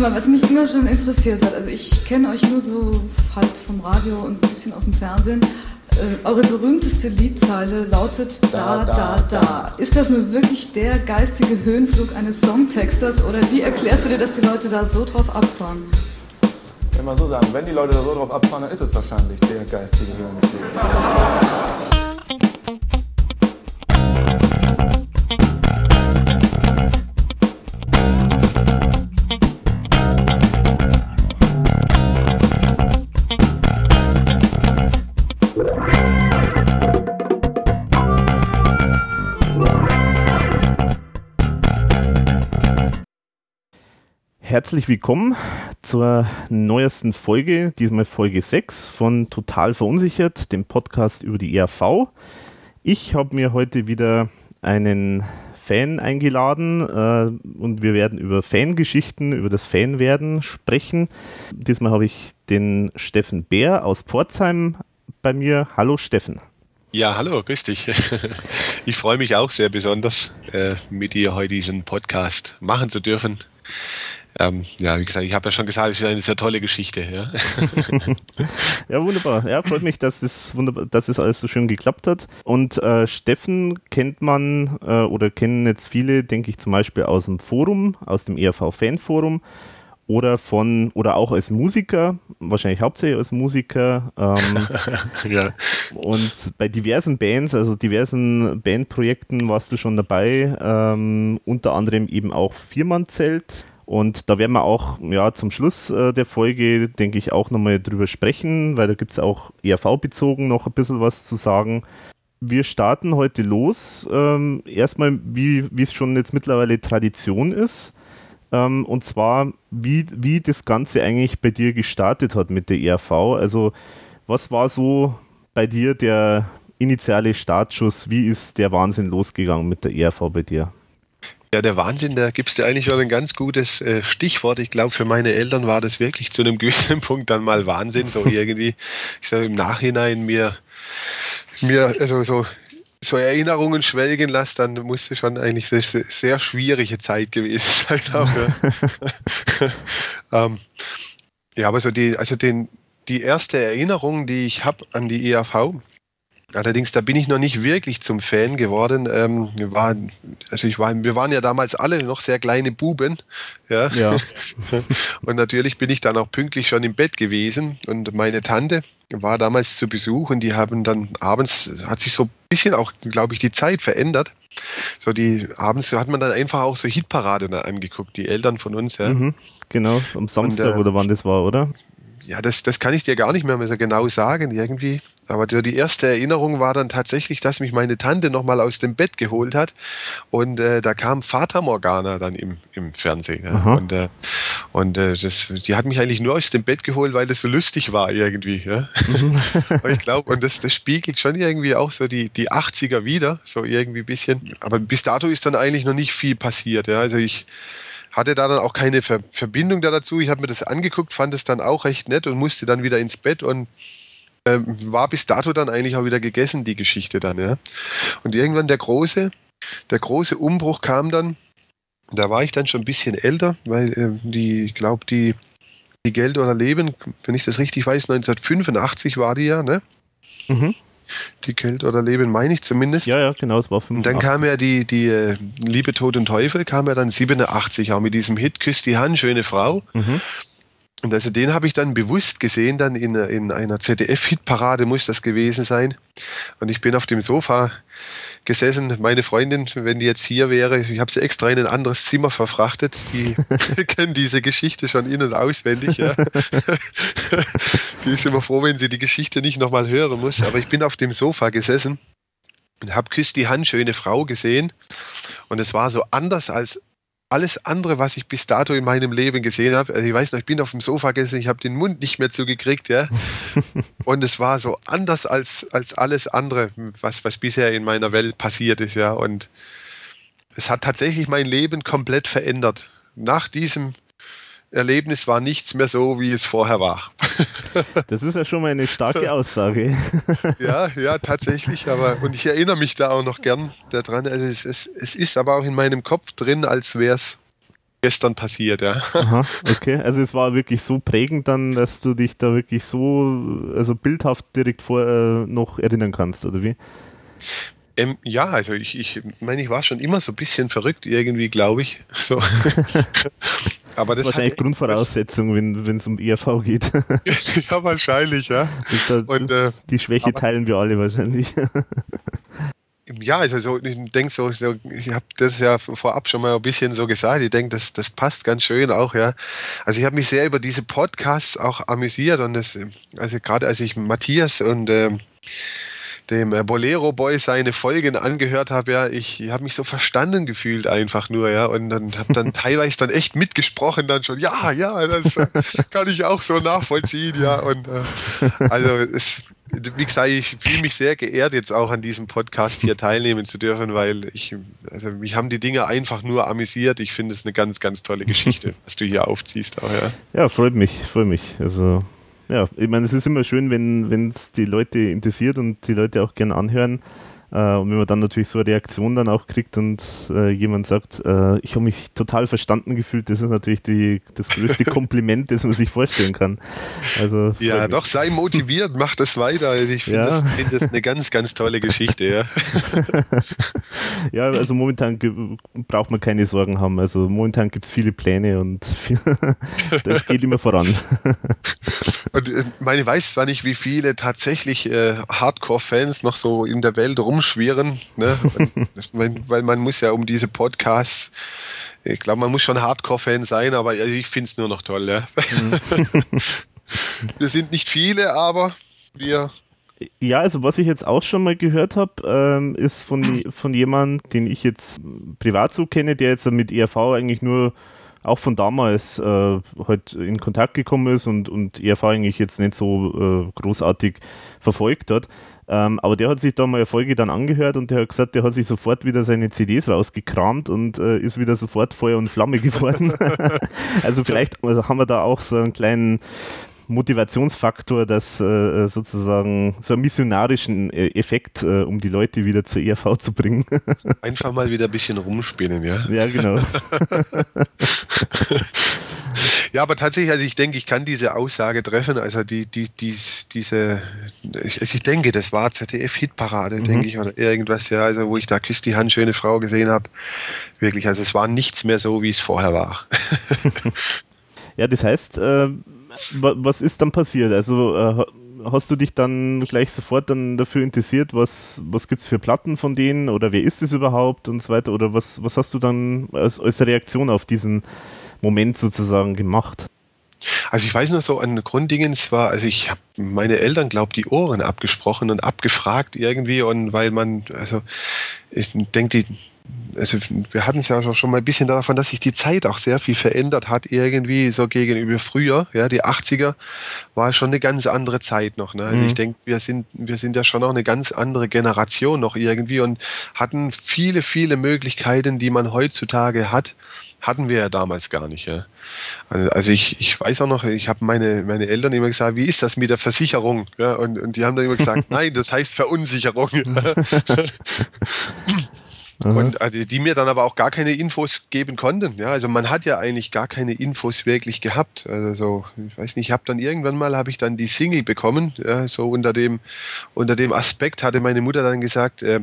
Mal, was mich immer schon interessiert hat, also ich kenne euch nur so halt vom Radio und ein bisschen aus dem Fernsehen. Äh, eure berühmteste Liedzeile lautet da, da, da, da. Ist das nun wirklich der geistige Höhenflug eines Songtexters oder wie erklärst du dir, dass die Leute da so drauf abfahren? Wenn man so sagen, wenn die Leute da so drauf abfahren, dann ist es wahrscheinlich der geistige Höhenflug. Herzlich willkommen zur neuesten Folge, diesmal Folge 6 von Total Verunsichert, dem Podcast über die ERV. Ich habe mir heute wieder einen Fan eingeladen äh, und wir werden über Fangeschichten, über das Fanwerden sprechen. Diesmal habe ich den Steffen Bär aus Pforzheim bei mir. Hallo Steffen. Ja, hallo, grüß dich. Ich freue mich auch sehr besonders, äh, mit dir heute diesen Podcast machen zu dürfen ähm, ja, wie gesagt, ich habe ja schon gesagt, es ist eine sehr tolle Geschichte. Ja, ja wunderbar. Ja, freut mich, dass das, wunderbar, dass das alles so schön geklappt hat. Und äh, Steffen kennt man äh, oder kennen jetzt viele, denke ich, zum Beispiel aus dem Forum, aus dem ERV-Fanforum oder von oder auch als Musiker, wahrscheinlich hauptsächlich als Musiker. Ähm, ja. Und bei diversen Bands, also diversen Bandprojekten warst du schon dabei, ähm, unter anderem eben auch Viermannzelt. Und da werden wir auch ja, zum Schluss äh, der Folge, denke ich, auch nochmal drüber sprechen, weil da gibt es auch ERV-bezogen noch ein bisschen was zu sagen. Wir starten heute los. Ähm, erstmal, wie es schon jetzt mittlerweile Tradition ist. Ähm, und zwar, wie, wie das Ganze eigentlich bei dir gestartet hat mit der ERV. Also, was war so bei dir der initiale Startschuss? Wie ist der Wahnsinn losgegangen mit der ERV bei dir? Ja, der Wahnsinn, da gibt es dir eigentlich schon ein ganz gutes äh, Stichwort. Ich glaube, für meine Eltern war das wirklich zu einem gewissen Punkt dann mal Wahnsinn, so irgendwie, ich sage im Nachhinein mir, mir, also so, so Erinnerungen schwelgen lassen, dann musste schon eigentlich eine sehr schwierige Zeit gewesen sein. Auch, ja. ähm, ja, aber so die, also den, die erste Erinnerung, die ich habe an die EAV, Allerdings, da bin ich noch nicht wirklich zum Fan geworden. Ähm, wir, waren, also ich war, wir waren ja damals alle noch sehr kleine Buben. Ja. ja. und natürlich bin ich dann auch pünktlich schon im Bett gewesen. Und meine Tante war damals zu Besuch und die haben dann abends, hat sich so ein bisschen auch, glaube ich, die Zeit verändert. So die abends hat man dann einfach auch so Hitparade angeguckt, die Eltern von uns. Ja. Mhm, genau, am Samstag und, äh, oder wann das war, oder? Ja, das, das kann ich dir gar nicht mehr so genau sagen irgendwie. Aber die erste Erinnerung war dann tatsächlich, dass mich meine Tante nochmal aus dem Bett geholt hat. Und äh, da kam Vater Morgana dann im, im Fernsehen. Ja. Und, äh, und äh, das, die hat mich eigentlich nur aus dem Bett geholt, weil das so lustig war irgendwie. Ja. Mhm. und ich glaube, und das, das spiegelt schon irgendwie auch so die, die 80er wieder, so irgendwie ein bisschen. Aber bis dato ist dann eigentlich noch nicht viel passiert. Ja. Also ich hatte da dann auch keine Ver Verbindung da dazu. Ich habe mir das angeguckt, fand es dann auch recht nett und musste dann wieder ins Bett und äh, war bis dato dann eigentlich auch wieder gegessen, die Geschichte dann, ja. Und irgendwann der große, der große Umbruch kam dann, da war ich dann schon ein bisschen älter, weil äh, die, ich glaube, die, die Geld oder Leben, wenn ich das richtig weiß, 1985 war die ja, ne? Mhm die Kälte oder Leben, meine ich zumindest. Ja, ja, genau, es war 85. Und dann kam ja die, die äh, Liebe, Tod und Teufel, kam ja dann 87, auch mit diesem Hit Küss die Hand, schöne Frau. Mhm. Und also den habe ich dann bewusst gesehen, dann in, in einer ZDF-Hitparade muss das gewesen sein. Und ich bin auf dem Sofa gesessen. Meine Freundin, wenn die jetzt hier wäre, ich habe sie extra in ein anderes Zimmer verfrachtet. Die kennen diese Geschichte schon in- und auswendig. Ja. die ist immer froh, wenn sie die Geschichte nicht nochmal hören muss. Aber ich bin auf dem Sofa gesessen und habe Küss die Hand, schöne Frau gesehen. Und es war so anders als alles andere, was ich bis dato in meinem Leben gesehen habe, also ich weiß noch, ich bin auf dem Sofa gesessen, ich habe den Mund nicht mehr zugekriegt, ja. und es war so anders als, als alles andere, was, was bisher in meiner Welt passiert ist, ja. Und es hat tatsächlich mein Leben komplett verändert. Nach diesem Erlebnis war nichts mehr so, wie es vorher war. das ist ja schon mal eine starke Aussage. ja, ja, tatsächlich. Aber und ich erinnere mich da auch noch gern daran. Also es, es, es ist aber auch in meinem Kopf drin, als wäre es gestern passiert, ja. Aha, okay. Also es war wirklich so prägend dann, dass du dich da wirklich so, also bildhaft direkt vor äh, noch erinnern kannst, oder wie? Ähm, ja, also ich, ich meine, ich war schon immer so ein bisschen verrückt irgendwie, glaube ich. So. Aber das, das ist wahrscheinlich Grundvoraussetzung, wenn es um ERV geht. ja, wahrscheinlich, ja. Da, Und, äh, die Schwäche teilen wir alle wahrscheinlich. Ja, also so, ich denke so, so, ich habe das ja vorab schon mal ein bisschen so gesagt. Ich denke, das, das passt ganz schön auch, ja. Also ich habe mich sehr über diese Podcasts auch amüsiert und das, also gerade als ich Matthias und ähm, dem äh, Bolero Boy seine Folgen angehört habe, ja, ich, habe mich so verstanden gefühlt einfach nur, ja, und dann habe dann teilweise dann echt mitgesprochen dann schon, ja, ja, das äh, kann ich auch so nachvollziehen, ja, und äh, also es, wie gesagt, ich fühle mich sehr geehrt, jetzt auch an diesem Podcast hier teilnehmen zu dürfen, weil ich, also mich haben die Dinge einfach nur amüsiert. Ich finde es eine ganz, ganz tolle Geschichte, was du hier aufziehst auch, ja. Ja, freut mich, freut mich. Also ja, ich meine, es ist immer schön, wenn es die Leute interessiert und die Leute auch gerne anhören. Äh, und wenn man dann natürlich so eine Reaktion dann auch kriegt und äh, jemand sagt, äh, ich habe mich total verstanden gefühlt, das ist natürlich die, das größte Kompliment, das man sich vorstellen kann. Also, ja, mich. doch, sei motiviert, mach das weiter. Ich finde ja. das, find das, eine ganz, ganz tolle Geschichte. Ja, ja also momentan braucht man keine Sorgen haben. Also momentan gibt es viele Pläne und viel das geht immer voran. und äh, meine weiß zwar nicht, wie viele tatsächlich äh, Hardcore-Fans noch so in der Welt rum rumschwirren, ne? weil man muss ja um diese Podcasts, ich glaube, man muss schon Hardcore-Fan sein, aber ich finde es nur noch toll. Ja? Mhm. wir sind nicht viele, aber wir ja, also was ich jetzt auch schon mal gehört habe, ähm, ist von, von jemandem, den ich jetzt privat so kenne, der jetzt mit ERV eigentlich nur auch von damals äh, halt in Kontakt gekommen ist und, und ERV eigentlich jetzt nicht so äh, großartig verfolgt hat. Ähm, aber der hat sich da mal eine Folge dann angehört und der hat gesagt, der hat sich sofort wieder seine CDs rausgekramt und äh, ist wieder sofort Feuer und Flamme geworden. also vielleicht also haben wir da auch so einen kleinen Motivationsfaktor, dass äh, sozusagen so einen missionarischen äh, Effekt, äh, um die Leute wieder zur ERV zu bringen. Einfach mal wieder ein bisschen rumspinnen, ja? Ja, genau. ja, aber tatsächlich, also ich denke, ich kann diese Aussage treffen. Also die, die, die, diese, ich, also ich denke, das war ZDF-Hitparade, mhm. denke ich, oder irgendwas, ja, also wo ich da Küss die Hand, schöne Frau gesehen habe. Wirklich, also es war nichts mehr so, wie es vorher war. ja, das heißt, äh, was ist dann passiert? Also äh, hast du dich dann gleich sofort dann dafür interessiert, was, was gibt es für Platten von denen oder wer ist es überhaupt und so weiter? Oder was, was hast du dann als, als Reaktion auf diesen Moment sozusagen gemacht? Also ich weiß noch so an Grunddingens war, also ich habe meine Eltern, glaube die Ohren abgesprochen und abgefragt irgendwie und weil man, also ich denke, die also wir hatten es ja schon mal ein bisschen davon, dass sich die Zeit auch sehr viel verändert hat, irgendwie so gegenüber früher. Ja, die 80er war schon eine ganz andere Zeit noch. Ne? Also mhm. ich denke, wir sind, wir sind ja schon auch eine ganz andere Generation noch irgendwie und hatten viele, viele Möglichkeiten, die man heutzutage hat, hatten wir ja damals gar nicht. Ja? Also, also ich, ich weiß auch noch, ich habe meine, meine Eltern immer gesagt, wie ist das mit der Versicherung? Ja, und, und die haben dann immer gesagt, nein, das heißt Verunsicherung. Und also, die mir dann aber auch gar keine Infos geben konnten. Ja, also man hat ja eigentlich gar keine Infos wirklich gehabt. Also so, ich weiß nicht, ich habe dann irgendwann mal habe ich dann die Single bekommen. Ja, so unter dem unter dem Aspekt hatte meine Mutter dann gesagt. Äh,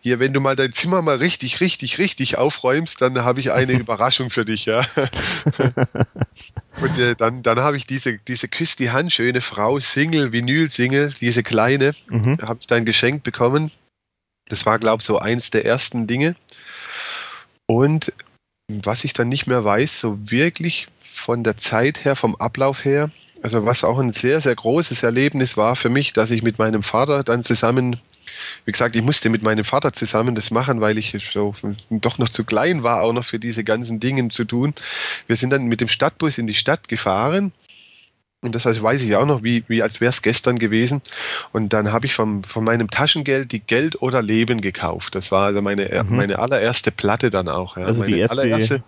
hier, wenn du mal dein Zimmer mal richtig, richtig, richtig aufräumst, dann habe ich eine Überraschung für dich, ja. Und äh, dann, dann habe ich diese, diese Küss die Hand, schöne Frau, Single, Vinyl-Single, diese kleine, mhm. habe ich dann geschenkt bekommen. Das war, glaube ich, so eins der ersten Dinge. Und was ich dann nicht mehr weiß, so wirklich von der Zeit her, vom Ablauf her, also was auch ein sehr, sehr großes Erlebnis war für mich, dass ich mit meinem Vater dann zusammen, wie gesagt, ich musste mit meinem Vater zusammen das machen, weil ich so doch noch zu klein war, auch noch für diese ganzen Dinge zu tun. Wir sind dann mit dem Stadtbus in die Stadt gefahren und das heißt, weiß ich auch noch, wie, wie als wäre es gestern gewesen. Und dann habe ich vom, von meinem Taschengeld die Geld oder Leben gekauft. Das war also meine, mhm. meine allererste Platte dann auch. Ja. Also meine die erste,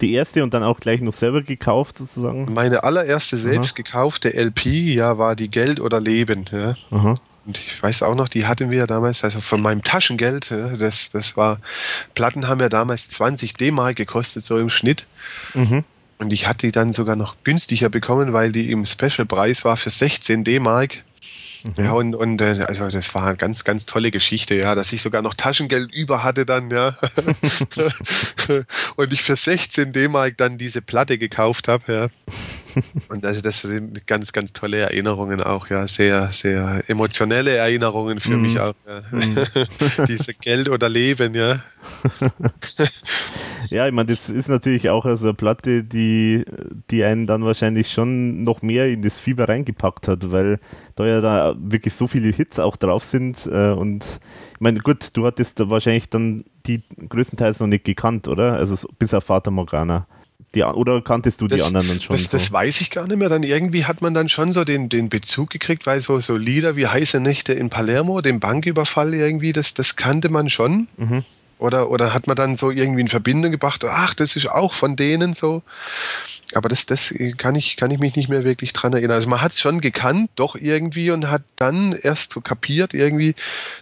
die erste und dann auch gleich noch selber gekauft sozusagen? Meine allererste selbst Aha. gekaufte LP, ja, war die Geld oder Leben. Ja. Und ich weiß auch noch, die hatten wir ja damals, also von meinem Taschengeld, das, das war, Platten haben ja damals 20 D-Mark gekostet, so im Schnitt. Mhm. Und ich hatte die dann sogar noch günstiger bekommen, weil die im Special-Preis war für 16 D-Mark. Mhm. Ja, und, und äh, also das war eine ganz, ganz tolle Geschichte, ja, dass ich sogar noch Taschengeld über hatte dann, ja. und ich für 16 D-Mark dann diese Platte gekauft habe, ja. Und also das sind ganz, ganz tolle Erinnerungen auch, ja, sehr, sehr emotionelle Erinnerungen für mhm. mich auch. Ja. Mhm. Diese Geld oder Leben, ja. ja, ich meine, das ist natürlich auch also eine Platte, die, die einen dann wahrscheinlich schon noch mehr in das Fieber reingepackt hat, weil da ja da wirklich so viele Hits auch drauf sind. Äh, und ich meine, gut, du hattest da wahrscheinlich dann die größtenteils noch nicht gekannt, oder? Also bis auf Vater Morgana. Die, oder kanntest du das, die anderen dann schon? Das, so? das weiß ich gar nicht mehr. Dann irgendwie hat man dann schon so den, den Bezug gekriegt, weil so, so Lieder wie Heiße Nächte in Palermo, den Banküberfall irgendwie, das, das kannte man schon. Mhm. Oder, oder hat man dann so irgendwie in Verbindung gebracht, ach, das ist auch von denen so. Aber das, das kann ich, kann ich mich nicht mehr wirklich dran erinnern. Also man hat es schon gekannt, doch irgendwie, und hat dann erst so kapiert irgendwie,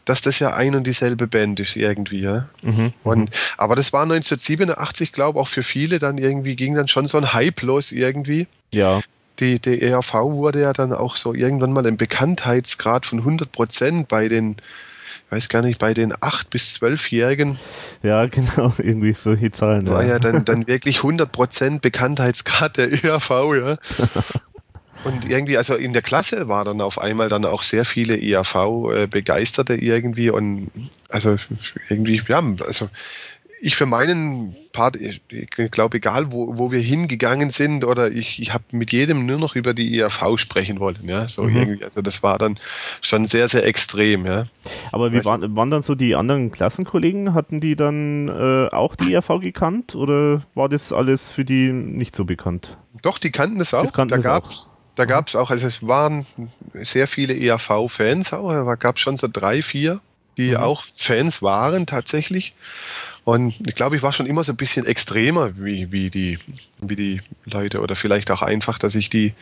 dass das ja ein und dieselbe Band ist irgendwie, ja. Mhm. Und, aber das war 1987, glaube ich, auch für viele dann irgendwie, ging dann schon so ein Hype los irgendwie. Ja. Die, die ERV wurde ja dann auch so irgendwann mal im Bekanntheitsgrad von 100 Prozent bei den weiß gar nicht, bei den 8- bis 12-Jährigen. Ja, genau, irgendwie solche Zahlen. War ja, ja dann, dann wirklich 100% Bekanntheitsgrad der ERV, ja. Und irgendwie, also in der Klasse war dann auf einmal dann auch sehr viele ERV-Begeisterte irgendwie und also irgendwie, ja, also ich für meinen Part, ich, glaube, egal wo, wo wir hingegangen sind oder ich, ich habe mit jedem nur noch über die ERV sprechen wollen, ja, so mhm. irgendwie, also das war dann schon sehr, sehr extrem, ja. Aber wie waren, waren dann so die anderen Klassenkollegen, hatten die dann äh, auch die ERV gekannt oder war das alles für die nicht so bekannt? Doch, die kannten das auch. Das kannten da gab es da gab's auch, also es waren sehr viele ERV-Fans auch, da gab es schon so drei, vier, die mhm. auch Fans waren tatsächlich. Und ich glaube, ich war schon immer so ein bisschen extremer wie, wie, die, wie die Leute oder vielleicht auch einfach, dass ich die,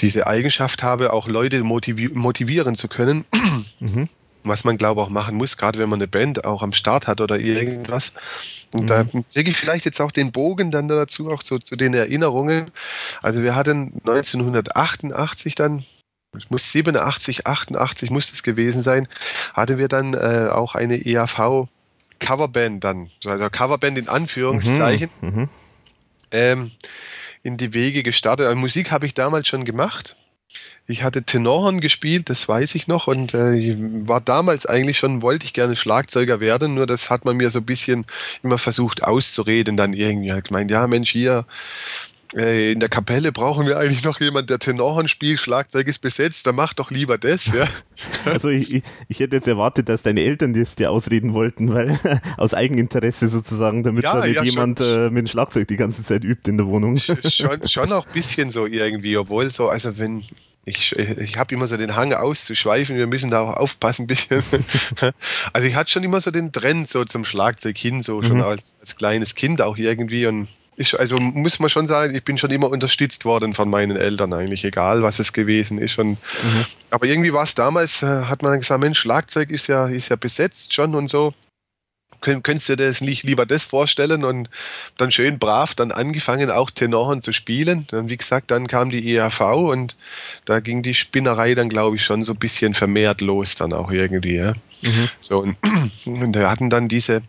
diese Eigenschaft habe, auch Leute motivi motivieren zu können. Mhm. Was man, glaube ich, auch machen muss, gerade wenn man eine Band auch am Start hat oder irgendwas. Und mhm. da kriege ich vielleicht jetzt auch den Bogen dann dazu, auch so zu den Erinnerungen. Also wir hatten 1988 dann es muss 87, 88 muss es gewesen sein, hatten wir dann äh, auch eine EAV Coverband dann, also Coverband in Anführungszeichen, mhm, mhm, ähm, in die Wege gestartet. Also Musik habe ich damals schon gemacht. Ich hatte Tenorhorn gespielt, das weiß ich noch, und äh, war damals eigentlich schon, wollte ich gerne Schlagzeuger werden, nur das hat man mir so ein bisschen immer versucht auszureden, dann irgendwie hat gemeint, ja Mensch, hier, in der Kapelle brauchen wir eigentlich noch jemand, der Tenorhorn spielt, Schlagzeug ist besetzt, dann mach doch lieber das. Ja. Also ich, ich hätte jetzt erwartet, dass deine Eltern das dir ausreden wollten, weil aus Eigeninteresse sozusagen, damit ja, da nicht ja, jemand äh, mit dem Schlagzeug die ganze Zeit übt in der Wohnung. Schon, schon auch ein bisschen so irgendwie, obwohl so, also wenn, ich, ich habe immer so den Hang auszuschweifen, wir müssen da auch aufpassen ein bisschen. also ich hatte schon immer so den Trend so zum Schlagzeug hin, so schon mhm. als, als kleines Kind auch irgendwie und ich, also muss man schon sagen, ich bin schon immer unterstützt worden von meinen Eltern eigentlich, egal was es gewesen ist. Und, mhm. Aber irgendwie war es damals, äh, hat man gesagt, Mensch, Schlagzeug ist ja, ist ja besetzt schon und so. Kön könntest du dir das nicht lieber das vorstellen und dann schön brav dann angefangen, auch Tenoren zu spielen. Und wie gesagt, dann kam die ERV und da ging die Spinnerei dann, glaube ich, schon so ein bisschen vermehrt los dann auch irgendwie. Ja. Mhm. So, und, und wir hatten dann diese,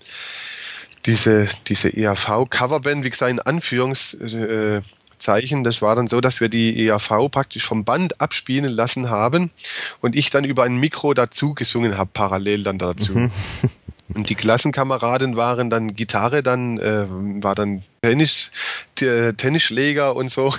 diese, diese EAV-Coverband, wie gesagt, in Anführungszeichen, das war dann so, dass wir die EAV praktisch vom Band abspielen lassen haben und ich dann über ein Mikro dazu gesungen habe, parallel dann dazu. Mhm. Und die Klassenkameraden waren dann Gitarre, dann äh, war dann Tennis, Tennisschläger und so.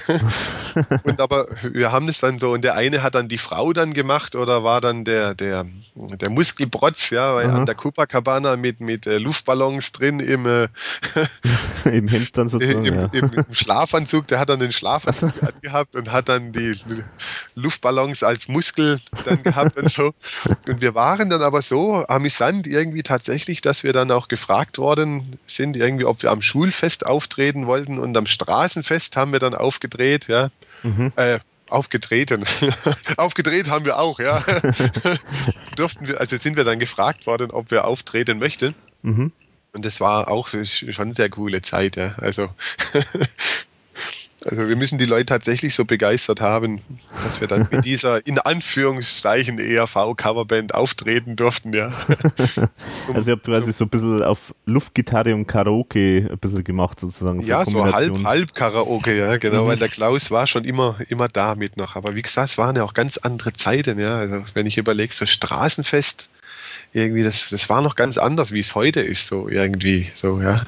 und aber wir haben es dann so, und der eine hat dann die Frau dann gemacht oder war dann der, der, der Muskelprotz, ja, weil an der Copacabana mit, mit äh, Luftballons drin im, äh, im Hemd dann sozusagen. Im, ja. im, im Schlafanzug, der hat dann den Schlafanzug also. angehabt und hat dann die Luftballons als Muskel dann gehabt und so. Und wir waren dann aber so amüsant irgendwie tatsächlich, dass wir dann auch gefragt worden sind, irgendwie, ob wir am Schulfest auftreten auftreten wollten und am Straßenfest haben wir dann aufgedreht, ja. Mhm. Äh, aufgetreten. Aufgedreht haben wir auch, ja. Durften wir, also sind wir dann gefragt worden, ob wir auftreten möchten. Mhm. Und das war auch schon eine sehr coole Zeit, ja. Also Also wir müssen die Leute tatsächlich so begeistert haben, dass wir dann mit dieser in Anführungszeichen ERV-Coverband auftreten durften, ja. also ihr habt quasi so ein bisschen auf Luftgitarre und Karaoke ein bisschen gemacht sozusagen. So ja, so halb, halb Karaoke, ja, genau, mhm. weil der Klaus war schon immer, immer da mit noch. Aber wie gesagt, es waren ja auch ganz andere Zeiten, ja. Also wenn ich überlege, so Straßenfest, irgendwie, das, das war noch ganz anders, wie es heute ist, so irgendwie, so, ja.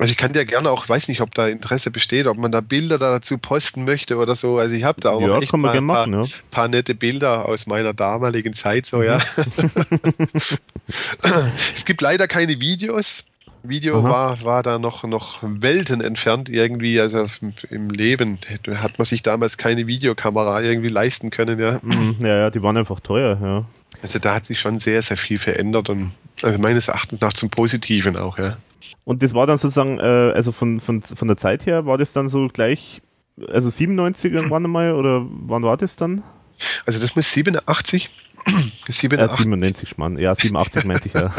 Also ich kann dir gerne auch, weiß nicht, ob da Interesse besteht, ob man da Bilder dazu posten möchte oder so. Also ich habe da auch ja, noch echt mal ein paar, machen, ja. paar, nette Bilder aus meiner damaligen Zeit so, ja. es gibt leider keine Videos. Video war, war da noch, noch Welten entfernt irgendwie, also im Leben hat man sich damals keine Videokamera irgendwie leisten können, ja. Mhm, ja, ja, die waren einfach teuer, ja. Also da hat sich schon sehr, sehr viel verändert und also meines Erachtens nach zum Positiven auch, ja. Und das war dann sozusagen, äh, also von, von, von der Zeit her, war das dann so gleich, also 97 irgendwann einmal oder wann war das dann? Also das muss 87. 87. Ja, 97, Mann. Ja, 87 meinte ich ja.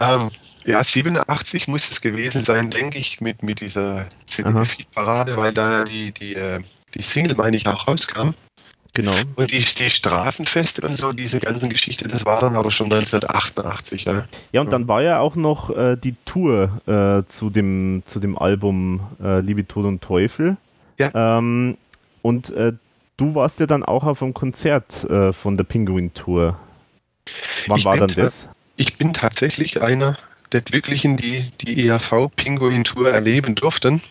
ähm, ja, 87 muss es gewesen sein, denke ich, mit, mit dieser CD-Parade, weil da die, die, äh, die Single, meine ich, auch rauskam. Genau. Und die, die Straßenfeste und so, diese ganzen Geschichte, das war dann aber schon 1988, ja. Ja, und dann war ja auch noch äh, die Tour äh, zu, dem, zu dem Album äh, Liebe, Tod und Teufel. Ja. Ähm, und äh, du warst ja dann auch auf einem Konzert äh, von der Pinguin Tour. Wann ich war dann das? Ich bin tatsächlich einer der Glücklichen, die die EAV Pinguin Tour erleben durften,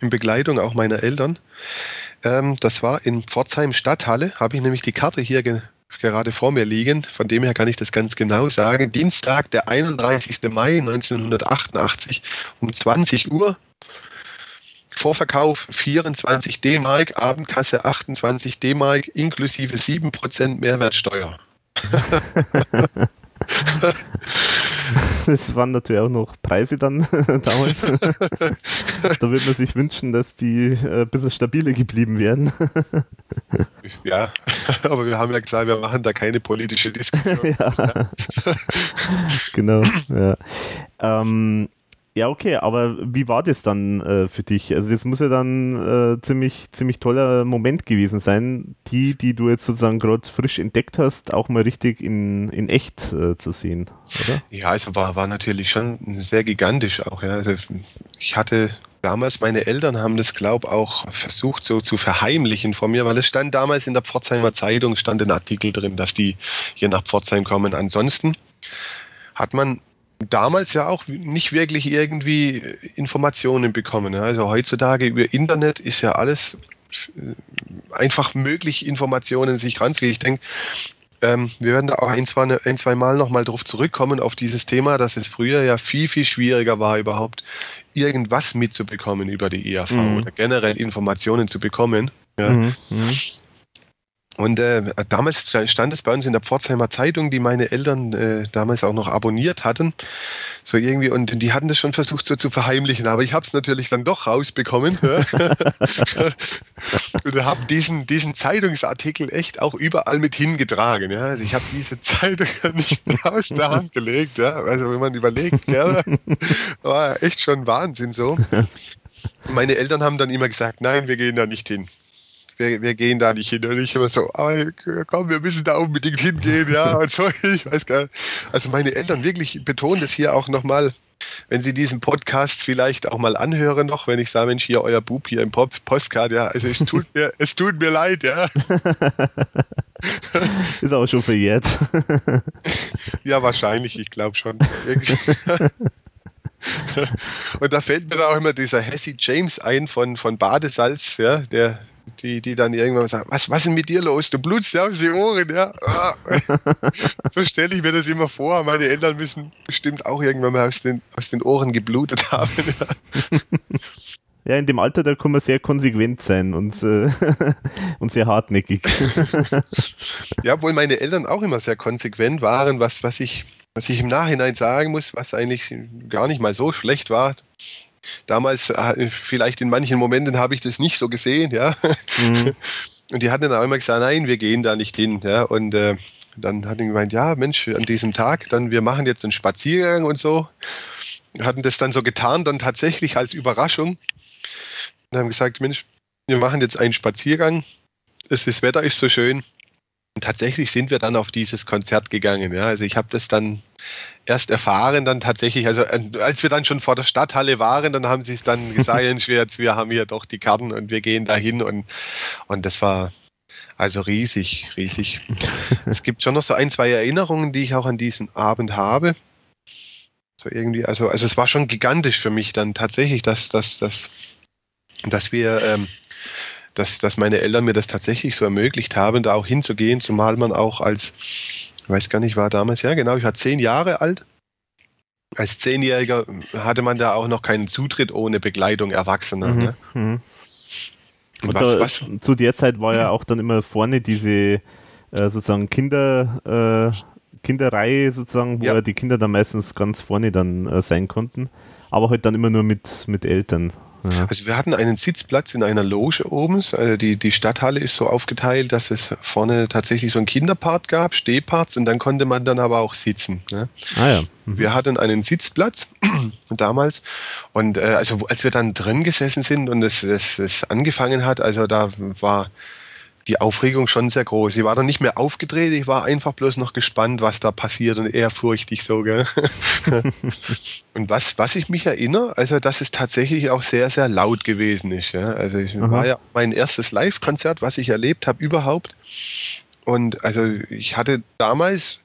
in Begleitung auch meiner Eltern. Ähm, das war in Pforzheim Stadthalle, habe ich nämlich die Karte hier ge gerade vor mir liegen. Von dem her kann ich das ganz genau sagen. Dienstag, der 31. Mai 1988 um 20 Uhr. Vorverkauf 24 D-Mark, Abendkasse 28 D-Mark inklusive 7% Mehrwertsteuer. das waren natürlich auch noch Preise dann damals. da würde man sich wünschen, dass die äh, ein bisschen stabiler geblieben wären. ja, aber wir haben ja gesagt, wir machen da keine politische Diskussion. ja. genau, ja. Ähm, ja, okay, aber wie war das dann äh, für dich? Also das muss ja dann äh, ziemlich, ziemlich toller Moment gewesen sein, die, die du jetzt sozusagen gerade frisch entdeckt hast, auch mal richtig in, in echt äh, zu sehen, oder? Ja, also war, war natürlich schon sehr gigantisch auch. Ja. Also ich hatte damals, meine Eltern haben das, glaube ich, auch versucht so zu verheimlichen von mir, weil es stand damals in der Pforzheimer Zeitung, stand ein Artikel drin, dass die hier nach Pforzheim kommen. Ansonsten hat man damals ja auch nicht wirklich irgendwie Informationen bekommen. Also heutzutage über Internet ist ja alles äh, einfach möglich, Informationen sich ranzugehen. Ich denke, ähm, wir werden da auch ein, zwei, ein, zwei Mal nochmal drauf zurückkommen, auf dieses Thema, dass es früher ja viel, viel schwieriger war, überhaupt irgendwas mitzubekommen über die IAV mhm. oder generell Informationen zu bekommen. Ja. Mhm. Mhm. Und äh, damals stand es bei uns in der Pforzheimer Zeitung, die meine Eltern äh, damals auch noch abonniert hatten. So irgendwie, und die hatten das schon versucht so zu verheimlichen, aber ich habe es natürlich dann doch rausbekommen. und habe diesen, diesen Zeitungsartikel echt auch überall mit hingetragen. Ja? Also ich habe diese Zeitung nicht aus der Hand gelegt. Ja? Also wenn man überlegt, ja, war echt schon Wahnsinn so. Meine Eltern haben dann immer gesagt, nein, wir gehen da nicht hin wir, wir gehen da nicht hin. Und ich immer so, aber komm, wir müssen da unbedingt hingehen, ja. Und so, ich weiß gar nicht. Also meine Eltern wirklich betonen das hier auch nochmal, wenn Sie diesen Podcast vielleicht auch mal anhören noch, wenn ich sage, Mensch, hier euer Bub hier im Postcard, ja, also es tut mir, es tut mir leid, ja. Ist auch schon verjährt. ja, wahrscheinlich, ich glaube schon. Und da fällt mir dann auch immer dieser Hesse James ein von, von Badesalz, ja, der, die, die dann irgendwann sagen, was, was ist denn mit dir los? Du blutst ja aus den Ohren, ja. Ah. so stelle ich mir das immer vor. Meine Eltern müssen bestimmt auch irgendwann mal aus den, aus den Ohren geblutet haben. Ja. Ja, in dem Alter, da kann man sehr konsequent sein und, äh, und sehr hartnäckig. ja, obwohl meine Eltern auch immer sehr konsequent waren, was, was, ich, was ich im Nachhinein sagen muss, was eigentlich gar nicht mal so schlecht war damals, äh, vielleicht in manchen Momenten habe ich das nicht so gesehen, ja. Mhm. Und die hatten dann auch immer gesagt, nein, wir gehen da nicht hin, ja. Und äh, dann hat er gemeint, ja, Mensch, an diesem Tag, dann wir machen jetzt einen Spaziergang und so. Hatten das dann so getan, dann tatsächlich als Überraschung. Und haben gesagt, Mensch, wir machen jetzt einen Spaziergang. Das Wetter ist so schön. Und tatsächlich sind wir dann auf dieses Konzert gegangen. Ja. Also ich habe das dann erst erfahren, dann tatsächlich, also äh, als wir dann schon vor der Stadthalle waren, dann haben sie es dann gesagt, jetzt, wir haben hier doch die Karten und wir gehen dahin und, und das war also riesig, riesig. es gibt schon noch so ein, zwei Erinnerungen, die ich auch an diesen Abend habe. So irgendwie, also, also es war schon gigantisch für mich dann tatsächlich, dass, dass, dass, dass wir ähm, dass, dass meine Eltern mir das tatsächlich so ermöglicht haben, da auch hinzugehen, zumal man auch als, ich weiß gar nicht, war damals, ja genau, ich war zehn Jahre alt. Als Zehnjähriger hatte man da auch noch keinen Zutritt ohne Begleitung Erwachsener. Mhm. Ne? Mhm. Und was, was? zu der Zeit war ja auch dann immer vorne diese äh, sozusagen Kinder, äh, Kinderreihe sozusagen, wo ja. die Kinder dann meistens ganz vorne dann äh, sein konnten, aber halt dann immer nur mit, mit Eltern. Ja. Also wir hatten einen Sitzplatz in einer Loge oben. Also die, die Stadthalle ist so aufgeteilt, dass es vorne tatsächlich so ein Kinderpart gab, Stehparts und dann konnte man dann aber auch sitzen. Ne? Ah ja. Mhm. Wir hatten einen Sitzplatz damals und äh, also als wir dann drin gesessen sind und es, es, es angefangen hat, also da war die Aufregung schon sehr groß. Ich war dann nicht mehr aufgedreht, ich war einfach bloß noch gespannt, was da passiert und ehrfurchtig so, gell? und was, was ich mich erinnere, also dass es tatsächlich auch sehr, sehr laut gewesen ist. Ja? Also ich Aha. war ja mein erstes Live-Konzert, was ich erlebt habe überhaupt. Und also ich hatte damals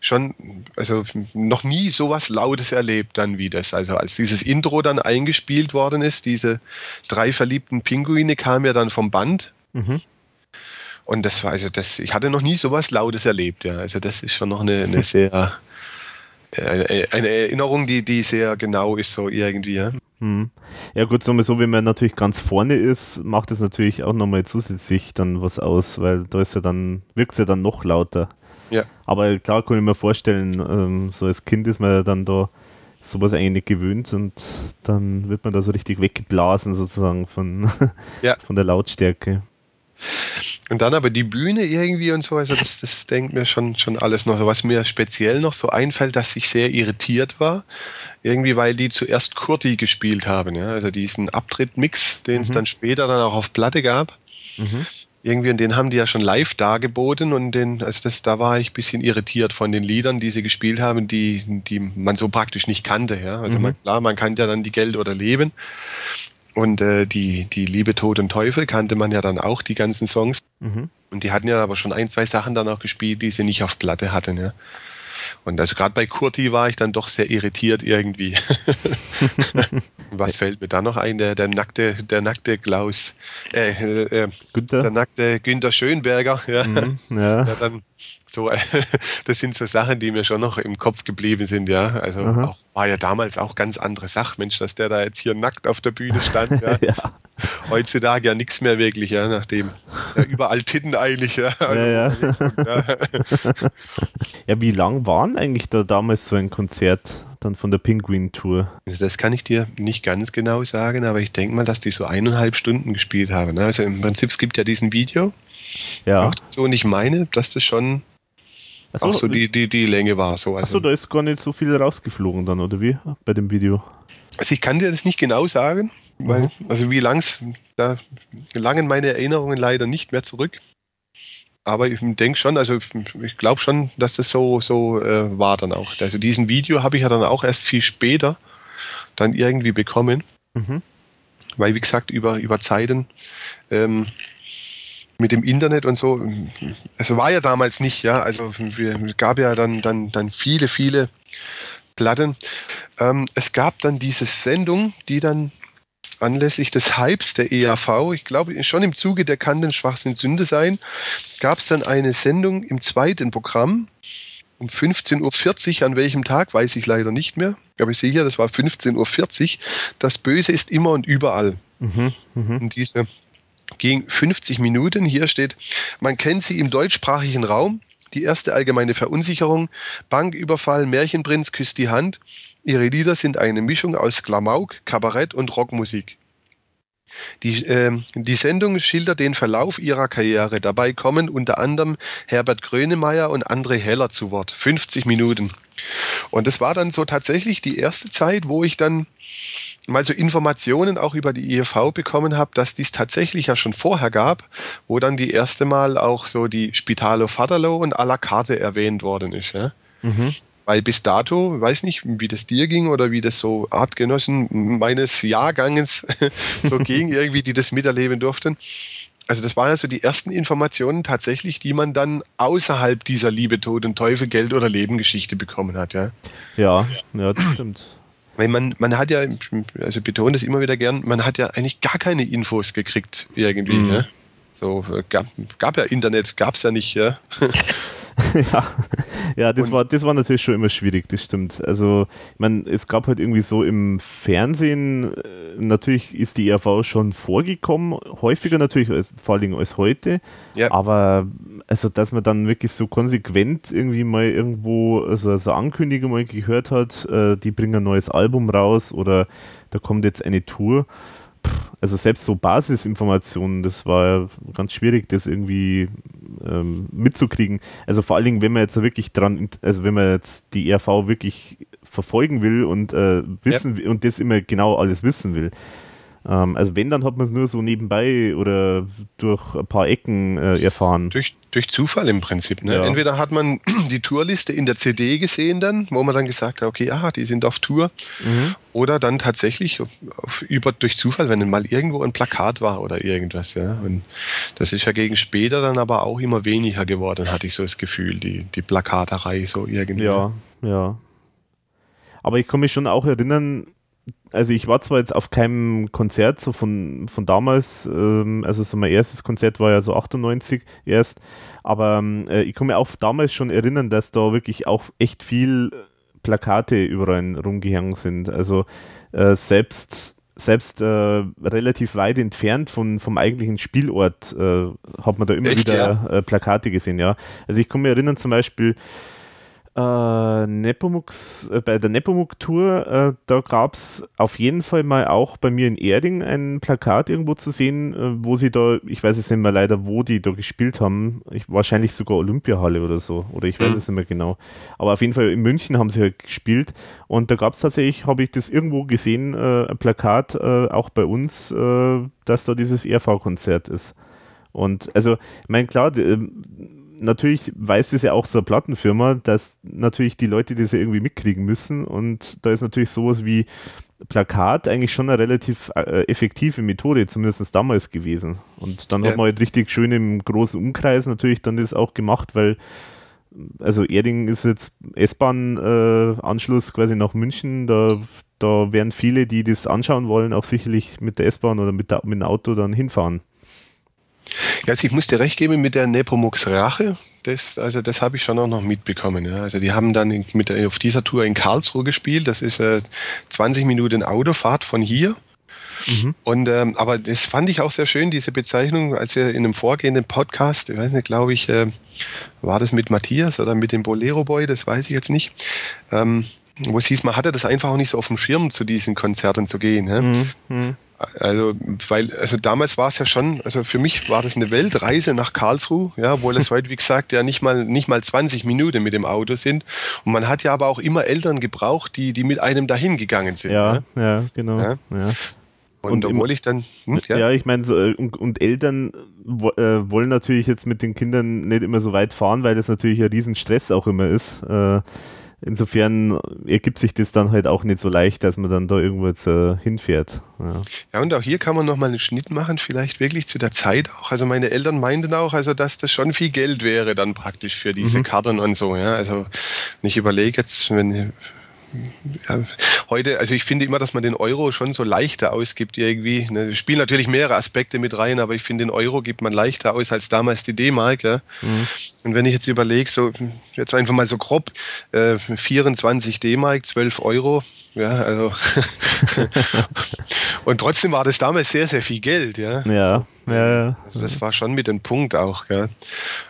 schon, also noch nie sowas Lautes erlebt dann wie das. Also als dieses Intro dann eingespielt worden ist, diese drei verliebten Pinguine kamen ja dann vom Band. Mhm. Und das war, also das, ich hatte noch nie sowas Lautes erlebt, ja. Also das ist schon noch eine, eine sehr, eine, eine, Erinnerung, die, die sehr genau ist, so irgendwie, ja. Hm. Ja gut, so, wenn man natürlich ganz vorne ist, macht es natürlich auch nochmal zusätzlich dann was aus, weil da ist ja dann, wirkt es ja dann noch lauter. Ja. Aber klar kann ich mir vorstellen, ähm, so als Kind ist man ja dann da sowas eigentlich nicht gewöhnt und dann wird man da so richtig weggeblasen sozusagen von, ja. von der Lautstärke. Und dann aber die Bühne irgendwie und so, also das, das denkt mir schon, schon alles noch. Was mir speziell noch so einfällt, dass ich sehr irritiert war, irgendwie, weil die zuerst Kurti gespielt haben, ja, also diesen Abtritt-Mix, den es mhm. dann später dann auch auf Platte gab. Mhm. Irgendwie, und den haben die ja schon live dargeboten und den, also das, da war ich ein bisschen irritiert von den Liedern, die sie gespielt haben, die, die man so praktisch nicht kannte, ja. Also mhm. man, klar, man kannte ja dann die Geld oder Leben. Und äh, die, die Liebe, Tod und Teufel kannte man ja dann auch, die ganzen Songs. Mhm. Und die hatten ja aber schon ein, zwei Sachen dann auch gespielt, die sie nicht auf Platte hatten. Ja. Und also gerade bei Kurti war ich dann doch sehr irritiert irgendwie. Was fällt mir da noch ein? Der, der nackte, der nackte Klaus, äh, äh, der nackte Günter Schönberger, ja, mhm, ja. der dann so, das sind so Sachen, die mir schon noch im Kopf geblieben sind, ja. Also auch, war ja damals auch ganz andere Sache, Mensch, dass der da jetzt hier nackt auf der Bühne stand. Ja. ja. Heutzutage ja nichts mehr wirklich, ja, nachdem ja, überall Titten eigentlich, ja. Also, ja, ja. ja, wie lang waren eigentlich da damals so ein Konzert dann von der Penguin Tour? Also das kann ich dir nicht ganz genau sagen, aber ich denke mal, dass die so eineinhalb Stunden gespielt haben. Ne? Also im Prinzip, es gibt ja diesen Video. Ja. so, und ich meine, dass das schon Achso, auch so die, die, die Länge war. So. Also. Achso, da ist gar nicht so viel rausgeflogen dann, oder wie? Bei dem Video. Also ich kann dir das nicht genau sagen, weil, mhm. also wie lang da gelangen meine Erinnerungen leider nicht mehr zurück. Aber ich denke schon, also ich glaube schon, dass das so, so äh, war dann auch. Also diesen Video habe ich ja dann auch erst viel später dann irgendwie bekommen. Mhm. Weil, wie gesagt, über, über Zeiten ähm, mit dem Internet und so, es war ja damals nicht, ja, also es gab ja dann, dann, dann viele, viele Platten. Ähm, es gab dann diese Sendung, die dann anlässlich des Hypes der EAV, ich glaube schon im Zuge der kann den Schwachsinn Sünde sein, gab es dann eine Sendung im zweiten Programm um 15.40 Uhr, an welchem Tag, weiß ich leider nicht mehr, aber ich sehe hier, das war 15.40 Uhr, das Böse ist immer und überall. Mhm, mh. Und diese ging 50 Minuten. Hier steht, man kennt sie im deutschsprachigen Raum. Die erste allgemeine Verunsicherung, Banküberfall, Märchenprinz küsst die Hand, Ihre Lieder sind eine Mischung aus Klamauk, Kabarett und Rockmusik. Die, äh, die Sendung schildert den Verlauf ihrer Karriere. Dabei kommen unter anderem Herbert Grönemeyer und André Heller zu Wort. 50 Minuten. Und das war dann so tatsächlich die erste Zeit, wo ich dann mal so Informationen auch über die IEV bekommen habe, dass dies tatsächlich ja schon vorher gab, wo dann die erste Mal auch so die Spitalo Vaterlo und à la carte erwähnt worden ist. Ja? Mhm. Weil bis dato, weiß nicht, wie das dir ging oder wie das so Artgenossen meines Jahrganges so ging, irgendwie, die das miterleben durften. Also das waren also die ersten Informationen tatsächlich, die man dann außerhalb dieser Liebe, Tod und Teufel, Geld oder Leben Geschichte bekommen hat, ja. Ja, ja, das stimmt. Weil man, man hat ja, also betone das immer wieder gern, man hat ja eigentlich gar keine Infos gekriegt irgendwie. Mhm. Ja? So, gab, gab ja Internet, gab es ja nicht, ja. ja, ja das, war, das war natürlich schon immer schwierig, das stimmt. Also, ich meine, es gab halt irgendwie so im Fernsehen, äh, natürlich ist die ERV schon vorgekommen, häufiger natürlich, vor allem als heute, ja. aber also, dass man dann wirklich so konsequent irgendwie mal irgendwo also, so Ankündigung mal gehört hat, äh, die bringen ein neues Album raus oder da kommt jetzt eine Tour also selbst so Basisinformationen, das war ja ganz schwierig, das irgendwie ähm, mitzukriegen. Also vor allen Dingen, wenn man jetzt wirklich dran, also wenn man jetzt die ERV wirklich verfolgen will und äh, wissen ja. und das immer genau alles wissen will. Ähm, also wenn, dann hat man es nur so nebenbei oder durch ein paar Ecken äh, erfahren. Durch, durch Zufall im Prinzip. Ne? Ja. Entweder hat man die Tourliste in der CD gesehen dann, wo man dann gesagt hat, okay, aha, die sind auf Tour. Mhm. Oder dann tatsächlich auf, über, durch Zufall, wenn mal irgendwo ein Plakat war oder irgendwas. Ja? Und das ist ja gegen später dann aber auch immer weniger geworden, hatte ich so das Gefühl, die, die Plakaterei so irgendwie. Ja, ja. Aber ich kann mich schon auch erinnern, also ich war zwar jetzt auf keinem Konzert so von, von damals, ähm, also so mein erstes Konzert war ja so 98 erst, aber ähm, äh, ich kann mir auch damals schon erinnern, dass da wirklich auch echt viel Plakate überall rumgehangen sind. Also äh, selbst selbst äh, relativ weit entfernt von, vom eigentlichen Spielort äh, hat man da immer echt, wieder ja? Äh, Plakate gesehen, ja. Also ich kann mich erinnern zum Beispiel, äh, Nepomuk's, äh, bei der Nepomuk-Tour, äh, da gab es auf jeden Fall mal auch bei mir in Erding ein Plakat irgendwo zu sehen, äh, wo sie da, ich weiß es nicht mehr leider, wo die da gespielt haben, ich, wahrscheinlich sogar Olympiahalle oder so, oder ich weiß mhm. es nicht mehr genau. Aber auf jeden Fall in München haben sie halt gespielt und da gab es tatsächlich, habe ich das irgendwo gesehen, ein Plakat, auch bei uns, dass da dieses ERV-Konzert ist. Und also, ich meine, klar, natürlich weiß es ja auch so eine Plattenfirma, dass natürlich die Leute das ja irgendwie mitkriegen müssen und da ist natürlich sowas wie Plakat eigentlich schon eine relativ äh, effektive Methode, zumindest damals gewesen. Und dann ja. hat man halt richtig schön im großen Umkreis natürlich dann das auch gemacht, weil also Erding ist jetzt S-Bahn-Anschluss äh, quasi nach München, da, da werden viele, die das anschauen wollen, auch sicherlich mit der S-Bahn oder mit, der, mit dem Auto dann hinfahren. Ja, also ich muss dir recht geben mit der Nepomux Rache. Das, also das habe ich schon auch noch mitbekommen. Ja. Also die haben dann mit, auf dieser Tour in Karlsruhe gespielt. Das ist äh, 20 Minuten Autofahrt von hier. Mhm. Und ähm, aber das fand ich auch sehr schön, diese Bezeichnung, als wir in einem vorgehenden Podcast, ich weiß nicht, glaube ich, äh, war das mit Matthias oder mit dem Bolero Boy, das weiß ich jetzt nicht. Ähm, wo es hieß, man hatte das einfach auch nicht so auf dem Schirm, zu diesen Konzerten zu gehen. Ja? Mhm. Also, weil, also damals war es ja schon, also für mich war das eine Weltreise nach Karlsruhe, ja, obwohl es heute, wie gesagt, ja nicht mal, nicht mal 20 Minuten mit dem Auto sind. Und man hat ja aber auch immer Eltern gebraucht, die, die mit einem dahin gegangen sind. Ja, ja, ja genau. Ja. ja. Und, und obwohl ich dann. Hm, ja. ja. ich meine, so, und, und, Eltern äh, wollen natürlich jetzt mit den Kindern nicht immer so weit fahren, weil das natürlich ein Riesenstress auch immer ist. Äh, insofern ergibt sich das dann halt auch nicht so leicht, dass man dann da irgendwo jetzt äh, hinfährt. Ja. ja, und auch hier kann man nochmal einen Schnitt machen, vielleicht wirklich zu der Zeit auch. Also meine Eltern meinten auch, also dass das schon viel Geld wäre dann praktisch für diese mhm. Karten und so. Ja, also ich überlege jetzt, wenn ja, heute, also ich finde immer, dass man den Euro schon so leichter ausgibt irgendwie. Ne, es spielen natürlich mehrere Aspekte mit rein, aber ich finde, den Euro gibt man leichter aus als damals die D-Mark. Ja. Mhm. Und wenn ich jetzt überlege, so jetzt einfach mal so grob, äh, 24 D-Mark, 12 Euro, ja, also und trotzdem war das damals sehr, sehr viel Geld, ja. Ja, ja. Also das war schon mit dem Punkt auch, ja.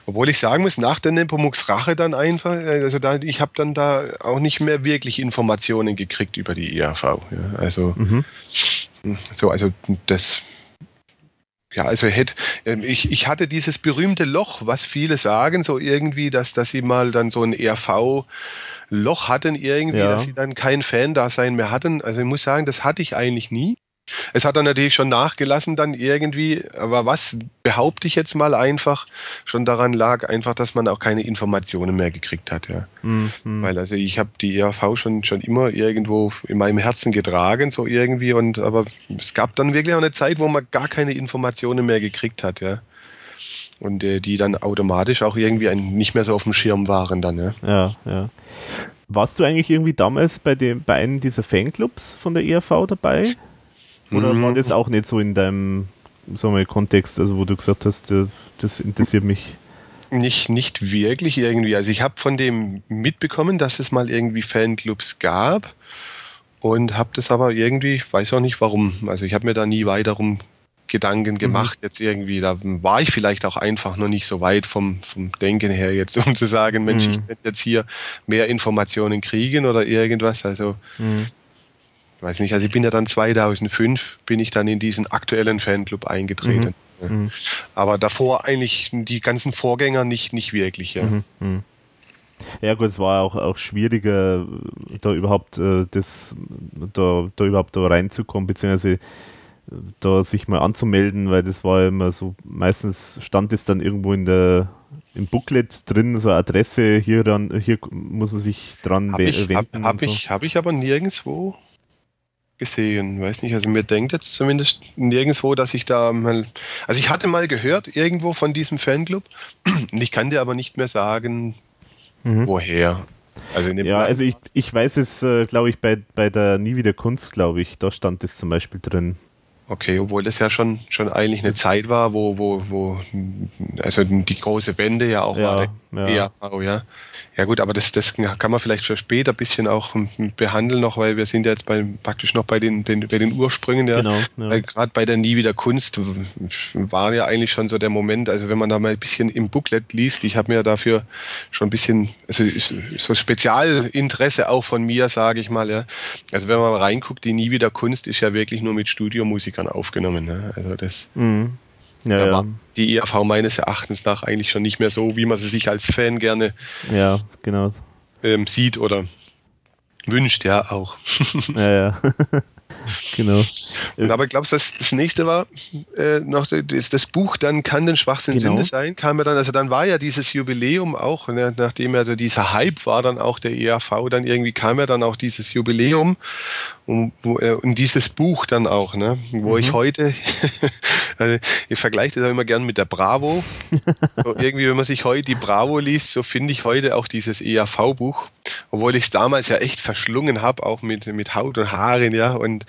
Obwohl ich sagen muss, nach der Nepomuks Rache dann einfach, also da, ich habe dann da auch nicht mehr wirklich Informationen gekriegt über die IAV. Ja. Also, mhm. so, also das ja, also hätte, ähm, ich, ich hatte dieses berühmte Loch, was viele sagen, so irgendwie, dass, dass sie mal dann so ein ERV Loch hatten irgendwie, ja. dass sie dann kein Fan-Dasein mehr hatten. Also ich muss sagen, das hatte ich eigentlich nie. Es hat dann natürlich schon nachgelassen dann irgendwie, aber was behaupte ich jetzt mal einfach, schon daran lag einfach, dass man auch keine Informationen mehr gekriegt hat, ja. Mhm. Weil also ich habe die ERV schon, schon immer irgendwo in meinem Herzen getragen, so irgendwie, und aber es gab dann wirklich auch eine Zeit, wo man gar keine Informationen mehr gekriegt hat, ja. Und äh, die dann automatisch auch irgendwie ein, nicht mehr so auf dem Schirm waren dann, ja. Ja, ja. Warst du eigentlich irgendwie damals bei dem, bei einem dieser Fanclubs von der ERV dabei? Oder mhm. war das auch nicht so in deinem sagen wir, Kontext, also wo du gesagt hast, das interessiert mich? Nicht, nicht wirklich irgendwie. Also ich habe von dem mitbekommen, dass es mal irgendwie Fanclubs gab und habe das aber irgendwie, ich weiß auch nicht warum, also ich habe mir da nie weiter um Gedanken mhm. gemacht, mhm. jetzt irgendwie, da war ich vielleicht auch einfach noch nicht so weit vom, vom Denken her jetzt, um zu sagen, Mensch, mhm. ich werde jetzt hier mehr Informationen kriegen oder irgendwas, also mhm weiß nicht, also ich bin ja dann 2005, bin ich dann in diesen aktuellen Fanclub eingetreten. Mhm. mhm. Aber davor eigentlich die ganzen Vorgänger nicht, nicht wirklich, ja. Mhm. Ja gut, es war auch, auch schwieriger, da überhaupt äh, das, da, da überhaupt da reinzukommen, beziehungsweise da sich mal anzumelden, weil das war immer so, meistens stand es dann irgendwo in der im Booklet drin, so eine Adresse, hier dann, hier muss man sich dran hab ich, wenden. Habe hab, so. ich, hab ich aber nirgendwo gesehen. Weiß nicht, also mir denkt jetzt zumindest nirgendwo, dass ich da mal. Also ich hatte mal gehört irgendwo von diesem Fanclub und ich kann dir aber nicht mehr sagen, mhm. woher. Also ja, also ich, ich weiß es, äh, glaube ich, bei, bei der Nie wieder Kunst, glaube ich, da stand es zum Beispiel drin. Okay, obwohl das ja schon, schon eigentlich eine Zeit war, wo, wo, wo, also die große Wende ja auch ja, war, der ja. EAV, ja. Ja gut, aber das, das kann man vielleicht für später ein bisschen auch behandeln noch, weil wir sind ja jetzt bei, praktisch noch bei den, den, bei den Ursprüngen. Ja. Genau, ja. Gerade bei der Nie wieder Kunst war ja eigentlich schon so der Moment, also wenn man da mal ein bisschen im Booklet liest, ich habe mir dafür schon ein bisschen, also so Spezialinteresse auch von mir, sage ich mal. Ja. Also wenn man mal reinguckt, die Nie wieder Kunst ist ja wirklich nur mit Studiomusikern aufgenommen. Ja. Also das... Mhm. Ja, da ja. war die ERV meines Erachtens nach eigentlich schon nicht mehr so, wie man sie sich als Fan gerne ja, genau. ähm, sieht oder wünscht, ja auch. ja, ja. genau. Und aber glaubst du, das, das nächste war äh, noch das, das, Buch, dann kann den Schwachsinn genau. Sünde sein, kam ja dann, also dann war ja dieses Jubiläum auch, ne, nachdem ja dieser Hype war, dann auch der ERV, dann irgendwie kam ja dann auch dieses Jubiläum und, wo, äh, und dieses Buch dann auch, ne, wo mhm. ich heute, also ich vergleiche das auch immer gern mit der Bravo. so irgendwie, wenn man sich heute die Bravo liest, so finde ich heute auch dieses ERV-Buch, obwohl ich es damals ja echt verschlungen habe, auch mit, mit Haut und Haaren, ja, und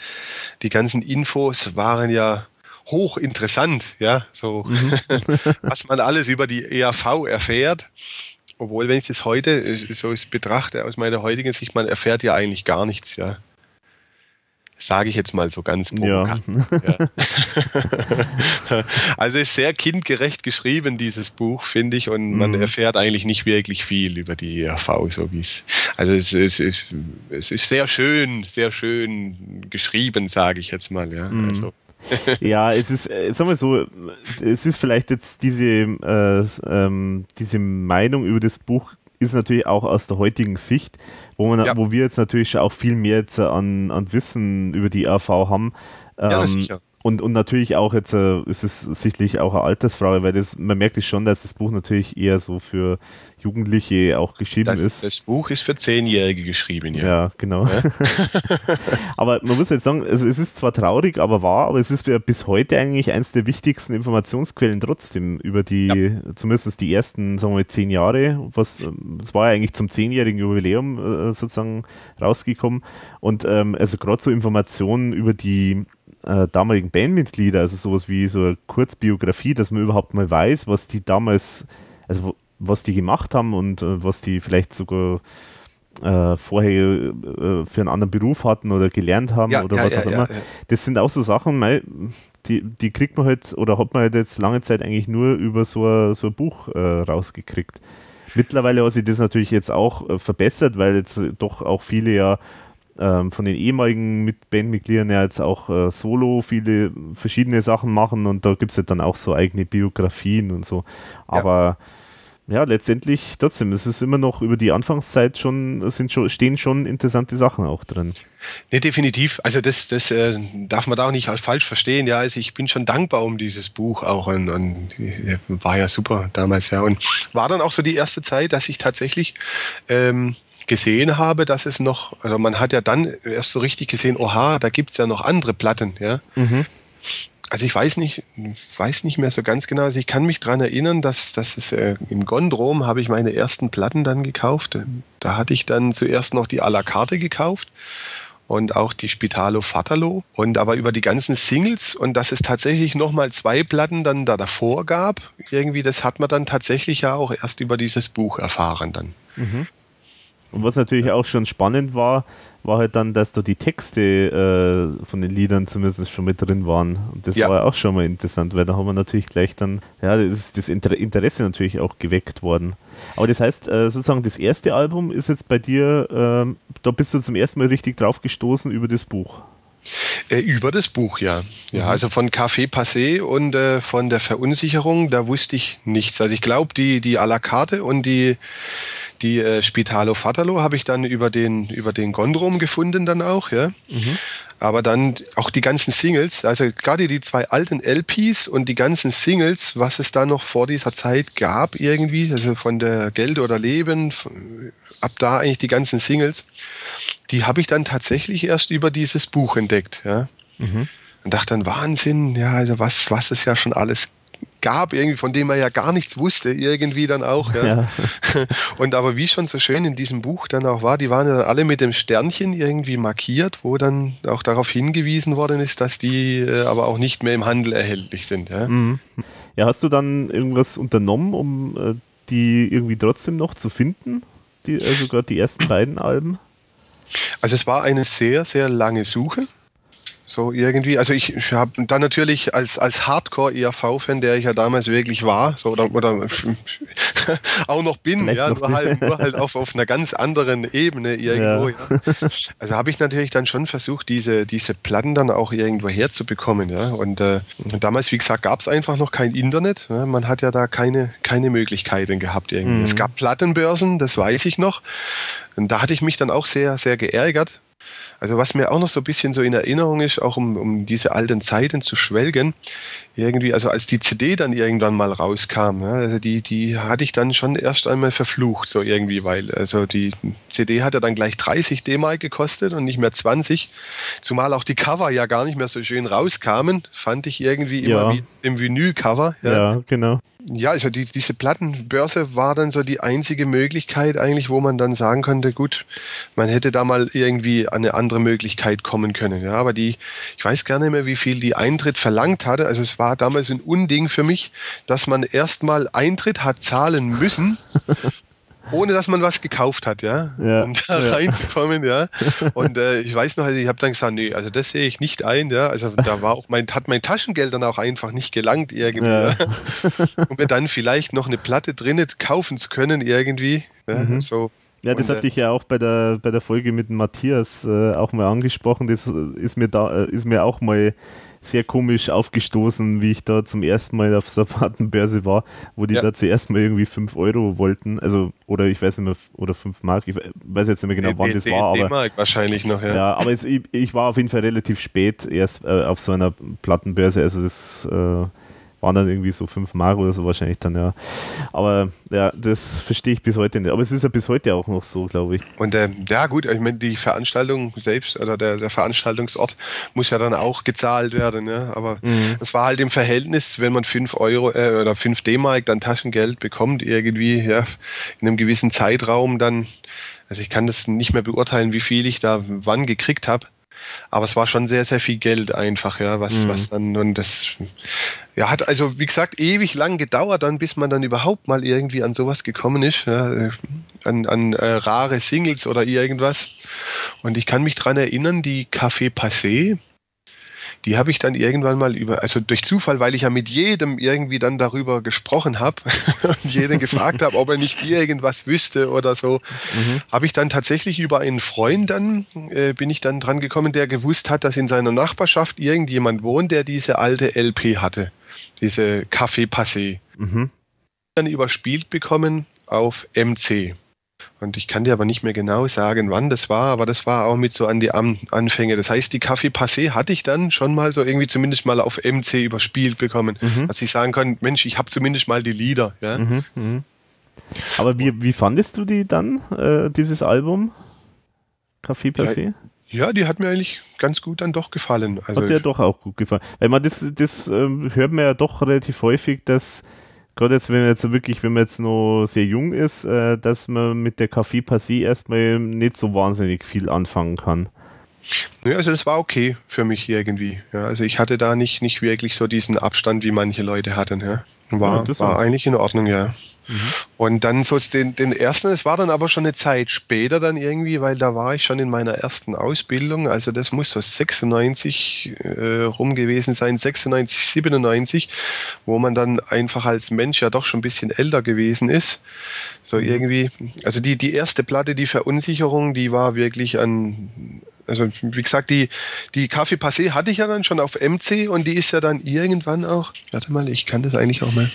die ganzen Infos waren ja hochinteressant, ja, so mhm. was man alles über die ERV erfährt. Obwohl, wenn ich das heute so betrachte, aus meiner heutigen Sicht, man erfährt ja eigentlich gar nichts, ja. Sage ich jetzt mal so ganz provokant. Ja. ja. also ist sehr kindgerecht geschrieben, dieses Buch, finde ich, und man mhm. erfährt eigentlich nicht wirklich viel über die ERV, so wie es. Also es, es, es, es ist sehr schön, sehr schön geschrieben, sage ich jetzt mal, ja. Mhm. Also. ja, es ist, äh, sagen wir so, es ist vielleicht jetzt diese, äh, ähm, diese Meinung über das Buch ist natürlich auch aus der heutigen Sicht, wo, man, ja. wo wir jetzt natürlich auch viel mehr jetzt an, an Wissen über die AV haben. Ähm, ja, sicher und, und natürlich auch jetzt äh, ist es sicherlich auch eine Altersfrage, weil das, man merkt es schon, dass das Buch natürlich eher so für Jugendliche auch geschrieben das, ist. Das Buch ist für Zehnjährige geschrieben, ja. Ja, genau. Ja? aber man muss jetzt sagen, also es ist zwar traurig, aber wahr, aber es ist bis heute eigentlich eines der wichtigsten Informationsquellen trotzdem über die, ja. zumindest die ersten, sagen wir mal, zehn Jahre. Was, es war ja eigentlich zum zehnjährigen Jubiläum äh, sozusagen rausgekommen. Und ähm, also gerade so Informationen über die äh, damaligen Bandmitglieder, also sowas wie so eine Kurzbiografie, dass man überhaupt mal weiß, was die damals, also was die gemacht haben und äh, was die vielleicht sogar äh, vorher äh, für einen anderen Beruf hatten oder gelernt haben ja, oder ja, was auch immer. Das sind auch so Sachen, die, die kriegt man halt oder hat man halt jetzt lange Zeit eigentlich nur über so ein, so ein Buch äh, rausgekriegt. Mittlerweile hat sich das natürlich jetzt auch äh, verbessert, weil jetzt doch auch viele ja ähm, von den ehemaligen Bandmitgliedern ja jetzt auch äh, solo viele verschiedene Sachen machen und da gibt es ja dann auch so eigene Biografien und so. Aber ja. ja. letztendlich trotzdem, es ist immer noch über die Anfangszeit schon, sind schon, stehen schon interessante Sachen auch drin. Ne, definitiv. Also das, das äh, darf man da auch nicht als falsch verstehen. Ja, also ich bin schon dankbar um dieses Buch auch und, und war ja super damals, ja. Und war dann auch so die erste Zeit, dass ich tatsächlich ähm, gesehen habe, dass es noch, also man hat ja dann erst so richtig gesehen, oha, da gibt es ja noch andere Platten, ja. Mhm. Also ich weiß nicht, weiß nicht mehr so ganz genau. Also ich kann mich daran erinnern, dass, dass es äh, im Gondrom habe ich meine ersten Platten dann gekauft. Da hatte ich dann zuerst noch die à la carte gekauft und auch die Spitalo Fatalo und aber über die ganzen Singles und dass es tatsächlich nochmal zwei Platten dann da davor gab, irgendwie, das hat man dann tatsächlich ja auch erst über dieses Buch erfahren dann. Mhm. Und was natürlich auch schon spannend war, war halt dann, dass da die Texte äh, von den Liedern zumindest schon mit drin waren. Und das ja. war ja auch schon mal interessant, weil da haben wir natürlich gleich dann, ja, das ist das Interesse natürlich auch geweckt worden. Aber das heißt, äh, sozusagen das erste Album ist jetzt bei dir, äh, da bist du zum ersten Mal richtig drauf gestoßen über das Buch. Äh, über das Buch, ja. Ja, mhm. also von Café Passé und äh, von der Verunsicherung, da wusste ich nichts. Also ich glaube, die, die à la carte und die, die äh, Spitalo Fatalo habe ich dann über den, über den Gondrom gefunden dann auch, ja. Mhm. Aber dann auch die ganzen Singles, also gerade die zwei alten LPs und die ganzen Singles, was es da noch vor dieser Zeit gab irgendwie, also von der Geld oder Leben, ab da eigentlich die ganzen Singles, die habe ich dann tatsächlich erst über dieses Buch entdeckt, ja. Mhm. Und dachte dann, Wahnsinn, ja, also was, was es ja schon alles gab, irgendwie, von dem er ja gar nichts wusste, irgendwie dann auch. Ja. ja. Und aber wie schon so schön in diesem Buch dann auch war, die waren ja alle mit dem Sternchen irgendwie markiert, wo dann auch darauf hingewiesen worden ist, dass die äh, aber auch nicht mehr im Handel erhältlich sind. Ja, mhm. ja hast du dann irgendwas unternommen, um äh, die irgendwie trotzdem noch zu finden? Die, also gerade die ersten beiden Alben? Also es war eine sehr, sehr lange Suche. So irgendwie, also ich, ich habe dann natürlich als, als Hardcore-ERV-Fan, der ich ja damals wirklich war, so oder, oder auch noch bin, Vielleicht ja, noch nur, halt, nur halt auf, auf einer ganz anderen Ebene irgendwo. Ja. ja. Also habe ich natürlich dann schon versucht, diese, diese Platten dann auch irgendwo herzubekommen. Ja. Und äh, damals, wie gesagt, gab es einfach noch kein Internet. Ja. Man hat ja da keine, keine Möglichkeiten gehabt irgendwie. Mhm. Es gab Plattenbörsen, das weiß ich noch. Und da hatte ich mich dann auch sehr, sehr geärgert, also was mir auch noch so ein bisschen so in Erinnerung ist, auch um, um diese alten Zeiten zu schwelgen, irgendwie, also als die CD dann irgendwann mal rauskam, ja, also die, die hatte ich dann schon erst einmal verflucht, so irgendwie, weil also die CD hat ja dann gleich 30 D-Mark gekostet und nicht mehr 20, zumal auch die Cover ja gar nicht mehr so schön rauskamen, fand ich irgendwie immer ja. wie im Vinyl-Cover. Ja. ja, genau. Ja, also die, diese Plattenbörse war dann so die einzige Möglichkeit eigentlich, wo man dann sagen konnte, gut, man hätte da mal irgendwie eine andere Möglichkeit kommen können. Ja, aber die, ich weiß gar nicht mehr, wie viel die Eintritt verlangt hatte. Also es war damals ein Unding für mich, dass man erstmal Eintritt hat zahlen müssen. ohne dass man was gekauft hat, ja, ja um da ja. reinzukommen, ja. Und äh, ich weiß noch, ich habe dann gesagt, nee, also das sehe ich nicht ein, ja. Also da war auch mein, hat mein Taschengeld dann auch einfach nicht gelangt irgendwie, ja. um mir dann vielleicht noch eine Platte drinnen kaufen zu können irgendwie, ja, mhm. so. Ja, das hatte ich ja auch bei der, bei der Folge mit Matthias äh, auch mal angesprochen. Das ist mir da, äh, ist mir auch mal sehr komisch aufgestoßen, wie ich da zum ersten Mal auf so einer Plattenbörse war, wo die ja. da zuerst mal irgendwie 5 Euro wollten. Also, oder ich weiß nicht mehr, oder 5 Mark, ich weiß jetzt nicht mehr genau, wann das war. Aber, Mark wahrscheinlich noch, ja. Ja, aber es, ich, ich, war auf jeden Fall relativ spät erst äh, auf so einer Plattenbörse. Also das äh, waren dann irgendwie so 5 Mark oder so wahrscheinlich dann, ja. Aber ja, das verstehe ich bis heute nicht. Aber es ist ja bis heute auch noch so, glaube ich. Und äh, ja, gut, ich meine, die Veranstaltung selbst oder der, der Veranstaltungsort muss ja dann auch gezahlt werden, ja. Aber mhm. es war halt im Verhältnis, wenn man 5 Euro äh, oder 5 D-Mark dann Taschengeld bekommt, irgendwie, ja, in einem gewissen Zeitraum dann, also ich kann das nicht mehr beurteilen, wie viel ich da wann gekriegt habe. Aber es war schon sehr, sehr viel Geld einfach, ja, was, mhm. was dann, und das, ja, hat also, wie gesagt, ewig lang gedauert dann, bis man dann überhaupt mal irgendwie an sowas gekommen ist, ja, an, an äh, rare Singles oder irgendwas. Und ich kann mich dran erinnern, die Café Passé, die habe ich dann irgendwann mal über, also durch Zufall, weil ich ja mit jedem irgendwie dann darüber gesprochen habe und jeden gefragt habe, ob er nicht irgendwas wüsste oder so, mhm. habe ich dann tatsächlich über einen Freund dann, äh, bin ich dann dran gekommen, der gewusst hat, dass in seiner Nachbarschaft irgendjemand wohnt, der diese alte LP hatte, diese Café Passé. Mhm. Dann überspielt bekommen auf MC. Und ich kann dir aber nicht mehr genau sagen, wann das war, aber das war auch mit so an die Anfänge. Das heißt, die Café Passé hatte ich dann schon mal so irgendwie zumindest mal auf MC überspielt bekommen, mhm. dass ich sagen kann, Mensch, ich habe zumindest mal die Lieder. Ja? Mhm, mh. Aber wie, wie fandest du die dann, äh, dieses Album? Café Passé? Ja, ja, die hat mir eigentlich ganz gut dann doch gefallen. Also hat dir doch auch gut gefallen. Weil man das, das ähm, hört man ja doch relativ häufig, dass gerade jetzt, wenn man jetzt wirklich, wenn man jetzt noch sehr jung ist, äh, dass man mit der Café Passé erstmal nicht so wahnsinnig viel anfangen kann. Ja, also es war okay für mich irgendwie. Ja, also ich hatte da nicht, nicht wirklich so diesen Abstand, wie manche Leute hatten. Ja. War, ja, war eigentlich in Ordnung, ja. Mhm. Und dann so den, den ersten, es war dann aber schon eine Zeit später dann irgendwie, weil da war ich schon in meiner ersten Ausbildung, also das muss so 96 äh, rum gewesen sein, 96, 97, wo man dann einfach als Mensch ja doch schon ein bisschen älter gewesen ist. So mhm. irgendwie, also die, die erste Platte, die Verunsicherung, die war wirklich an, also wie gesagt, die, die Café Passé hatte ich ja dann schon auf MC und die ist ja dann irgendwann auch, warte mal, ich kann das eigentlich auch mal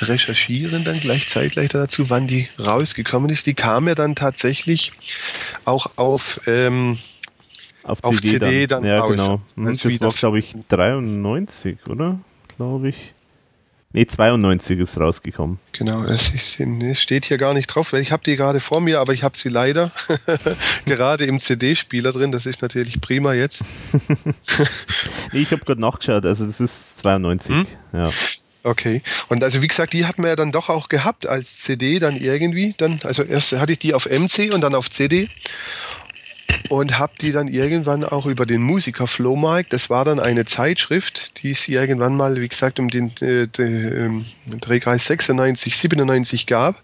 recherchieren dann gleich zeitgleich dazu, wann die rausgekommen ist. Die kam ja dann tatsächlich auch auf, ähm, auf, auf CD, CD, dann, dann ja, raus. genau. Hm, das war, glaube ich, 93, oder? Glaube ich. Nee, 92 ist rausgekommen. Genau, es, es steht hier gar nicht drauf, ich habe die gerade vor mir, aber ich habe sie leider gerade im CD-Spieler drin. Das ist natürlich prima jetzt. nee, ich habe gerade nachgeschaut, also das ist 92. Hm? Ja. Okay. Und also wie gesagt, die hat man ja dann doch auch gehabt als CD dann irgendwie. Dann, also erst hatte ich die auf MC und dann auf CD und habe die dann irgendwann auch über den Musikerflohmarkt, das war dann eine Zeitschrift, die es irgendwann mal, wie gesagt, um den, äh, den äh, Drehkreis 96, 97 gab,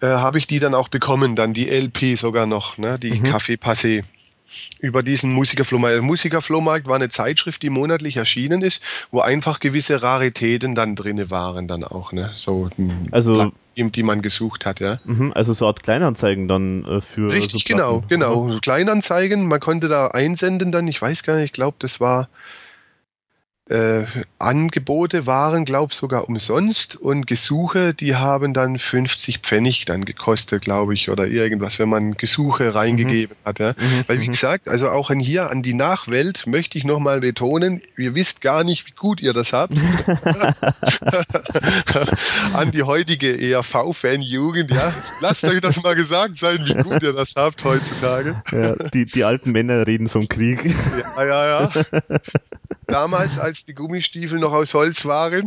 äh, habe ich die dann auch bekommen, dann die LP sogar noch, ne, die mhm. Café Passé über diesen Musikerflohmarkt. Der Musikerflohmarkt war eine Zeitschrift, die monatlich erschienen ist, wo einfach gewisse Raritäten dann drinne waren, dann auch, ne? So also die man gesucht hat, ja. Mhm, also so eine Art Kleinanzeigen dann äh, für. Richtig, so genau, genau. Mhm. Kleinanzeigen, man konnte da einsenden dann, ich weiß gar nicht, ich glaube, das war äh, Angebote waren, glaube ich, sogar umsonst und Gesuche, die haben dann 50 Pfennig dann gekostet, glaube ich, oder irgendwas, wenn man Gesuche reingegeben mhm. hat. Ja. Mhm. Weil, wie mhm. gesagt, also auch in hier an die Nachwelt möchte ich nochmal betonen, ihr wisst gar nicht, wie gut ihr das habt. an die heutige ERV-Fan-Jugend, ja, lasst euch das mal gesagt sein, wie gut ihr das habt heutzutage. Ja, die, die alten Männer reden vom Krieg. Ja, ja, ja. Damals, als die Gummistiefel noch aus Holz waren.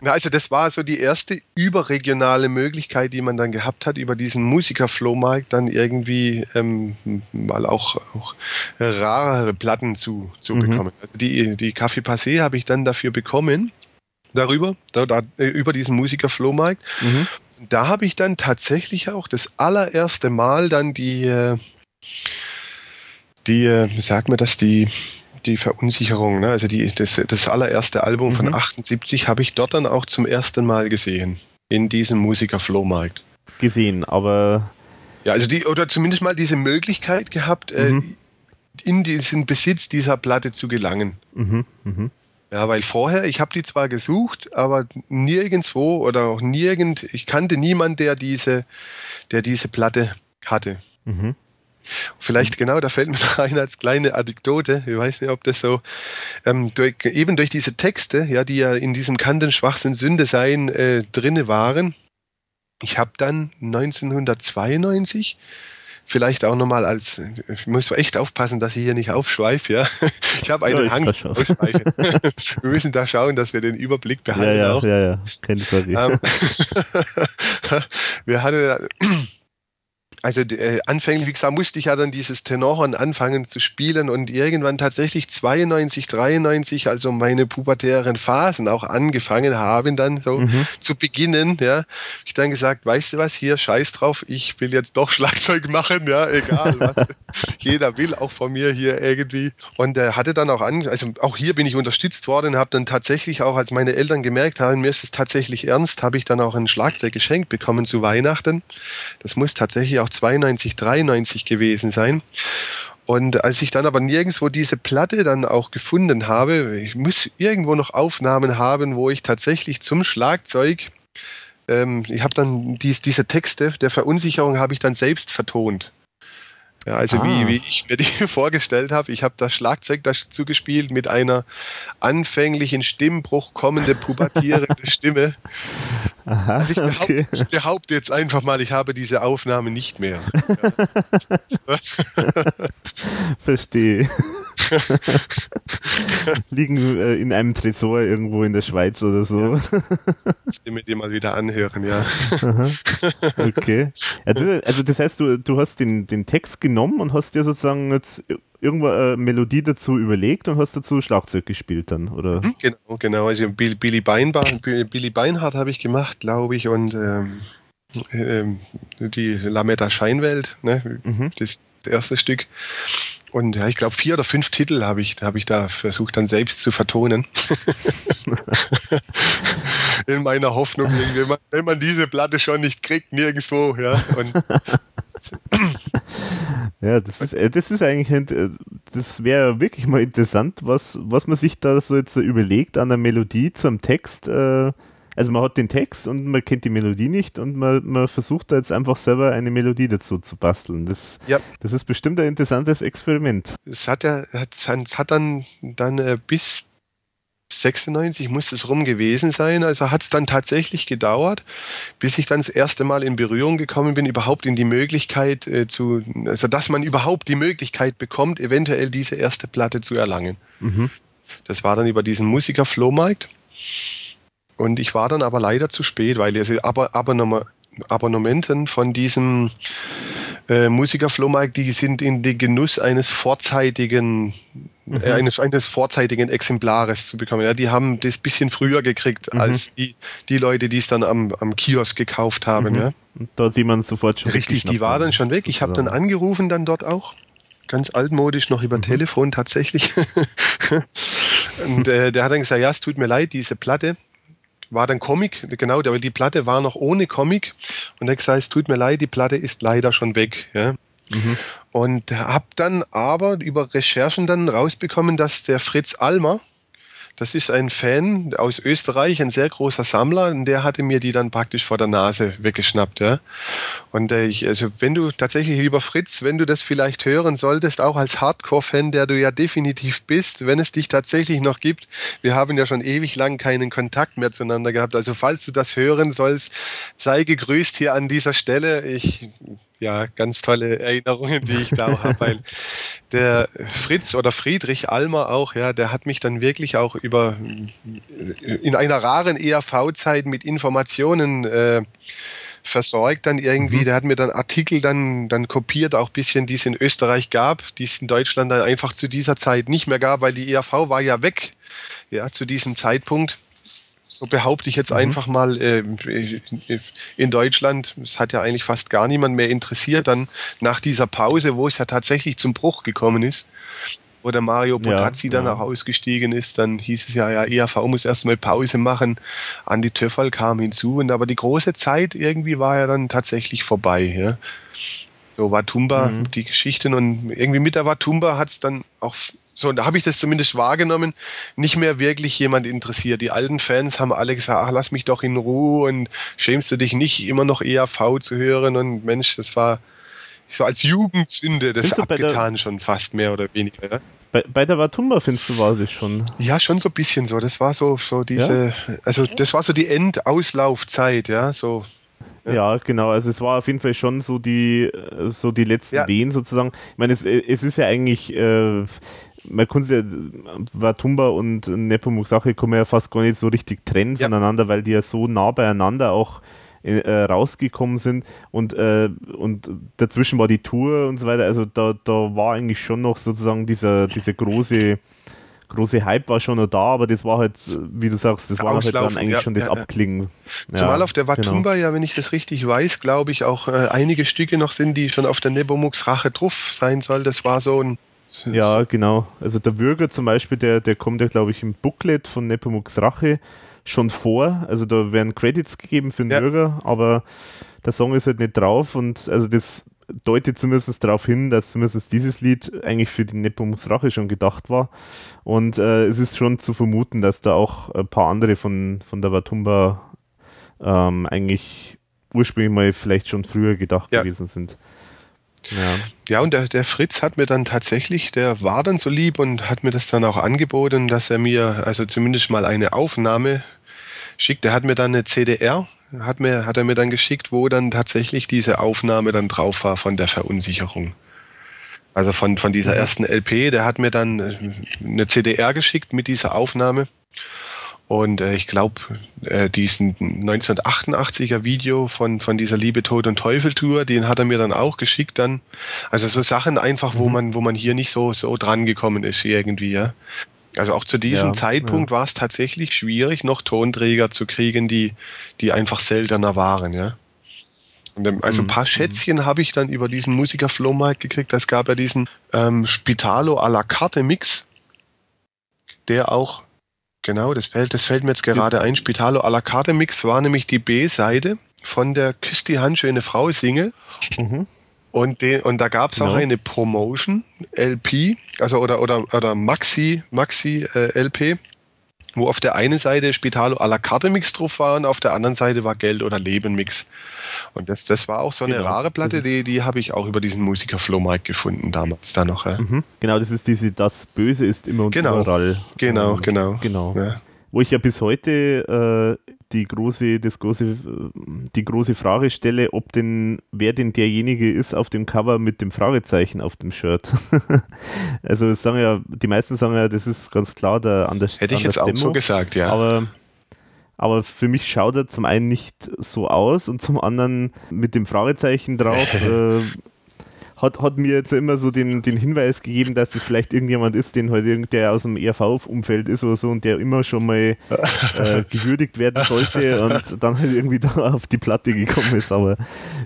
also das war so die erste überregionale Möglichkeit, die man dann gehabt hat, über diesen Musikerflohmarkt dann irgendwie ähm, mal auch, auch rarere Platten zu, zu mhm. bekommen. Also die, die Café Passé habe ich dann dafür bekommen, darüber, da, da, über diesen Musikerflohmarkt. Mhm. Da habe ich dann tatsächlich auch das allererste Mal dann die äh, die, äh, wie sagt man das, die, die Verunsicherung, ne? also die, das, das allererste Album mhm. von 78 habe ich dort dann auch zum ersten Mal gesehen, in diesem Musikerflohmarkt. Gesehen, aber... Ja, also die, oder zumindest mal diese Möglichkeit gehabt, äh, mhm. äh, in diesen Besitz dieser Platte zu gelangen. Mhm. Mhm. Ja, weil vorher, ich habe die zwar gesucht, aber nirgendwo oder auch nirgend, ich kannte niemanden, der diese, der diese Platte hatte. Mhm. Vielleicht genau, da fällt mir noch ein als kleine Anekdote. Ich weiß nicht, ob das so ähm, durch, eben durch diese Texte, ja, die ja in diesem Kanten Schwachsinn Sünde sein äh, drinne waren. Ich habe dann 1992 vielleicht auch nochmal als, ich muss echt aufpassen, dass ich hier nicht aufschweife, ja. Ich habe einen ja, Hang Wir müssen da schauen, dass wir den Überblick behalten. Ja, ja, auch. ja, ja. Keine Sorge. Ähm, wir hatten also äh, anfänglich, wie gesagt, musste ich ja dann dieses Tenorhorn anfangen zu spielen und irgendwann tatsächlich 92, 93, also meine pubertären Phasen auch angefangen haben, dann so mhm. zu beginnen, ja, ich dann gesagt, weißt du was, hier, scheiß drauf, ich will jetzt doch Schlagzeug machen, ja, egal was. Jeder will auch von mir hier irgendwie. Und er äh, hatte dann auch an, also auch hier bin ich unterstützt worden, habe dann tatsächlich auch, als meine Eltern gemerkt haben, mir ist es tatsächlich ernst, habe ich dann auch ein Schlagzeug geschenkt bekommen zu Weihnachten. Das muss tatsächlich auch 92, 93 gewesen sein. Und als ich dann aber nirgendwo diese Platte dann auch gefunden habe, ich muss irgendwo noch Aufnahmen haben, wo ich tatsächlich zum Schlagzeug, ähm, ich habe dann dies, diese Texte der Verunsicherung habe ich dann selbst vertont. Ja, also ah. wie, wie ich mir die vorgestellt habe, ich habe das Schlagzeug dazu gespielt mit einer anfänglichen Stimmbruch kommende pubertierende Stimme. Aha, also ich, behaupte, okay. ich behaupte jetzt einfach mal, ich habe diese Aufnahme nicht mehr. Verstehe. Liegen äh, in einem Tresor irgendwo in der Schweiz oder so. Ja. Stimme dir mal wieder anhören, ja. Aha. Okay. Also das heißt, du, du hast den, den Text genommen und hast dir sozusagen jetzt irgendwo eine Melodie dazu überlegt und hast dazu Schlagzeug gespielt dann, oder? Mhm, genau, genau. Also Billy, Beinbart, Billy Beinhardt habe ich gemacht, glaube ich, und ähm, ähm, die Lametta Scheinwelt, ne? Mhm. das erste Stück. Und ja, ich glaube, vier oder fünf Titel habe ich, hab ich da versucht dann selbst zu vertonen. In meiner Hoffnung, wenn man, wenn man diese Platte schon nicht kriegt, nirgendwo. Ja, und ja das, ist, äh, das ist eigentlich, äh, das wäre wirklich mal interessant, was, was man sich da so jetzt überlegt an der Melodie zum Text. Äh, also man hat den Text und man kennt die Melodie nicht und man, man versucht da jetzt einfach selber eine Melodie dazu zu basteln. Das, ja. das ist bestimmt ein interessantes Experiment. Es hat ja, es hat dann, dann äh, bis 96 muss es rum gewesen sein. Also hat es dann tatsächlich gedauert, bis ich dann das erste Mal in Berührung gekommen bin, überhaupt in die Möglichkeit äh, zu, also dass man überhaupt die Möglichkeit bekommt, eventuell diese erste Platte zu erlangen. Mhm. Das war dann über diesen Musiker-Flohmarkt. Und ich war dann aber leider zu spät, weil also Abonnementen von diesem äh, Musikerflohmarkt, die sind in den Genuss eines vorzeitigen, mhm. äh, eines, eines vorzeitigen Exemplares zu bekommen. Ja, die haben das bisschen früher gekriegt mhm. als die, die Leute, die es dann am, am Kiosk gekauft haben. Mhm. Ja. Da sieht man sofort schon. Richtig, die war dann schon weg. Ich habe dann angerufen dann dort auch ganz altmodisch noch über mhm. Telefon tatsächlich. und äh, der hat dann gesagt, ja, es tut mir leid, diese Platte, war dann Comic, genau, aber die Platte war noch ohne Comic und er hat gesagt, es tut mir leid, die Platte ist leider schon weg. Ja. Mhm. Und habe dann aber über Recherchen dann rausbekommen, dass der Fritz Almer, das ist ein Fan aus Österreich, ein sehr großer Sammler, und der hatte mir die dann praktisch vor der Nase weggeschnappt. Ja. Und äh, ich, also wenn du tatsächlich, lieber Fritz, wenn du das vielleicht hören solltest, auch als Hardcore-Fan, der du ja definitiv bist, wenn es dich tatsächlich noch gibt, wir haben ja schon ewig lang keinen Kontakt mehr zueinander gehabt. Also falls du das hören sollst, sei gegrüßt hier an dieser Stelle. Ich ja, ganz tolle Erinnerungen, die ich da auch habe, weil der Fritz oder Friedrich Almer auch, ja, der hat mich dann wirklich auch über in einer raren ERV-Zeit mit Informationen äh, versorgt dann irgendwie. Mhm. Der hat mir dann Artikel dann, dann kopiert, auch bisschen, die es in Österreich gab, die es in Deutschland dann einfach zu dieser Zeit nicht mehr gab, weil die ERV war ja weg, ja, zu diesem Zeitpunkt so behaupte ich jetzt mhm. einfach mal, äh, in Deutschland, es hat ja eigentlich fast gar niemand mehr interessiert, dann nach dieser Pause, wo es ja tatsächlich zum Bruch gekommen ist, wo der Mario Potazzi ja, dann ja. auch ausgestiegen ist, dann hieß es ja, ja, ERV muss erstmal Pause machen, Andi Töffel kam hinzu, und aber die große Zeit irgendwie war ja dann tatsächlich vorbei. Ja. So Watumba, mhm. die Geschichten und irgendwie mit der Watumba hat es dann auch so, und da habe ich das zumindest wahrgenommen, nicht mehr wirklich jemand interessiert. Die alten Fans haben alle gesagt, ach, lass mich doch in Ruhe und schämst du dich nicht, immer noch ERV zu hören. Und Mensch, das war so als Jugendsünde das abgetan schon fast mehr oder weniger. Ja? Bei, bei der Watumba findest du war es schon. Ja, schon so ein bisschen so. Das war so, so diese, ja? also das war so die Endauslaufzeit, ja, so ja. ja. genau. Also es war auf jeden Fall schon so die, so die letzten ja. Wehen sozusagen. Ich meine, es, es ist ja eigentlich, äh, man kann ja, Watumba und Nepomuk Sache kann man ja fast gar nicht so richtig trennen ja. voneinander, weil die ja so nah beieinander auch äh, rausgekommen sind und, äh, und dazwischen war die Tour und so weiter. Also da, da war eigentlich schon noch sozusagen dieser, dieser große große Hype war schon noch da, aber das war halt, wie du sagst, das war halt dann eigentlich ja, schon das ja, Abklingen. Zumal auf der Watumba genau. ja, wenn ich das richtig weiß, glaube ich, auch äh, einige Stücke noch sind, die schon auf der Nepomuk's Rache drauf sein soll. Das war so ein ja, genau. Also der Würger zum Beispiel, der, der kommt ja, glaube ich, im Booklet von Nepomuk's Rache schon vor. Also da werden Credits gegeben für den ja. Bürger, aber der Song ist halt nicht drauf und also das deutet zumindest darauf hin, dass zumindest dieses Lied eigentlich für die Nepomus Rache schon gedacht war. Und äh, es ist schon zu vermuten, dass da auch ein paar andere von, von der Watumba ähm, eigentlich ursprünglich mal vielleicht schon früher gedacht ja. gewesen sind. Ja, ja und der, der Fritz hat mir dann tatsächlich, der war dann so lieb und hat mir das dann auch angeboten, dass er mir also zumindest mal eine Aufnahme schickt. Er hat mir dann eine CDR, hat, mir, hat er mir dann geschickt, wo dann tatsächlich diese Aufnahme dann drauf war von der Verunsicherung. Also von, von dieser mhm. ersten LP, der hat mir dann eine CDR geschickt mit dieser Aufnahme. Und äh, ich glaube, äh, diesen 1988er Video von, von dieser Liebe, Tod und Teufel Tour, den hat er mir dann auch geschickt dann. Also so Sachen einfach, wo mhm. man, wo man hier nicht so, so dran gekommen ist irgendwie, ja. Also auch zu diesem ja, Zeitpunkt ja. war es tatsächlich schwierig, noch Tonträger zu kriegen, die, die einfach seltener waren, ja. Und, ähm, also ein paar mhm. Schätzchen mhm. habe ich dann über diesen Musiker Flohmarkt gekriegt. Es gab ja diesen ähm, Spitalo à la carte Mix, der auch Genau, das fällt, das fällt mir jetzt gerade ein. Spitalo à la carte Mix war nämlich die B-Seite von der Küss die Hand schöne Frau Single. Mhm. Und, den, und da gab es genau. auch eine Promotion LP, also oder, oder, oder Maxi, Maxi äh, LP, wo auf der einen Seite Spitalo à la carte Mix drauf war und auf der anderen Seite war Geld oder Leben Mix. Und das, das war auch so eine genau, rare Platte, die, die habe ich auch über diesen Musiker Flohmarkt gefunden damals da noch. Ja. Mhm. Genau, das ist diese Das Böse ist immer und genau, überall. Genau, ähm, genau. Genau. Ja. Wo ich ja bis heute äh, die große, das große, die große Frage stelle, ob denn, wer denn derjenige ist auf dem Cover mit dem Fragezeichen auf dem Shirt. also sagen ja, die meisten sagen ja, das ist ganz klar der Anders Hätte ich jetzt auch Demo, so gesagt, ja. Aber aber für mich schaut er zum einen nicht so aus und zum anderen mit dem Fragezeichen drauf äh, hat, hat mir jetzt immer so den, den Hinweis gegeben, dass das vielleicht irgendjemand ist, den halt der aus dem ERV-Umfeld ist oder so und der immer schon mal äh, gewürdigt werden sollte und dann halt irgendwie da auf die Platte gekommen ist. Aber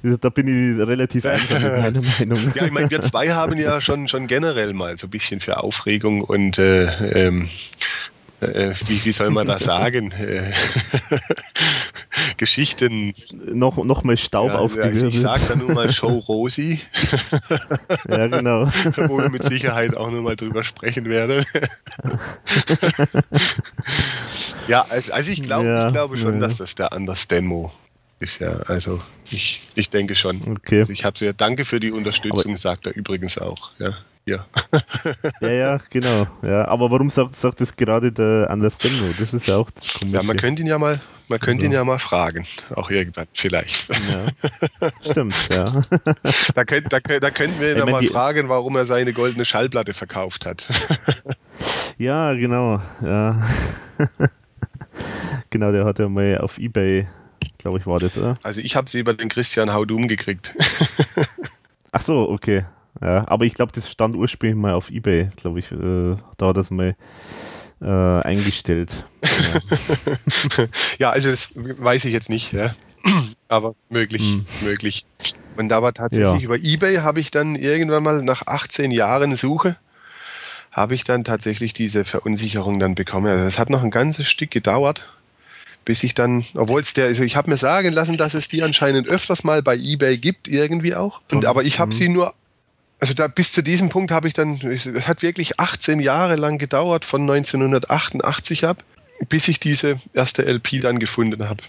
da bin ich relativ einsam mit meiner Meinung. Ja, ich meine, wir zwei haben ja schon, schon generell mal so ein bisschen für Aufregung und äh, ähm, äh, wie, wie soll man das sagen, äh, Geschichten. Noch, noch mal Staub ja, aufgewirbelt. Ich sage da nur mal Show Rosi. ja, genau. Wo wir mit Sicherheit auch nur mal drüber sprechen werden. ja, also, also ich, glaub, ja, ich glaube schon, ja. dass das der Anders Demo ist. Ja, also ich, ich denke schon. Okay. Also ich habe ja Danke für die Unterstützung, Aber sagt er übrigens auch. Ja. Ja. ja, ja, genau. Ja, aber warum sagt, sagt das gerade der Anders Demno? Das ist ja auch das Komische. Ja, man könnte ihn ja mal, man könnte also. ihn ja mal fragen. Auch irgendwann, vielleicht. Ja. Stimmt, ja. Da, könnt, da, da könnten wir ihn ja mal fragen, warum er seine goldene Schallplatte verkauft hat. ja, genau. Ja. genau, der hat ja mal auf Ebay, glaube ich, war das, oder? Also ich habe sie über den Christian Haudum gekriegt. Ach so, okay. Ja, aber ich glaube, das stand ursprünglich mal auf Ebay, glaube ich. Äh, da hat das mal äh, eingestellt. Ja. ja. also das weiß ich jetzt nicht, ja. aber möglich, hm. möglich. Und da war tatsächlich ja. über Ebay habe ich dann irgendwann mal nach 18 Jahren Suche habe ich dann tatsächlich diese Verunsicherung dann bekommen. Also das hat noch ein ganzes Stück gedauert, bis ich dann, obwohl es der, also ich habe mir sagen lassen, dass es die anscheinend öfters mal bei eBay gibt, irgendwie auch. Und, aber ich habe sie nur also da bis zu diesem Punkt habe ich dann, es hat wirklich 18 Jahre lang gedauert, von 1988 ab, bis ich diese erste LP dann gefunden habe.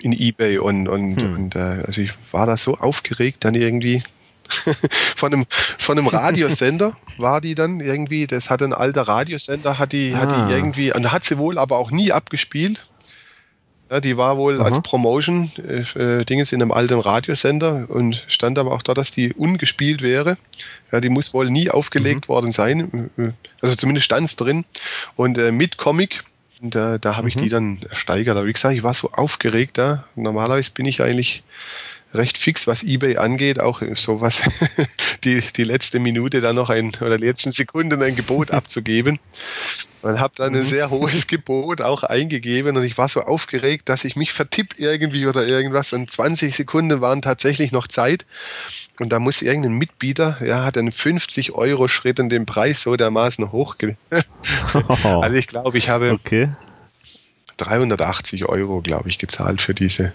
In Ebay und, und, hm. und äh, also ich war da so aufgeregt dann irgendwie. von einem, von einem Radiosender war die dann irgendwie, das hat ein alter Radiosender, hat die, ah. hat die ah. irgendwie, und hat sie wohl aber auch nie abgespielt. Ja, die war wohl Aha. als Promotion äh, äh, Dinges in einem alten Radiosender und stand aber auch da, dass die ungespielt wäre. Ja, die muss wohl nie aufgelegt mhm. worden sein. Äh, also zumindest stand es drin. Und äh, mit Comic Und äh, da habe ich die dann ersteigert. Aber wie gesagt, ich war so aufgeregt da. Normalerweise bin ich eigentlich recht fix, was eBay angeht, auch sowas, die, die letzte Minute dann noch ein, oder die letzten Sekunden ein Gebot abzugeben. Und habe dann ein Mhm. sehr hohes Gebot auch eingegeben und ich war so aufgeregt, dass ich mich vertipp irgendwie oder irgendwas. Und 20 Sekunden waren tatsächlich noch Zeit. Und da muss irgendein Mitbieter, ja, hat einen 50 Euro Schritt in den Preis so dermaßen hochge... Also ich glaube, ich habe okay. 380 Euro, glaube ich, gezahlt für diese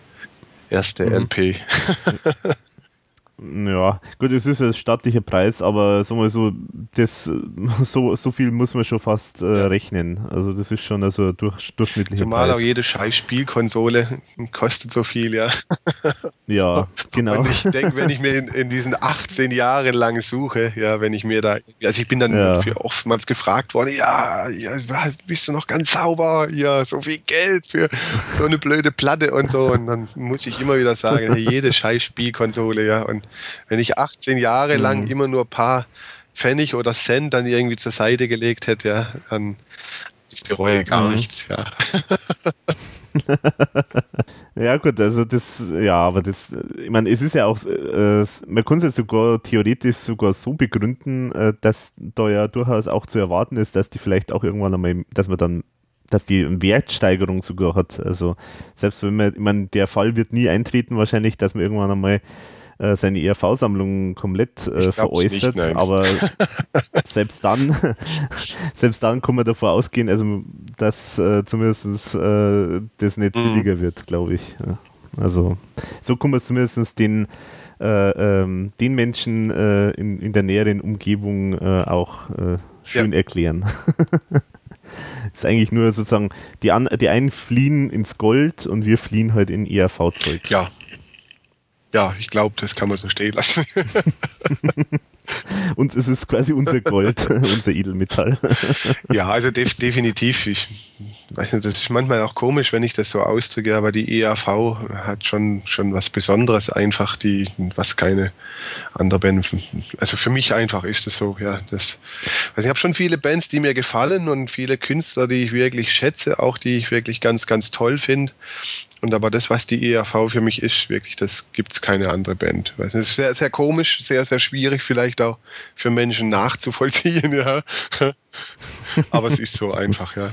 erste Mhm. LP. Ja, gut, es ist ein staatlicher Preis, aber sagen wir so, das, so, so viel muss man schon fast äh, rechnen. Also das ist schon also ein durch, durchschnittlicher Zumal auch Preis. jede scheiß Spielkonsole kostet so viel, ja. Ja, genau. Und ich denke, wenn ich mir in, in diesen 18 Jahren lang suche, ja, wenn ich mir da, also ich bin dann Ja. für oftmals gefragt worden, ja, ja, bist du noch ganz sauber, ja, so viel Geld für so eine blöde Platte und so. Und dann muss ich immer wieder sagen, jede scheiß Spielkonsole, ja. Und wenn ich 18 Jahre lang Mhm. immer nur ein paar Pfennig oder Cent dann irgendwie zur Seite gelegt hätte, ja, dann ich bereue gar Mhm. nichts, ja. Ja gut, also das, ja, aber das, ich meine, es ist ja auch, äh, man kann es ja sogar theoretisch sogar so begründen, äh, dass da ja durchaus auch zu erwarten ist, dass die vielleicht auch irgendwann einmal, dass man dann, dass die eine Wertsteigerung sogar hat. Also selbst wenn man, ich meine, der Fall wird nie eintreten wahrscheinlich, dass man irgendwann einmal äh, seine ERV-Sammlung komplett äh, nicht, veräußert, nein. aber selbst dann, selbst dann kann man davon ausgehen, also dass äh, zumindest äh, das nicht Mhm. billiger wird, glaube ich. Ja. Also so kann man es zumindest den, äh, ähm, den Menschen in, in der näheren Umgebung auch schön erklären. ist eigentlich nur sozusagen, die, an, die einen fliehen ins Gold und wir fliehen halt in ERV-Zeug. Ja. Ja, ich glaube, das kann man so stehen lassen. Und es ist quasi unser Gold, unser Edelmetall. ja, also def definitiv. Ich weiß nicht, das ist manchmal auch komisch, wenn ich das so ausdrücke, aber die EAV hat schon, schon was Besonderes einfach, die, was keine andere Band, also für mich einfach ist es so, ja. Das, also ich habe schon viele Bands, die mir gefallen und viele Künstler, die ich wirklich schätze, auch die ich wirklich ganz, ganz toll finde. Und aber das, was die EAV für mich ist, wirklich, das gibt's keine andere Band. Das ist sehr, sehr komisch, sehr, sehr schwierig, vielleicht auch für Menschen nachzuvollziehen, ja. Aber es ist so einfach, ja.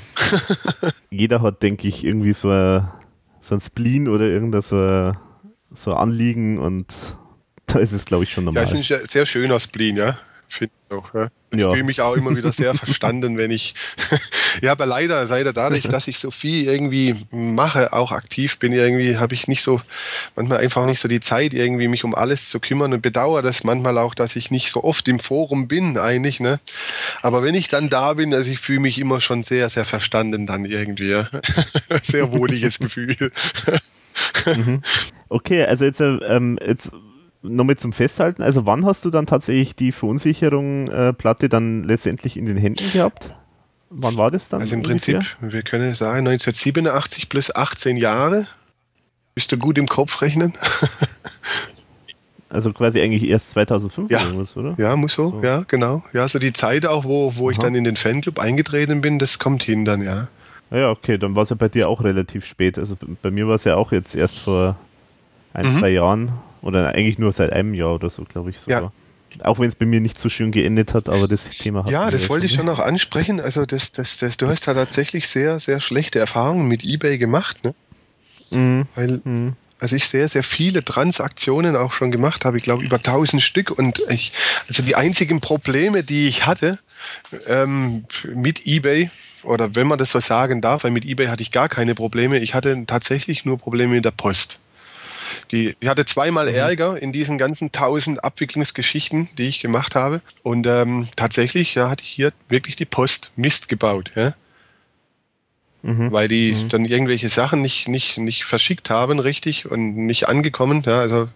Jeder hat, denke ich, irgendwie so ein, so ein Spleen oder irgendein so, so ein Anliegen und da ist es, glaube ich, schon Ja, normal. es ist ein sehr schöner Spleen, ja. Finde ich auch, ja. Ich Ja. fühle mich auch immer wieder sehr verstanden, wenn ich, ja, aber leider, leider dadurch, dass ich so viel irgendwie mache, auch aktiv bin, irgendwie habe ich nicht so, manchmal einfach nicht so die Zeit, irgendwie mich um alles zu kümmern und bedauere das manchmal auch, dass ich nicht so oft im Forum bin, eigentlich, ne. Aber wenn ich dann da bin, also ich fühle mich immer schon sehr, sehr verstanden dann irgendwie, ja. Sehr wohliges Gefühl. Okay, also jetzt, äh, ähm, jetzt nochmal zum Festhalten. Also wann hast du dann tatsächlich die Verunsicherung-Platte dann letztendlich in den Händen gehabt? Wann war das dann? Also im ungefähr? Prinzip, wir können sagen, 1987 plus 18 Jahre. Bist du gut im Kopf rechnen? Also quasi eigentlich erst 2005 Ja. oder irgendwas, oder? Ja, muss so, So. ja, genau. Ja, so die Zeit auch, wo, wo ich dann in den Fanclub eingetreten bin, das kommt hin dann, ja. Ja, okay, dann war es ja bei dir auch relativ spät. Also bei mir war es ja auch jetzt erst vor ein, Mhm. zwei Jahren oder eigentlich nur seit einem Jahr oder so, glaube ich sogar. Auch wenn es bei mir nicht so schön geendet hat, aber das Thema hat Ja, das wollte ich schon noch ansprechen. Also das, das, das, du hast da tatsächlich sehr, sehr schlechte Erfahrungen mit eBay gemacht, ne? Mhm. Weil Mhm. also ich sehr, sehr viele Transaktionen auch schon gemacht habe. Ich glaube über 1000 Stück und ich, also die einzigen Probleme, die ich hatte ähm, mit eBay oder wenn man das so sagen darf, weil mit eBay hatte ich gar keine Probleme. Ich hatte tatsächlich nur Probleme mit der Post. Die, ich hatte zweimal Ärger in diesen ganzen tausend Abwicklungsgeschichten, die ich gemacht habe. Und ähm, tatsächlich ja, hatte ich hier wirklich die Post Mist gebaut. Ja? Mhm. weil die dann irgendwelche Sachen nicht, nicht, nicht verschickt haben, richtig, und nicht angekommen. Ja, also,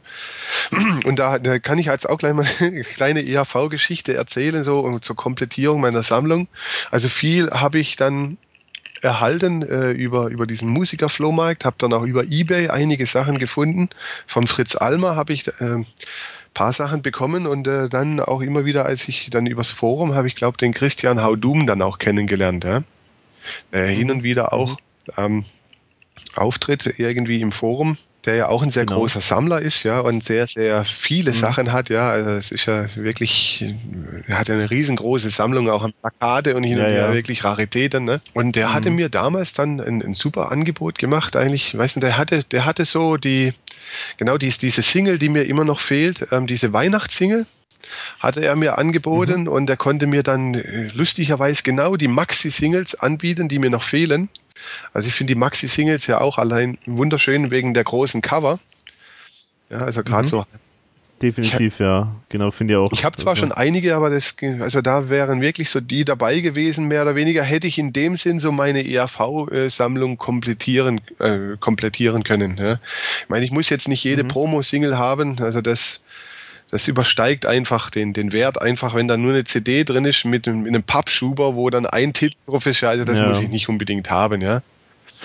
und da, da kann ich jetzt auch gleich mal eine kleine EHV-Geschichte erzählen, so um, zur Komplettierung meiner Sammlung. Also viel habe ich dann erhalten äh, über, über diesen Musikerflohmarkt, habe dann auch über Ebay einige Sachen gefunden. Vom Fritz Almer habe ich äh, paar Sachen bekommen und äh, dann auch immer wieder, als ich dann übers Forum habe ich glaube den Christian Haudum dann auch kennengelernt. Ja? äh, hin und wieder auch ähm, auftritt irgendwie im Forum der ja auch ein sehr genau. großer Sammler ist, ja, und sehr, sehr viele mhm. Sachen hat, ja. Also es ist ja wirklich, er hat ja eine riesengroße Sammlung auch an Plakate und hin ja, und her ja. wirklich Raritäten, ne? Und der mhm. hatte mir damals dann ein, ein, super Angebot gemacht, eigentlich, weißt du, der hatte, der hatte so die, genau dies, diese Single, die mir immer noch fehlt, ähm, diese Weihnachtssingle, hatte er mir angeboten mhm. und er konnte mir dann äh, lustigerweise genau die Maxi-Singles anbieten, die mir noch fehlen. Also ich finde die Maxi-Singles ja auch allein wunderschön wegen der großen Cover. Ja, also gerade mhm. so. Definitiv, ich, ja. Genau, finde ich auch. Ich habe zwar also. schon einige, aber das, also da wären wirklich so die dabei gewesen, mehr oder weniger hätte ich in dem Sinn so meine ERV-Sammlung komplettieren, äh, komplettieren können. Ja. Ich meine, ich muss jetzt nicht jede mhm. Promo-Single haben, also das, das übersteigt einfach den, den Wert, einfach wenn da nur eine CD drin ist mit, mit einem Pappschuber, wo dann ein Titel drauf ist, also das ja. muss ich nicht unbedingt haben, ja.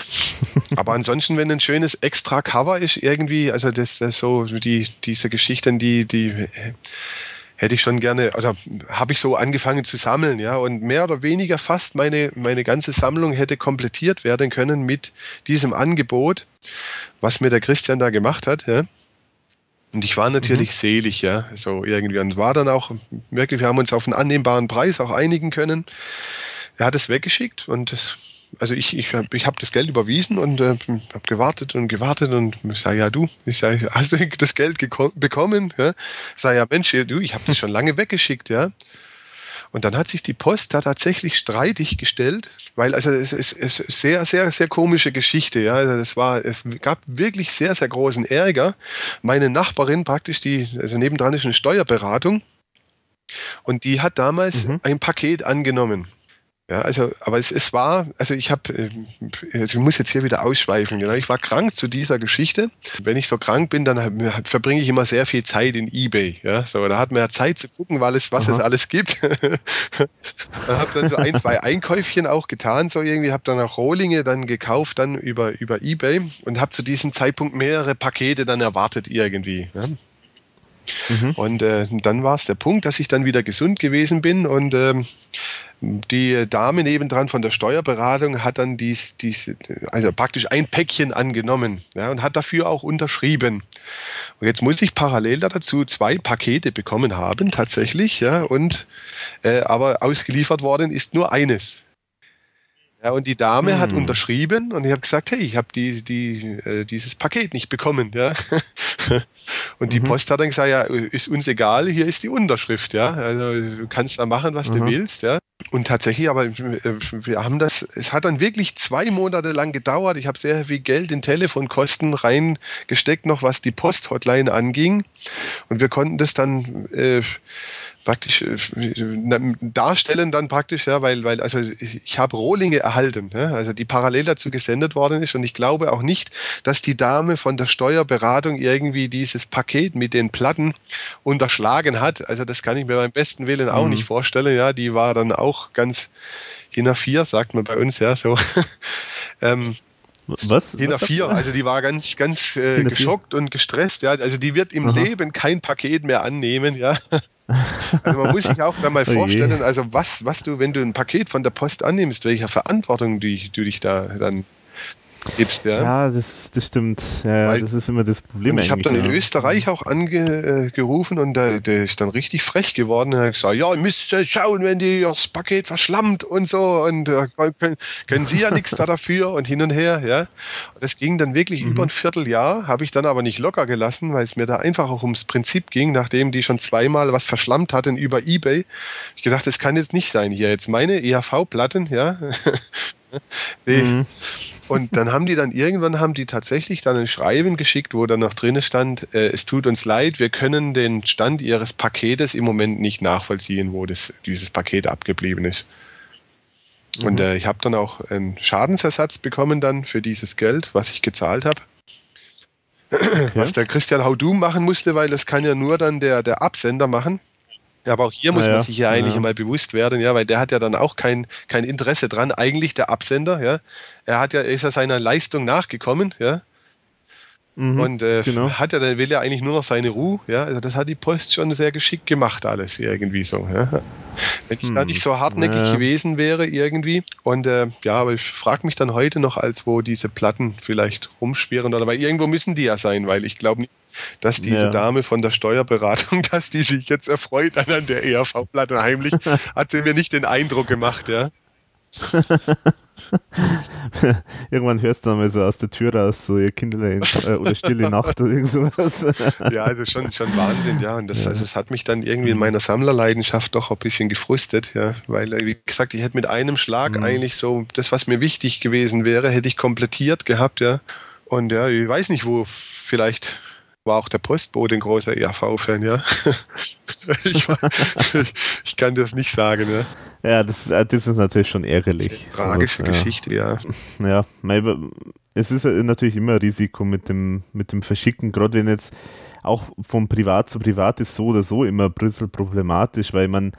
Aber ansonsten, wenn ein schönes extra Cover ist, irgendwie, also das, das so, die, diese Geschichten, die, die hätte ich schon gerne, oder habe ich so angefangen zu sammeln, ja, und mehr oder weniger fast meine, meine ganze Sammlung hätte komplettiert werden können mit diesem Angebot, was mir der Christian da gemacht hat, ja. Und ich war natürlich mhm. selig, ja, so irgendwie. Und war dann auch wirklich, wir haben uns auf einen annehmbaren Preis auch einigen können. Er hat es weggeschickt und das, also ich, ich, ich habe das Geld überwiesen und äh, habe gewartet und gewartet und ich sage, ja du, ich sage, hast du das Geld bekommen? Ja? Ich sage, ja Mensch, du, ich habe das schon lange weggeschickt, ja. Und dann hat sich die Post da tatsächlich streitig gestellt, weil also es ist, es ist sehr, sehr, sehr komische Geschichte. Ja, also das war, es gab wirklich sehr, sehr großen Ärger. Meine Nachbarin praktisch, die, also nebendran ist eine Steuerberatung. Und die hat damals mhm. ein Paket angenommen. Ja, also, aber es, es war, also ich habe, äh, also ich muss jetzt hier wieder ausschweifen, genau. Ich war krank zu dieser Geschichte. Wenn ich so krank bin, dann verbringe ich immer sehr viel Zeit in Ebay. Ja, so, da hat man ja Zeit zu gucken, weil es, was Aha. es alles gibt. dann habe dann so ein, zwei Einkäufchen auch getan, so irgendwie, habe dann auch Rohlinge dann gekauft, dann über, über Ebay und habe zu diesem Zeitpunkt mehrere Pakete dann erwartet irgendwie. Ja. Mhm. Und äh, dann war es der Punkt, dass ich dann wieder gesund gewesen bin und ähm, die Dame nebendran von der Steuerberatung hat dann dies, dies, also praktisch ein Päckchen angenommen ja, und hat dafür auch unterschrieben. Und jetzt muss ich parallel dazu zwei Pakete bekommen haben, tatsächlich, ja, und äh, aber ausgeliefert worden ist nur eines. Ja, und die Dame hm. hat unterschrieben und ich habe gesagt, hey, ich habe die, die, äh, dieses Paket nicht bekommen. Ja? und die mhm. Post hat dann gesagt, ja, ist uns egal, hier ist die Unterschrift. Ja? Also du kannst da machen, was mhm. du willst. Ja? Und tatsächlich, aber äh, wir haben das, es hat dann wirklich zwei Monate lang gedauert. Ich habe sehr viel Geld in Telefonkosten reingesteckt, noch was die Post-Hotline anging. Und wir konnten das dann äh, praktisch äh, darstellen dann praktisch, ja, weil, weil also ich, habe Rohlinge erhalten, ja, also die parallel dazu gesendet worden ist und ich glaube auch nicht, dass die Dame von der Steuerberatung irgendwie dieses Paket mit den Platten unterschlagen hat. Also das kann ich mir beim besten Willen auch mhm. nicht vorstellen, ja, die war dann auch ganz hinter vier, sagt man bei uns, ja, so. ähm, was? Hinter vier, also die war ganz, ganz äh, geschockt und gestresst, ja. Also die wird im Aha. Leben kein Paket mehr annehmen, ja. Also man muss sich auch dann mal oh vorstellen, also was, was du, wenn du ein Paket von der Post annimmst, welcher Verantwortung du, du dich da dann gibst. Ja, ja das, das stimmt. Ja, Weil, das ist immer das Problem. ich habe dann ja. in Österreich auch angerufen und der, der ist dann richtig frech geworden. Er hat gesagt, ja, ihr müsst schauen, wenn die das Paket verschlammt und so und äh, können, können Sie ja nichts da dafür und hin und her. Ja, und das ging dann wirklich mhm. über ein Vierteljahr, habe ich dann aber nicht locker gelassen, weil es mir da einfach auch ums Prinzip ging, nachdem die schon zweimal was verschlammt hatten über eBay. Ich gedacht, das kann jetzt nicht sein hier. Jetzt meine EHV-Platten, ja. die, mhm. Und dann haben die dann irgendwann haben die tatsächlich dann ein Schreiben geschickt, wo dann noch drin stand, äh, es tut uns leid, wir können den Stand ihres Paketes im Moment nicht nachvollziehen, wo das, dieses Paket abgeblieben ist. Mhm. Und äh, ich habe dann auch einen Schadensersatz bekommen dann für dieses Geld, was ich gezahlt habe. Okay. Was der Christian Haudum machen musste, weil das kann ja nur dann der, der Absender machen. Aber auch hier muss ja, man sich ja eigentlich ja. mal bewusst werden, ja, weil der hat ja dann auch kein, kein Interesse dran. Eigentlich der Absender, ja. Er hat ja, ist ja seiner Leistung nachgekommen, ja. Mhm, und äh, genau. hat er, dann will er eigentlich nur noch seine Ruhe. Ja, also das hat die Post schon sehr geschickt gemacht, alles irgendwie so. Ja. Wenn ich hm. da nicht so hartnäckig ja. gewesen wäre, irgendwie. Und äh, ja, aber ich frage mich dann heute noch, als wo diese Platten vielleicht rumschwirren oder weil irgendwo müssen die ja sein, weil ich glaube nicht, dass diese ja. Dame von der Steuerberatung, dass die sich jetzt erfreut an der ERV-Platte heimlich, hat sie mir nicht den Eindruck gemacht, ja. Irgendwann hörst du dann mal so aus der Tür raus, so ihr Kinderlein äh, oder stille Nacht oder irgend sowas. ja, also schon, schon Wahnsinn, ja. Und das, ja. Also das hat mich dann irgendwie in meiner Sammlerleidenschaft doch ein bisschen gefrustet, ja. Weil, äh, wie gesagt, ich hätte mit einem Schlag mhm. eigentlich so das, was mir wichtig gewesen wäre, hätte ich komplettiert gehabt, ja. Und ja, ich weiß nicht, wo vielleicht war auch der Postbote ein großer ERV-Fan, ja. ich, ich, kann das nicht sagen, ja. Ja, das, äh, das ist natürlich schon ärgerlich. Tragische sowas, Geschichte, ja. Ja, es ist natürlich immer ein Risiko mit dem, mit dem Verschicken, gerade wenn jetzt auch von Privat zu Privat ist so oder so immer bisschen problematisch, weil man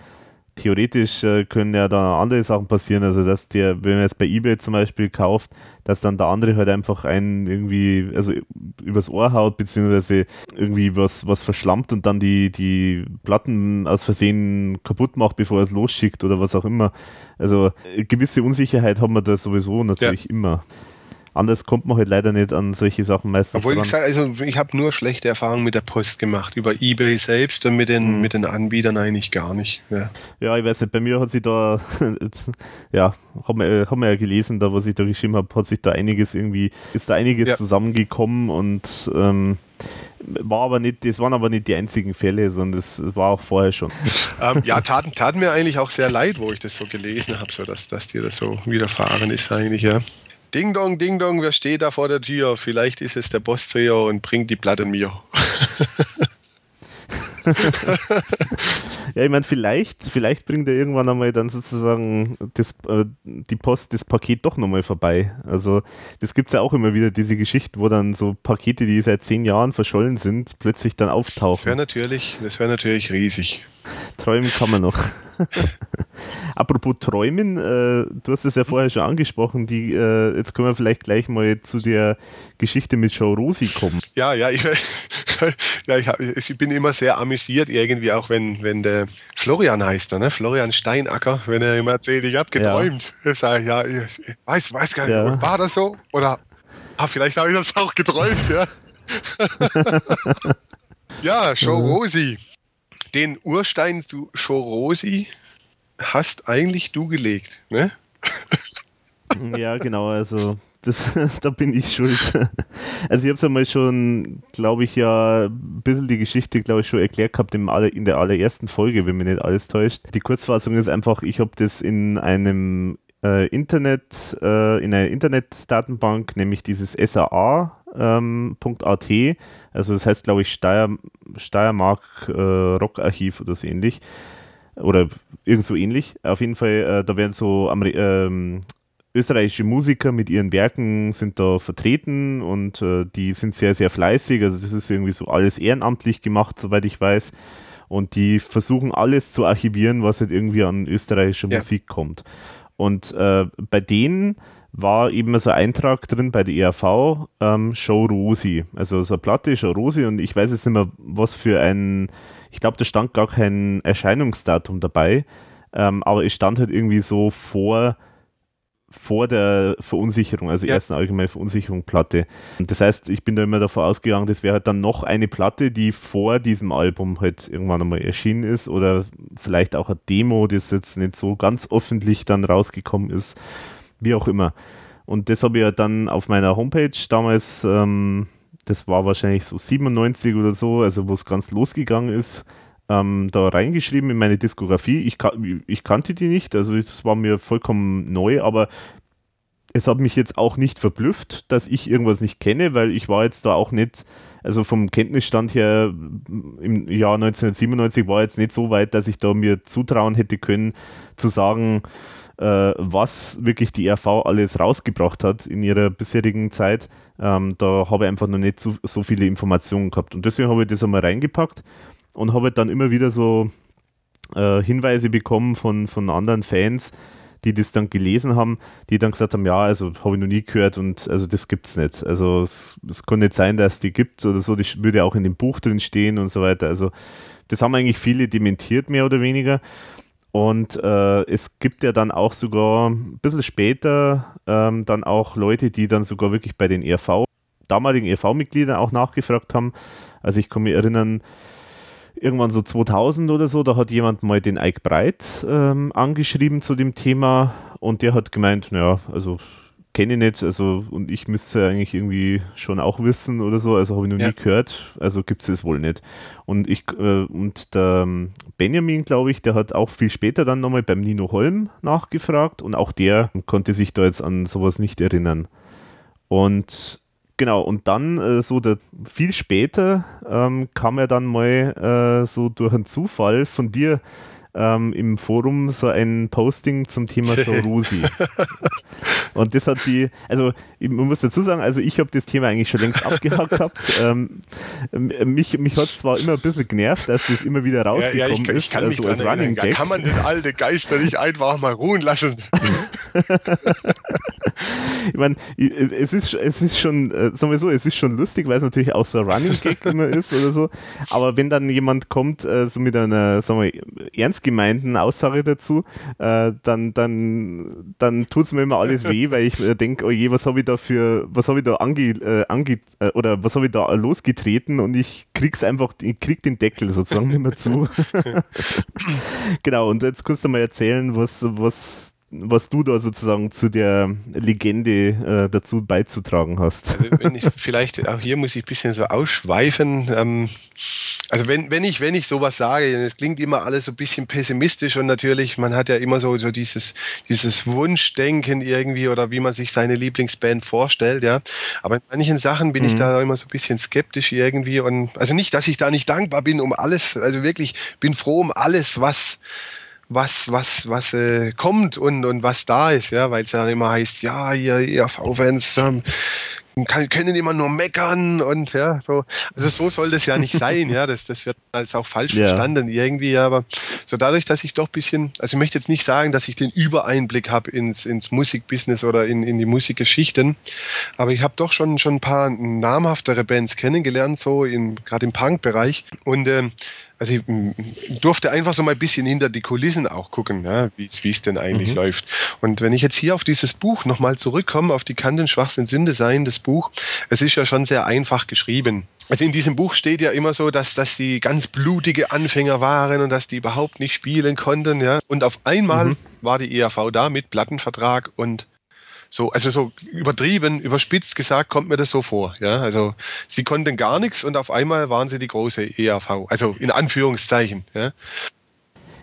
theoretisch äh, können ja da andere Sachen passieren. Also, dass der, wenn man jetzt bei eBay zum Beispiel kauft, dass dann der andere halt einfach einen irgendwie, also übers Ohr haut, beziehungsweise irgendwie was, was verschlammt und dann die, die Platten aus Versehen kaputt macht, bevor er es losschickt oder was auch immer. Also, gewisse Unsicherheit haben wir da sowieso natürlich ja. immer. Anders kommt man halt leider nicht an solche Sachen meistens. Obwohl dran. ich sage, also ich habe nur schlechte Erfahrungen mit der Post gemacht, über Ebay selbst und mit den, mhm. mit den Anbietern eigentlich gar nicht. Ja. ja, ich weiß nicht, bei mir hat sich da, ja, haben wir, haben wir ja gelesen, da was ich da geschrieben habe, hat sich da einiges irgendwie, ist da einiges ja. zusammengekommen und ähm, war aber nicht, das waren aber nicht die einzigen Fälle, sondern das war auch vorher schon. Ähm, ja, taten, taten mir eigentlich auch sehr leid, wo ich das so gelesen habe, so dass, dass dir das so widerfahren ist eigentlich, ja. Ding dong, ding dong, wer steht da vor der Tür? Vielleicht ist es der Bossdreher und bringt die Platte mir. ja, ich meine, vielleicht, vielleicht bringt er irgendwann einmal dann sozusagen das, äh, die Post, das Paket doch nochmal vorbei. Also, das gibt es ja auch immer wieder, diese Geschichten, wo dann so Pakete, die seit zehn Jahren verschollen sind, plötzlich dann auftauchen. Das wäre natürlich, wär natürlich riesig. Träumen kann man noch. Apropos Träumen, äh, du hast es ja vorher schon angesprochen, die, äh, jetzt können wir vielleicht gleich mal zu der Geschichte mit Joe Rosi kommen. Ja, ja, ich, ja ich, hab, ich, bin immer sehr amüsiert, irgendwie auch wenn, wenn der Florian heißt, er, ne? Florian Steinacker, wenn er immer erzählt, ich habe geträumt. Ja. Ich sage, ja, ich weiß, weiß gar nicht, ja. war das so? Oder ah, vielleicht habe ich das auch geträumt, ja. ja, Joe Rosi den Urstein zu Chorosi hast eigentlich du gelegt, ne? Ja, genau, also das, da bin ich schuld. Also ich habe es einmal schon, glaube ich, ja ein bisschen die Geschichte, glaube ich, schon erklärt gehabt in, aller, in der allerersten Folge, wenn mich nicht alles täuscht. Die Kurzfassung ist einfach, ich habe das in einem äh, Internet, äh, in einer Internetdatenbank, nämlich dieses SAA, ähm, also das heißt, glaube ich, Steier, Steiermark äh, Rockarchiv oder so ähnlich. Oder irgend so ähnlich. Auf jeden Fall, äh, da werden so Ameri ähm, österreichische Musiker mit ihren Werken sind da vertreten und äh, die sind sehr, sehr fleißig. Also das ist irgendwie so alles ehrenamtlich gemacht, soweit ich weiß. Und die versuchen alles zu archivieren, was halt irgendwie an österreichischer ja. Musik kommt. Und äh, bei denen war eben so ein Eintrag drin bei der ERV, ähm, Show Rosi. Also so eine Platte, Show Rosi und ich weiß jetzt nicht mehr, was für ein, ich glaube, da stand gar kein Erscheinungsdatum dabei, ähm, aber es stand halt irgendwie so vor, vor der Verunsicherung, also ja. ersten allgemeine Verunsicherung Platte. Das heißt, ich bin da immer davon ausgegangen, das wäre halt dann noch eine Platte, die vor diesem Album halt irgendwann einmal erschienen ist oder vielleicht auch eine Demo, das jetzt nicht so ganz öffentlich dann rausgekommen ist wie auch immer. Und das habe ich ja dann auf meiner Homepage damals, ähm, das war wahrscheinlich so 97 oder so, also wo es ganz losgegangen ist, ähm, da reingeschrieben in meine Diskografie. Ich, ich kannte die nicht, also das war mir vollkommen neu, aber es hat mich jetzt auch nicht verblüfft, dass ich irgendwas nicht kenne, weil ich war jetzt da auch nicht, also vom Kenntnisstand her im Jahr 1997 war jetzt nicht so weit, dass ich da mir zutrauen hätte können, zu sagen, äh, was wirklich die RV alles rausgebracht hat in ihrer bisherigen Zeit. Ähm, da habe ich einfach noch nicht so, so viele Informationen gehabt. Und deswegen habe ich das einmal reingepackt und habe dann immer wieder so äh, Hinweise bekommen von, von anderen Fans, die das dann gelesen haben, die dann gesagt haben, ja, also habe ich noch nie gehört und also das gibt's nicht. Also es, es kann nicht sein, dass die gibt oder so, die würde auch in dem Buch drin stehen und so weiter. Also das haben eigentlich viele dementiert, mehr oder weniger. Und äh, es gibt ja dann auch sogar ein bisschen später ähm, dann auch Leute, die dann sogar wirklich bei den ERV, damaligen ERV-Mitgliedern auch nachgefragt haben. Also ich kann mich erinnern, irgendwann so 2000 oder so, da hat jemand mal den Ike Breit ähm, angeschrieben zu dem Thema und der hat gemeint, naja, also kenne ich nicht, also und ich müsste eigentlich irgendwie schon auch wissen oder so, also habe ich noch ja. nie gehört, also gibt es es wohl nicht. Und ich äh, und der ähm, Benjamin, glaube ich, der hat auch viel später dann nochmal beim Nino Holm nachgefragt und auch der konnte sich da jetzt an sowas nicht erinnern. Und Genau, und dann äh, so der, viel später ähm, kam er dann mal äh, so durch einen Zufall von dir ähm, im Forum so ein Posting zum Thema Showrusi. und das hat die, also man muss dazu sagen, also ich habe das Thema eigentlich schon längst abgehakt gehabt. Ähm, mich mich hat es zwar immer ein bisschen genervt, dass das immer wieder rausgekommen ja, ja, ich, ist, ich kann also als Running Gag. Kann man den alte Geister nicht einfach mal ruhen lassen? ich meine, es ist, es ist schon, äh, sagen wir so, es ist schon lustig, weil es natürlich auch so ein Running Gag immer ist oder so. Aber wenn dann jemand kommt, äh, so mit einer, sagen wir, ernst gemeinten Aussage dazu, äh, dann, dann, dann tut es mir immer alles weh, weil ich denke, oh je, was habe ich da für, was habe ich da ange, ange oder was habe ich da losgetreten und ich krieg's einfach, ich krieg den Deckel sozusagen nicht mehr zu. genau, und jetzt kannst du mal erzählen, was, was was du da sozusagen zu der Legende äh, dazu beizutragen hast. Also wenn ich, vielleicht auch hier muss ich ein bisschen so ausschweifen. Ähm, also wenn, wenn ich, wenn ich sowas sage, es klingt immer alles so ein bisschen pessimistisch und natürlich, man hat ja immer so, so dieses, dieses Wunschdenken irgendwie oder wie man sich seine Lieblingsband vorstellt, ja. Aber in manchen Sachen bin mhm. ich da immer so ein bisschen skeptisch irgendwie und also nicht, dass ich da nicht dankbar bin um alles, also wirklich bin froh um alles, was was, was, was äh, kommt und, und was da ist, ja, weil es ja immer heißt, ja, ihr ERV-Fans ähm, kann, können immer nur meckern und ja, so. Also so soll das ja nicht sein, ja. Das, das wird als auch falsch ja. verstanden irgendwie, aber so dadurch, dass ich doch ein bisschen, also ich möchte jetzt nicht sagen, dass ich den Übereinblick habe ins, ins Musikbusiness oder in, in die Musikgeschichten, aber ich habe doch schon, schon ein paar namhaftere Bands kennengelernt, so in, gerade im Punk-Bereich. Und ähm, also ich durfte einfach so mal ein bisschen hinter die Kulissen auch gucken, ja, wie es denn eigentlich mhm. läuft. Und wenn ich jetzt hier auf dieses Buch nochmal zurückkomme, auf die Kanten Schwachsinn Sünde sein, das Buch, es ist ja schon sehr einfach geschrieben. Also in diesem Buch steht ja immer so, dass, dass die ganz blutige Anfänger waren und dass die überhaupt nicht spielen konnten, ja. Und auf einmal mhm. war die ERV da mit Plattenvertrag und so, also so übertrieben, überspitzt gesagt, kommt mir das so vor. Ja, also sie konnten gar nichts und auf einmal waren sie die große ERV, also in Anführungszeichen. Ja,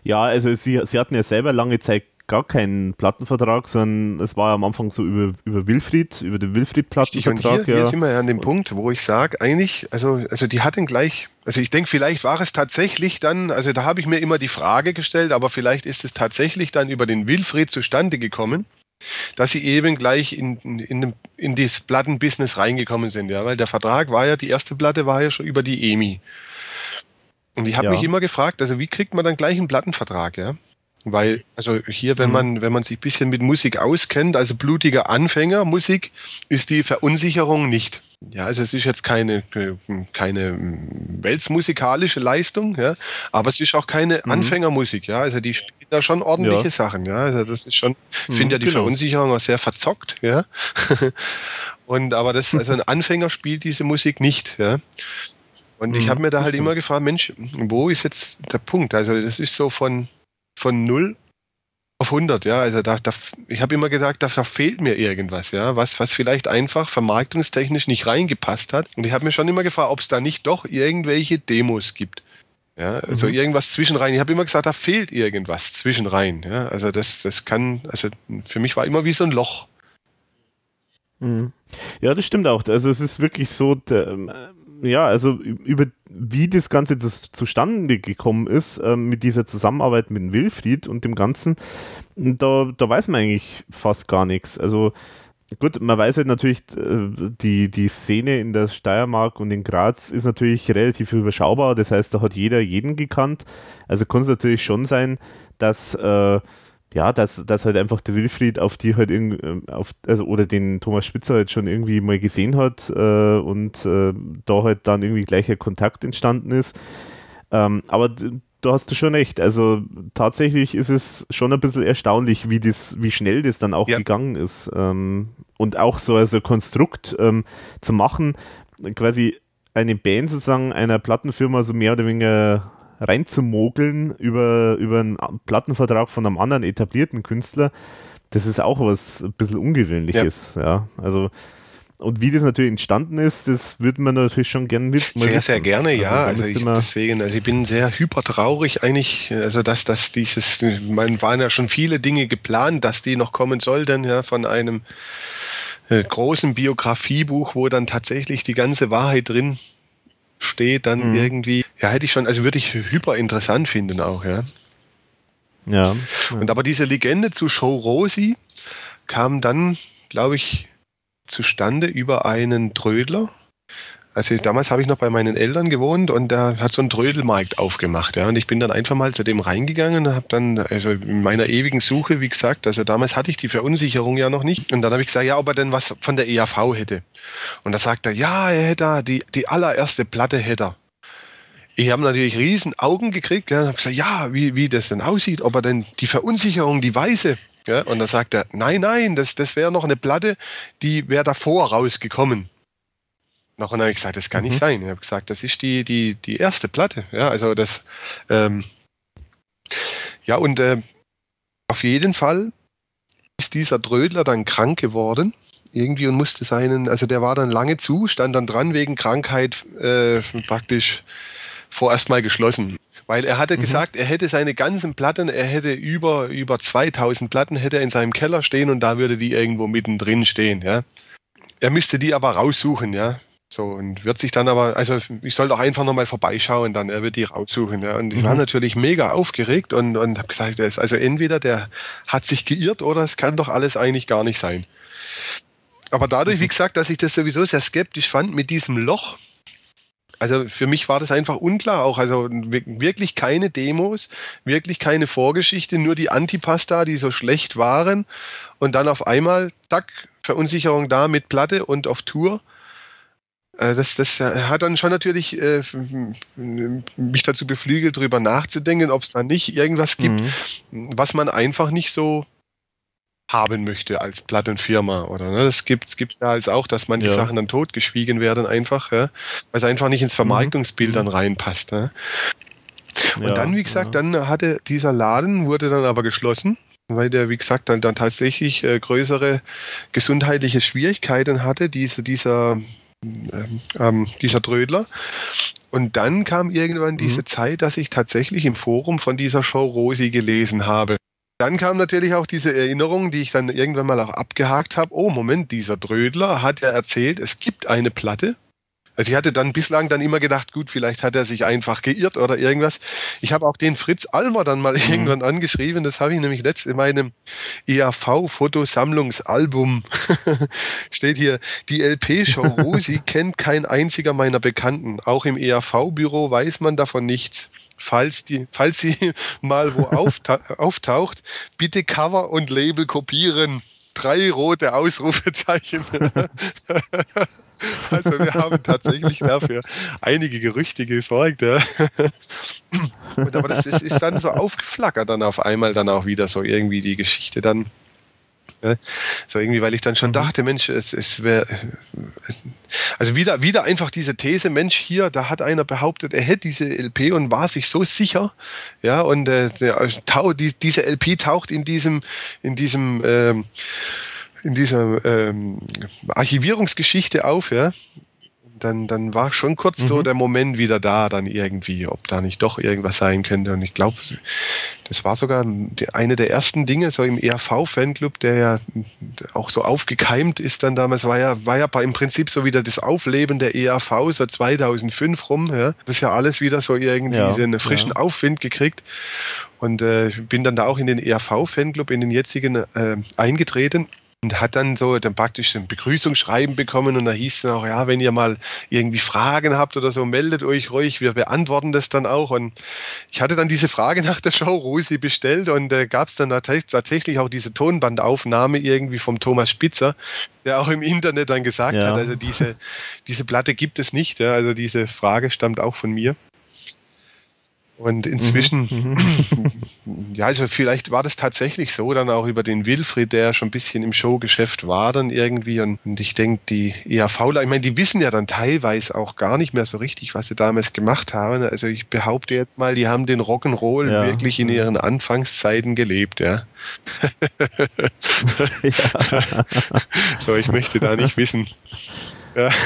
ja also sie, sie hatten ja selber lange Zeit gar keinen Plattenvertrag, sondern es war am Anfang so über, über Wilfried, über den Wilfried-Plattenvertrag. Und hier, ja. hier sind wir ja an dem Punkt, wo ich sage, eigentlich, also, also die hatten gleich, also ich denke, vielleicht war es tatsächlich dann, also da habe ich mir immer die Frage gestellt, aber vielleicht ist es tatsächlich dann über den Wilfried zustande gekommen dass sie eben gleich in, in, in das Plattenbusiness reingekommen sind, ja, weil der Vertrag war ja, die erste Platte war ja schon über die EMI. Und ich habe ja. mich immer gefragt, also wie kriegt man dann gleich einen Plattenvertrag, ja? Weil, also hier, wenn mhm. man, wenn man sich ein bisschen mit Musik auskennt, also blutiger Anfänger Musik, ist die Verunsicherung nicht. Ja, also es ist jetzt keine, keine weltmusikalische Leistung, ja, aber es ist auch keine mhm. Anfängermusik, ja. Also die da schon ordentliche ja. Sachen, ja. Also das ist schon, ich finde ja die mhm, genau. Verunsicherung auch sehr verzockt, ja. Und aber das, also ein Anfänger spielt diese Musik nicht, ja. Und ich mhm, habe mir da halt immer gefragt, Mensch, wo ist jetzt der Punkt? Also das ist so von, von null auf 100, ja. Also da, da ich habe immer gesagt, da, da fehlt mir irgendwas, ja, was, was vielleicht einfach vermarktungstechnisch nicht reingepasst hat. Und ich habe mir schon immer gefragt, ob es da nicht doch irgendwelche Demos gibt. Ja, also mhm. irgendwas zwischenrein. Ich habe immer gesagt, da fehlt irgendwas zwischenrein. Ja, also das, das kann, also für mich war immer wie so ein Loch. Mhm. Ja, das stimmt auch. Also es ist wirklich so, der, ähm, ja, also über wie das Ganze das zustande gekommen ist äh, mit dieser Zusammenarbeit mit Wilfried und dem Ganzen, da, da weiß man eigentlich fast gar nichts. Also gut, man weiß halt natürlich, äh, die, die Szene in der Steiermark und in Graz ist natürlich relativ überschaubar. Das heißt, da hat jeder jeden gekannt. Also kann es natürlich schon sein, dass äh, ja, dass, dass halt einfach der Wilfried auf die halt irgendwie, auf, also, oder den Thomas Spitzer halt schon irgendwie mal gesehen hat äh, und äh, da halt dann irgendwie gleicher Kontakt entstanden ist. Ähm, aber du hast du schon recht. Also tatsächlich ist es schon ein bisschen erstaunlich, wie das, wie schnell das dann auch ja. gegangen ist. Ähm, und auch so als ein Konstrukt ähm, zu machen, quasi eine Band sozusagen einer Plattenfirma so mehr oder weniger reinzumogeln über, über einen Plattenvertrag von einem anderen etablierten Künstler, das ist auch was ein bisschen Ungewöhnliches. Ja. ja. Also und wie das natürlich entstanden ist, das würde man natürlich schon gerne mit. Sehr, wissen. sehr gerne, also, ja. Also ich, deswegen, also ich bin sehr hypertraurig eigentlich, also dass, dass dieses, man waren ja schon viele Dinge geplant, dass die noch kommen sollten, ja, von einem äh, großen Biografiebuch, wo dann tatsächlich die ganze Wahrheit drin steht, dann mhm. irgendwie, ja, hätte ich schon, also würde ich hyper interessant finden auch, ja. Ja. Und aber diese Legende zu Show Rosi kam dann, glaube ich, zustande über einen Trödler. Also damals habe ich noch bei meinen Eltern gewohnt und da hat so ein Trödelmarkt aufgemacht. Ja. Und ich bin dann einfach mal zu dem reingegangen und habe dann, also in meiner ewigen Suche, wie gesagt, also damals hatte ich die Verunsicherung ja noch nicht. Und dann habe ich gesagt, ja, ob er denn was von der EAV hätte. Und da sagt er, ja, er hätte die, die allererste Platte hätte er. Ich habe natürlich riesen Augen gekriegt ja, und habe gesagt, ja, wie, wie das denn aussieht, ob er denn die Verunsicherung, die weiße, ja, und dann sagt er, nein, nein, das, das wäre noch eine Platte, die wäre davor rausgekommen. Noch und dann habe ich gesagt, das kann mhm. nicht sein. Ich habe gesagt, das ist die, die, die erste Platte. Ja, also das, ähm, ja, und äh, auf jeden Fall ist dieser Drödler dann krank geworden irgendwie und musste seinen, also der war dann lange zu, stand dann dran wegen Krankheit äh, praktisch vorerst mal geschlossen. Weil er hatte mhm. gesagt, er hätte seine ganzen Platten, er hätte über, über 2000 Platten hätte er in seinem Keller stehen und da würde die irgendwo mittendrin stehen, ja. Er müsste die aber raussuchen, ja. So, und wird sich dann aber, also ich soll doch einfach nochmal vorbeischauen, dann er wird die raussuchen. Ja. Und ich mhm. war natürlich mega aufgeregt und, und habe gesagt, also entweder der hat sich geirrt oder es kann doch alles eigentlich gar nicht sein. Aber dadurch, mhm. wie gesagt, dass ich das sowieso sehr skeptisch fand mit diesem Loch, also für mich war das einfach unklar auch. Also wirklich keine Demos, wirklich keine Vorgeschichte, nur die Antipasta, die so schlecht waren. Und dann auf einmal, tack, Verunsicherung da mit Platte und auf Tour. Äh, das, das hat dann schon natürlich äh, mich dazu beflügelt, darüber nachzudenken, ob es da nicht irgendwas gibt, mhm. was man einfach nicht so haben möchte als Plattenfirma oder ne? das gibt es gibt's da als auch, dass manche ja. Sachen dann totgeschwiegen werden einfach, ja? weil es einfach nicht ins Vermarktungsbild mhm. dann reinpasst. Ne? Und ja, dann, wie gesagt, dann hatte dieser Laden, wurde dann aber geschlossen, weil der, wie gesagt, dann, dann tatsächlich äh, größere gesundheitliche Schwierigkeiten hatte, diese, dieser, ähm, ähm dieser Trödler. Und dann kam irgendwann diese mhm. Zeit, dass ich tatsächlich im Forum von dieser Show Rosi gelesen habe. Dann kam natürlich auch diese Erinnerung, die ich dann irgendwann mal auch abgehakt habe. Oh, Moment, dieser Drödler hat ja erzählt, es gibt eine Platte. Also ich hatte dann bislang dann immer gedacht, gut, vielleicht hat er sich einfach geirrt oder irgendwas. Ich habe auch den Fritz Almer dann mal mhm. irgendwann angeschrieben. Das habe ich nämlich letzt in meinem EAV-Fotosammlungsalbum steht hier, die LP-Show Rosi kennt kein einziger meiner Bekannten. Auch im EAV-Büro weiß man davon nichts falls, die, falls sie mal wo aufta auftaucht, bitte Cover und Label kopieren. Drei rote Ausrufezeichen. Also wir haben tatsächlich dafür einige Gerüchte gesorgt. Ja. Und aber das, das, ist dann so aufgeflackert dann auf einmal dann auch wieder so irgendwie die Geschichte dann so irgendwie, weil ich dann schon mhm. dachte, Mensch, es, es wäre, also wieder, wieder einfach diese These, Mensch, hier, da hat einer behauptet, er hätte diese LP und war sich so sicher, ja, und äh, der, die, diese LP taucht in diesem, in diesem, ähm, in dieser ähm, Archivierungsgeschichte auf, ja, dann, dann war schon kurz mhm. so der Moment wieder da, dann irgendwie, ob da nicht doch irgendwas sein könnte. Und ich glaube, das war sogar eine der ersten Dinge, so im ERV-Fanclub, der ja auch so aufgekeimt ist dann damals, war ja, war ja im Prinzip so wieder das Aufleben der ERV, so 2005 rum. Ja. Das ist ja alles wieder so irgendwie ja, einen frischen ja. Aufwind gekriegt. Und äh, bin dann da auch in den ERV-Fanclub, in den jetzigen äh, eingetreten und hat dann so dann praktisch ein Begrüßungsschreiben bekommen und da hieß es auch, ja, wenn ihr mal irgendwie Fragen habt oder so, meldet euch ruhig, wir beantworten das dann auch. Und ich hatte dann diese Frage nach der Show Rosi bestellt und äh, gab es dann tatsächlich auch diese Tonbandaufnahme irgendwie vom Thomas Spitzer, der auch im Internet dann gesagt ja. hat, also diese, diese Platte gibt es nicht. Ja, also diese Frage stammt auch von mir. Und inzwischen, mhm. mhm. ja, also vielleicht war das tatsächlich so, dann auch über den Wilfried, der schon ein bisschen im Showgeschäft war dann irgendwie. Und, und ich denke, die ERVler, ich meine, die wissen ja dann teilweise auch gar nicht mehr so richtig, was sie damals gemacht haben. Also ich behaupte jetzt mal, die haben den Rock'n'Roll ja. wirklich in ihren Anfangszeiten gelebt, ja. ja. so, ich möchte da nicht wissen. Ja.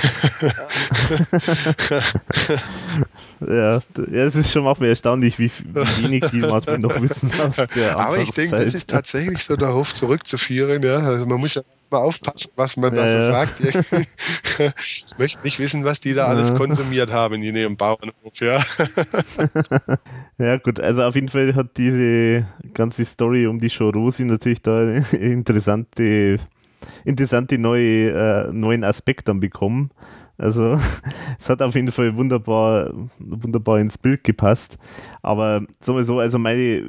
ja, es ist schon auch mir erstaunlich, wie wenig die manchmal noch wissen aus der Aber ich denke, das ist tatsächlich so darauf zurückzuführen. Ja? Also man muss ja mal aufpassen, was man ja, da so ja. sagt. ich möchte nicht wissen, was die da alles konsumiert haben in ihrem Bauernhof. Ja. ja, gut, also auf jeden Fall hat diese ganze Story um die Show Rosi natürlich da interessante interessante neue, äh, neuen Aspekt dann bekommen. Also es hat auf jeden Fall wunderbar, wunderbar ins Bild gepasst. Aber sagen wir so, also meine,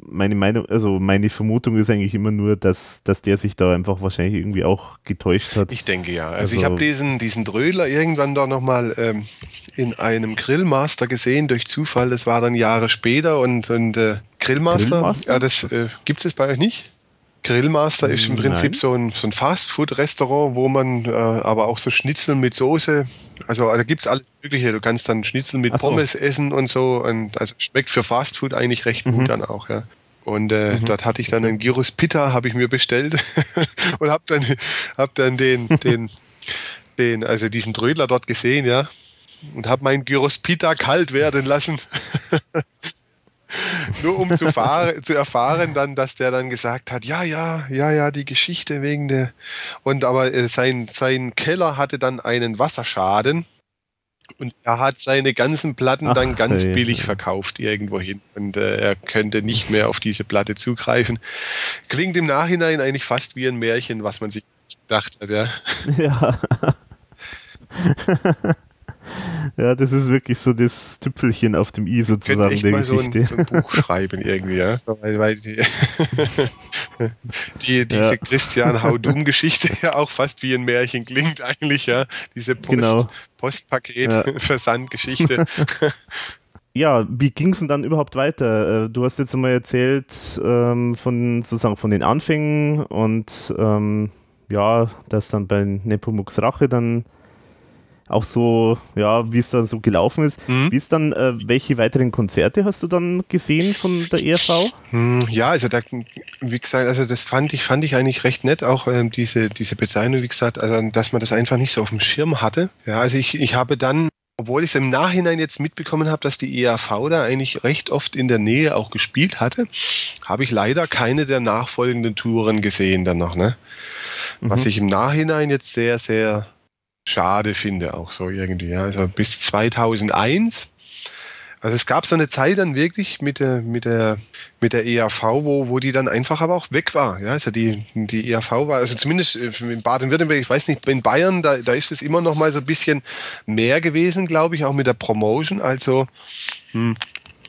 meine Meinung, also meine Vermutung ist eigentlich immer nur, dass, dass der sich da einfach wahrscheinlich irgendwie auch getäuscht hat. Ich denke ja. Also, also ich habe diesen, diesen Drödler irgendwann da nochmal ähm, in einem Grillmaster gesehen durch Zufall. Das war dann Jahre später und, und äh, Grillmaster, Grillmaster? Ja, das äh, gibt es bei euch nicht? Grillmaster ist im Prinzip so ein, so ein Fastfood-Restaurant, wo man äh, aber auch so Schnitzel mit Soße, also da gibt es alles Mögliche. Du kannst dann Schnitzel mit so. Pommes essen und so. Und also schmeckt für Fastfood eigentlich recht mhm. gut dann auch, ja. Und äh, mhm. dort hatte ich dann einen Gyros Pita, habe ich mir bestellt und habe dann, hab dann den, den, den, also diesen Trödler dort gesehen, ja. Und habe meinen Gyros Pita kalt werden lassen. Nur um zu, fahren, zu erfahren dann, dass der dann gesagt hat, ja, ja, ja, ja, die Geschichte wegen der. Und aber äh, sein, sein Keller hatte dann einen Wasserschaden. Und er hat seine ganzen Platten Ach, dann ganz hey, billig verkauft irgendwohin. Und äh, er könnte nicht mehr auf diese Platte zugreifen. Klingt im Nachhinein eigentlich fast wie ein Märchen, was man sich gedacht hat, ja. Ja. Ja, das ist wirklich so das Tüpfelchen auf dem i sozusagen der Geschichte. So ein, so ein, Buch schreiben irgendwie, ja. Weil, weil die, die, diese ja. Christian Haudum-Geschichte ja auch fast wie ein Märchen klingt eigentlich, ja. Diese Post, genau. Postpaket-Versandgeschichte. ja, wie ging es denn dann überhaupt weiter? Äh, du hast jetzt einmal erzählt ähm, von sozusagen von den Anfängen und ähm, ja, dass dann bei Nepomuk's Rache dann auch so, ja, wie es dann so gelaufen ist. Mhm. Wie ist dann, äh, welche weiteren Konzerte hast du dann gesehen von der ERV? Mhm, ja, also da, wie gesagt, also das fand ich, fand ich eigentlich recht nett, auch ähm, diese, diese Bezeichnung, wie gesagt, also dass man das einfach nicht so auf dem Schirm hatte. Ja, also ich, ich habe dann obwohl ich es im Nachhinein jetzt mitbekommen habe, dass die ERV da eigentlich recht oft in der Nähe auch gespielt hatte, habe ich leider keine der nachfolgenden Touren gesehen dann noch, ne? Was mhm. ich im Nachhinein jetzt sehr, sehr schade finde, auch so irgendwie. Ja. Also bis 2001. Also es gab so eine Zeit dann wirklich mit der, mit der, mit der ERV, wo, wo die dann einfach aber auch weg war. Ja, also die, die ERV war, also zumindest in Baden-Württemberg, ich weiß nicht, in Bayern, da, da ist es immer noch mal so ein bisschen mehr gewesen, glaube ich, auch mit der Promotion. Also, hm.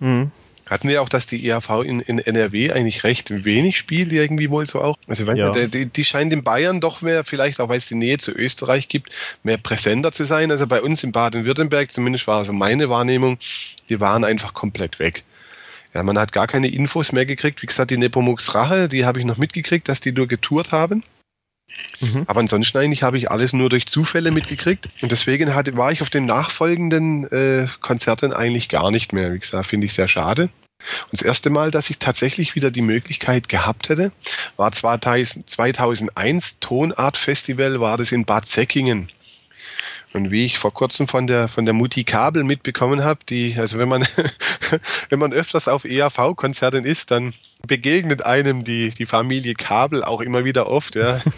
Mhm hatten wir auch, dass die ERV in, in NRW eigentlich recht wenig spielt, irgendwie wohl so auch. Also ja. die, die scheint in Bayern doch mehr, vielleicht auch weil es die Nähe zu Österreich gibt, mehr präsenter zu sein. Also bei uns in Baden-Württemberg, zumindest war so meine Wahrnehmung, die waren einfach komplett weg. Ja, man hat gar keine Infos mehr gekriegt. Wie gesagt, die Nepomuk's Rache, die habe ich noch mitgekriegt, dass die nur getourt haben. Mhm. Aber ansonsten eigentlich habe ich alles nur durch Zufälle mitgekriegt. Und deswegen hatte, war ich auf den nachfolgenden äh, Konzerten eigentlich gar nicht mehr. Wie gesagt, finde ich sehr schade. Und das erste Mal, dass ich tatsächlich wieder die Möglichkeit gehabt hätte, war 2001 Tonart Festival, war das in Bad Säckingen. Und wie ich vor kurzem von der von der Mutti Kabel mitbekommen habe, die also wenn man wenn man öfters auf EAV Konzerten ist, dann begegnet einem die die Familie Kabel auch immer wieder oft, ja.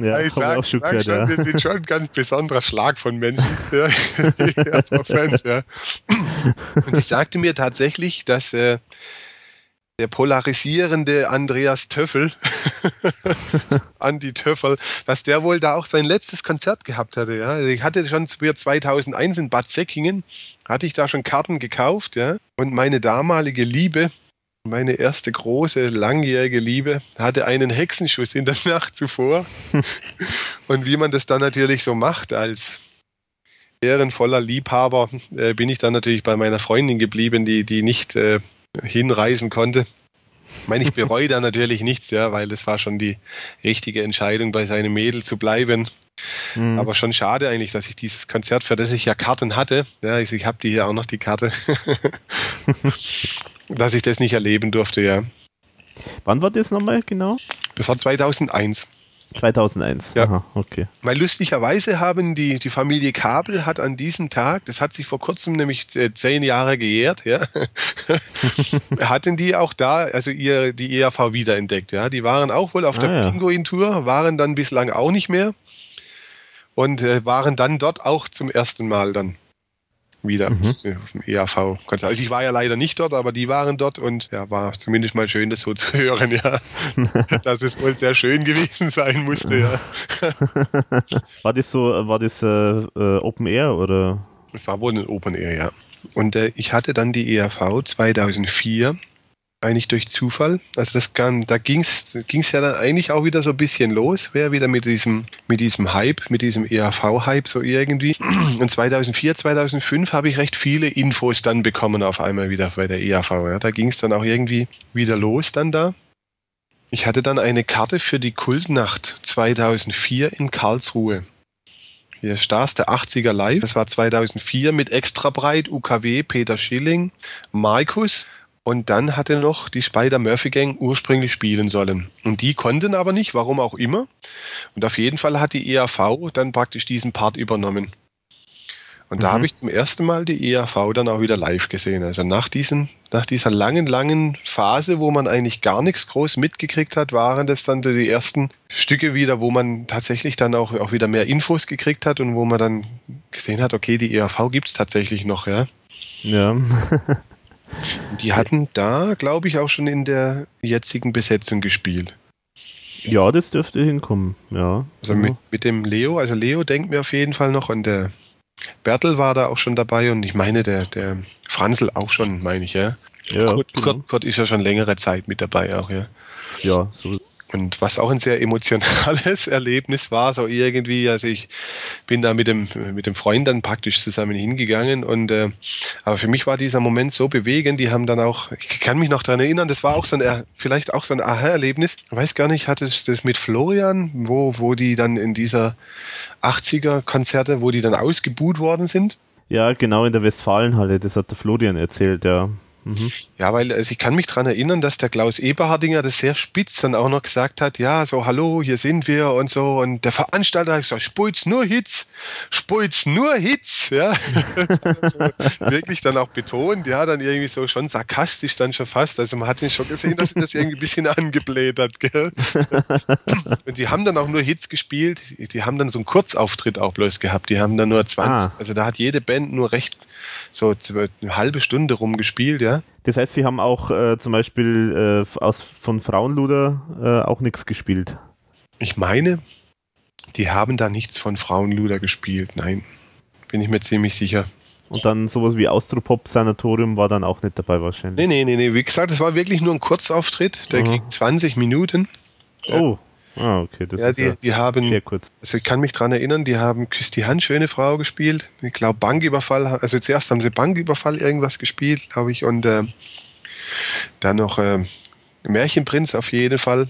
Ja, ich sag, auch schon gehört, schon, ja. wir sind schon ein ganz besonderer Schlag von Menschen, ja, Fans, ja. Und ich sagte mir tatsächlich, dass äh, der polarisierende Andreas Töffel, Andi Töffel, dass der wohl da auch sein letztes Konzert gehabt hatte. Ja. Also ich hatte schon für 2001 in Bad Säckingen, hatte ich da schon Karten gekauft. Ja. Und meine damalige Liebe, meine erste große, langjährige Liebe, hatte einen Hexenschuss in der Nacht zuvor. Und wie man das dann natürlich so macht als ehrenvoller Liebhaber, äh, bin ich dann natürlich bei meiner Freundin geblieben, die, die nicht äh, hinreisen konnte. Ich meine, ich bereue da natürlich nichts, ja, weil es war schon die richtige Entscheidung, bei seinem Mädel zu bleiben. Mhm. Aber schon schade eigentlich, dass ich dieses Konzert, für das ich ja Karten hatte, ja, ich, ich habe die hier auch noch die Karte, dass ich das nicht erleben durfte, ja. Wann war das nochmal genau? Das war 2001. 2001. Ja. Aha, okay. Weil lustigerweise haben die, die Familie Kabel hat an diesem Tag, das hat sich vor kurzem nämlich zehn Jahre gejährt, ja, hatten die auch da, also ihr, die ERV wiederentdeckt, ja. Die waren auch wohl auf der ah, Pinguin-Tour, waren dann bislang auch nicht mehr und äh, waren dann dort auch zum ersten Mal dann wieder mhm. auf dem EAV. Also ich war ja leider nicht dort, aber die waren dort und ja, war zumindest mal schön, das so zu hören, ja. Dass es wohl sehr schön gewesen sein musste, ja. War das so, war das äh, äh Open Air oder? Es war wohl ein Open Air, ja. Und äh, ich hatte dann die EAV 2004 eigentlich durch Zufall. Also das kann, da ging es ja dann eigentlich auch wieder so ein bisschen los, wer wieder mit diesem, mit diesem Hype, mit diesem ERV-Hype so irgendwie. Und 2004, 2005 habe ich recht viele Infos dann bekommen auf einmal wieder bei der ERV. Ja. Da ging es dann auch irgendwie wieder los dann da. Ich hatte dann eine Karte für die Kultnacht 2004 in Karlsruhe. Hier Stars der 80er Live. Das war 2004 mit Extra Breit, UKW, Peter Schilling, Markus und dann hatte noch die Spider Murphy Gang ursprünglich spielen sollen. Und die konnten aber nicht, warum auch immer. Und auf jeden Fall hat die EAV dann praktisch diesen Part übernommen. Und mhm. da habe ich zum ersten Mal die EAV dann auch wieder live gesehen. Also nach, diesen, nach dieser langen, langen Phase, wo man eigentlich gar nichts groß mitgekriegt hat, waren das dann die ersten Stücke wieder, wo man tatsächlich dann auch, auch wieder mehr Infos gekriegt hat und wo man dann gesehen hat, okay, die EAV gibt es tatsächlich noch, ja. Ja. Die hatten da, glaube ich, auch schon in der jetzigen Besetzung gespielt. Ja, das dürfte hinkommen, ja. Also mit, mit, dem Leo, also Leo denkt mir auf jeden Fall noch und der Bertel war da auch schon dabei und ich meine, der, der Franzl auch schon, meine ich, ja. ja Kurt, genau. Kurt, Kurt ist ja schon längere Zeit mit dabei auch, ja. Ja, so und was auch ein sehr emotionales Erlebnis war, so irgendwie, also ich bin da mit dem, mit dem Freund dann praktisch zusammen hingegangen und äh, aber für mich war dieser Moment so bewegend, die haben dann auch, ich kann mich noch daran erinnern, das war auch so ein, vielleicht auch so ein Aha-Erlebnis, ich weiß gar nicht, hatte ich das mit Florian, wo, wo die dann in dieser 80er-Konzerte, wo die dann ausgebuht worden sind? Ja, genau in der Westfalenhalle, das hat der Florian erzählt, ja. Mhm. Ja, weil also ich kann mich daran erinnern, dass der Klaus Eberhardinger das sehr spitz dann auch noch gesagt hat, ja, so hallo, hier sind wir und so. Und der Veranstalter hat gesagt, spult's nur Hits, spult's nur Hits, ja. also wirklich dann auch betont, ja, dann irgendwie so schon sarkastisch dann schon fast. Also man hat ihn schon gesehen, dass er das irgendwie ein bisschen angebläht hat, gell. und die haben dann auch nur Hits gespielt, die haben dann so einen Kurzauftritt auch bloß gehabt. Die haben dann nur 20, ah. also da hat jede Band nur recht so eine halbe Stunde rumgespielt, ja. Das heißt, Sie haben auch äh, zum Beispiel äh, aus, von Frauenluder äh, auch nichts gespielt? Ich meine, die haben da nichts von Frauenluder gespielt, nein. Bin ich mir ziemlich sicher. Und dann sowas wie Austropop-Sanatorium war dann auch nicht dabei wahrscheinlich. Nee, nee, nee, nee. Wie gesagt, es war wirklich nur ein Kurzauftritt, der Aha. ging 20 Minuten. Oh. Ah, okay, das ja, ist die, ja die haben, sehr kurz. Also ich kann mich daran erinnern, die haben Küss die Hand, schöne Frau gespielt. Ich glaube Banküberfall, also zuerst haben sie Banküberfall irgendwas gespielt, glaube ich, und äh, dann noch äh, Märchenprinz auf jeden Fall.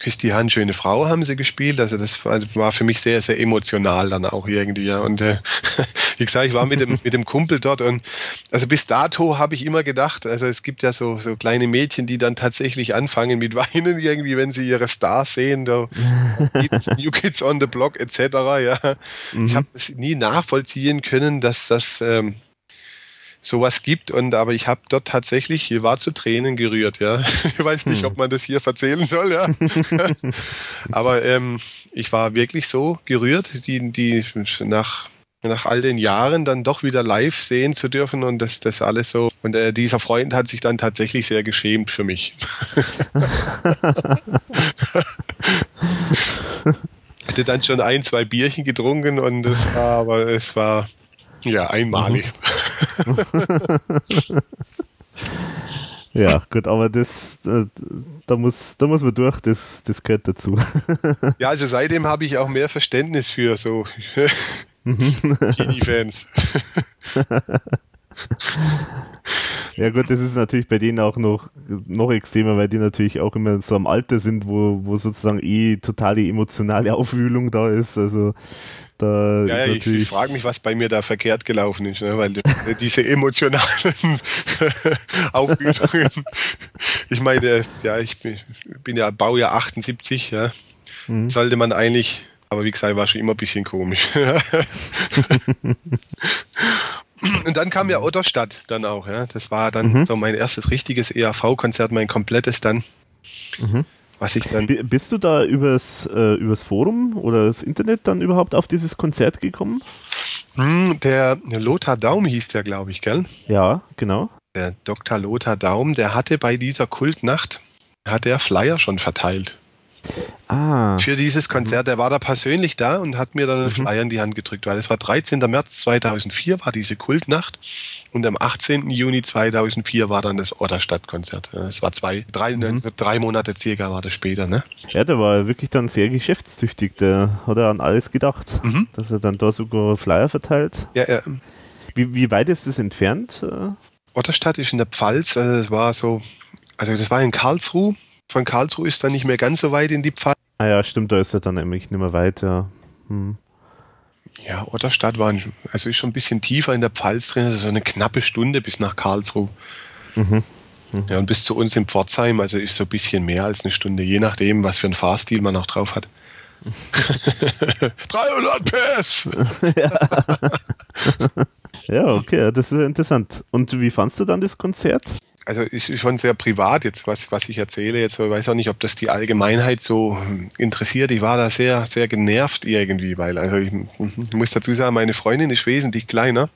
Küss die Hand, schöne Frau haben sie gespielt. Also das war, also war für mich sehr, sehr emotional dann auch irgendwie. Ja. Und äh, wie gesagt, ich war mit dem, mit dem Kumpel dort und also bis dato habe ich immer gedacht, also es gibt ja so, so kleine Mädchen, die dann tatsächlich anfangen mit Weinen irgendwie, wenn sie ihre Stars sehen, da New Kids on the Block etc. Ja. Mhm. Ich habe es nie nachvollziehen können, dass das ähm, sowas gibt. Und aber ich habe dort tatsächlich, hier war zu Tränen gerührt, ja. Ich weiß nicht, ob hm. man das hier erzählen soll, ja. aber ähm, ich war wirklich so gerührt, die, die nach nach all den Jahren dann doch wieder live sehen zu dürfen und das, das alles so Und äh, dieser Freund hat sich dann tatsächlich sehr geschämt für mich. Hatte dann schon ein, zwei Bierchen getrunken und es war, aber es war ja einmalig. Ja, gut, aber das, da, da, muss, da muss man durch, das, das gehört dazu. Ja, also seitdem habe ich auch mehr Verständnis für so Teenie-Fans. Ja gut, das ist natürlich bei denen auch noch, noch extremer, weil die natürlich auch immer so am Alter sind, wo, wo sozusagen eh totale emotionale Aufwühlung da ist. Also da ja, ja ich, ich frage mich, was bei mir da verkehrt gelaufen ist, ne? weil diese emotionalen Aufwühlungen, ich meine, ja, ich bin, bin ja Baujahr 78, ja, mhm. sollte man eigentlich, aber wie gesagt, war schon immer ein bisschen komisch. Und dann kam ja Otterstadt dann auch, ja. Das war dann mhm. so mein erstes richtiges ERV-Konzert, mein komplettes dann. Mhm. Was ich dann. Bist du da übers, äh, übers Forum oder das Internet dann überhaupt auf dieses Konzert gekommen? Hm, der Lothar Daum hieß der, glaube ich, gell? Ja, genau. Der Dr. Lothar Daum, der hatte bei dieser Kultnacht, hat er Flyer schon verteilt. Ah. Für dieses Konzert. Er war da persönlich da und hat mir dann einen mhm. Flyer in die Hand gedrückt, weil es war 13. März 2004 war diese Kultnacht und am 18. Juni 2004 war dann das Otterstadt-Konzert. Es war zwei, drei, mhm. drei Monate circa war das später, ne? Ja, der war wirklich dann sehr geschäftstüchtig. Der hat er an alles gedacht, mhm. dass er dann da sogar Flyer verteilt. Ja, ja. Wie, wie weit ist das entfernt? Otterstadt ist in der Pfalz, also es war so, also das war in Karlsruhe von Karlsruhe ist dann nicht mehr ganz so weit in die Pfalz. Ah ja, stimmt, da ist er dann nämlich nicht mehr weit, ja. Hm. Ja, Otterstadt war ein, also ist schon ein bisschen tiefer in der Pfalz drin, also so eine knappe Stunde bis nach Karlsruhe. Mhm. Mhm. Ja, und bis zu uns in Pforzheim, also ist so ein bisschen mehr als eine Stunde, je nachdem, was für ein Fahrstil man auch drauf hat. 300 PS! ja. ja, okay, das ist interessant. Und wie fandst du dann das Konzert? Also ist schon sehr privat jetzt, was, was ich erzähle jetzt. Ich weiß auch nicht, ob das die Allgemeinheit so interessiert. Ich war da sehr, sehr genervt irgendwie, weil, also ich, ich muss dazu sagen, meine Freundin ist wesentlich kleiner.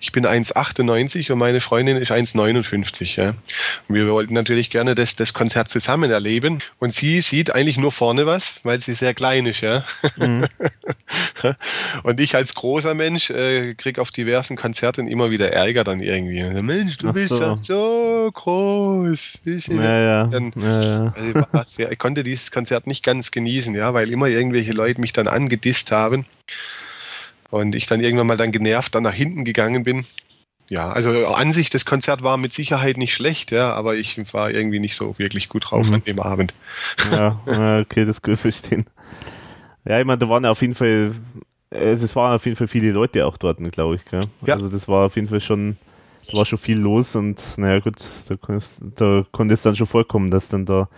Ich bin 1,98 und meine Freundin ist 1,59. Ja. Wir wollten natürlich gerne das, das Konzert zusammen erleben. Und sie sieht eigentlich nur vorne was, weil sie sehr klein ist. Ja. Mhm. und ich als großer Mensch äh, krieg auf diversen Konzerten immer wieder Ärger dann irgendwie. Mensch, du Ach bist so. ja so groß. Ich, ja, ja. Dann, ja, also ich konnte dieses Konzert nicht ganz genießen, ja, weil immer irgendwelche Leute mich dann angedisst haben. Und ich dann irgendwann mal dann genervt dann nach hinten gegangen bin. Ja, also an sich, das Konzert war mit Sicherheit nicht schlecht, ja, aber ich war irgendwie nicht so wirklich gut drauf mhm. an dem Abend. Ja, okay, das kann ich verstehen. Ja, ich meine, da waren auf jeden Fall, es waren auf jeden Fall viele Leute auch dort, glaube ich. Gell? Ja. Also das war auf jeden Fall schon, da war schon viel los und naja gut, da, konnte es dann schon vorkommen, dass dann da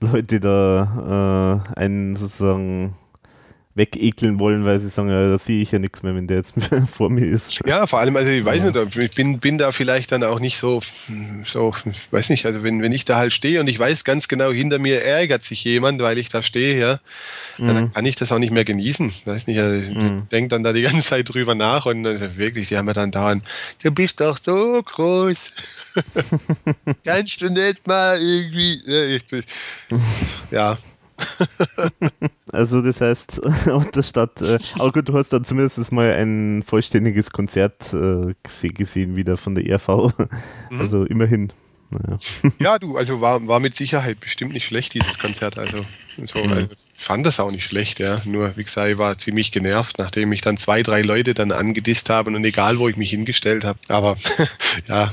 Leute da äh, einen sozusagen wegekeln wollen, weil sie sagen, ja, da sehe ich ja nichts mehr, wenn der jetzt vor mir ist. Ja, vor allem, also ich weiß ja. nicht, ich bin, bin da vielleicht dann auch nicht so, so, weiß nicht, also wenn, wenn ich da halt stehe und ich weiß ganz genau, hinter mir ärgert sich jemand, weil ich da stehe, ja, mhm. dann kann ich das auch nicht mehr genießen. Weiß nicht, also ich mhm. denke dann da die ganze Zeit drüber nach und also wirklich, die haben ja dann da, du bist doch so groß. Kannst du nicht mal irgendwie, ja, also das heißt, Stadt, äh, aber gut, du hast dann zumindest mal ein vollständiges Konzert äh, gesehen wieder von der ERV. Mhm. Also immerhin. Naja. Ja, du, also war, war mit Sicherheit bestimmt nicht schlecht, dieses Konzert. Also, so, mhm. also fand das auch nicht schlecht, ja. Nur, wie gesagt, ich war ziemlich genervt, nachdem mich dann zwei, drei Leute dann angedisst haben und egal, wo ich mich hingestellt habe. Aber ja.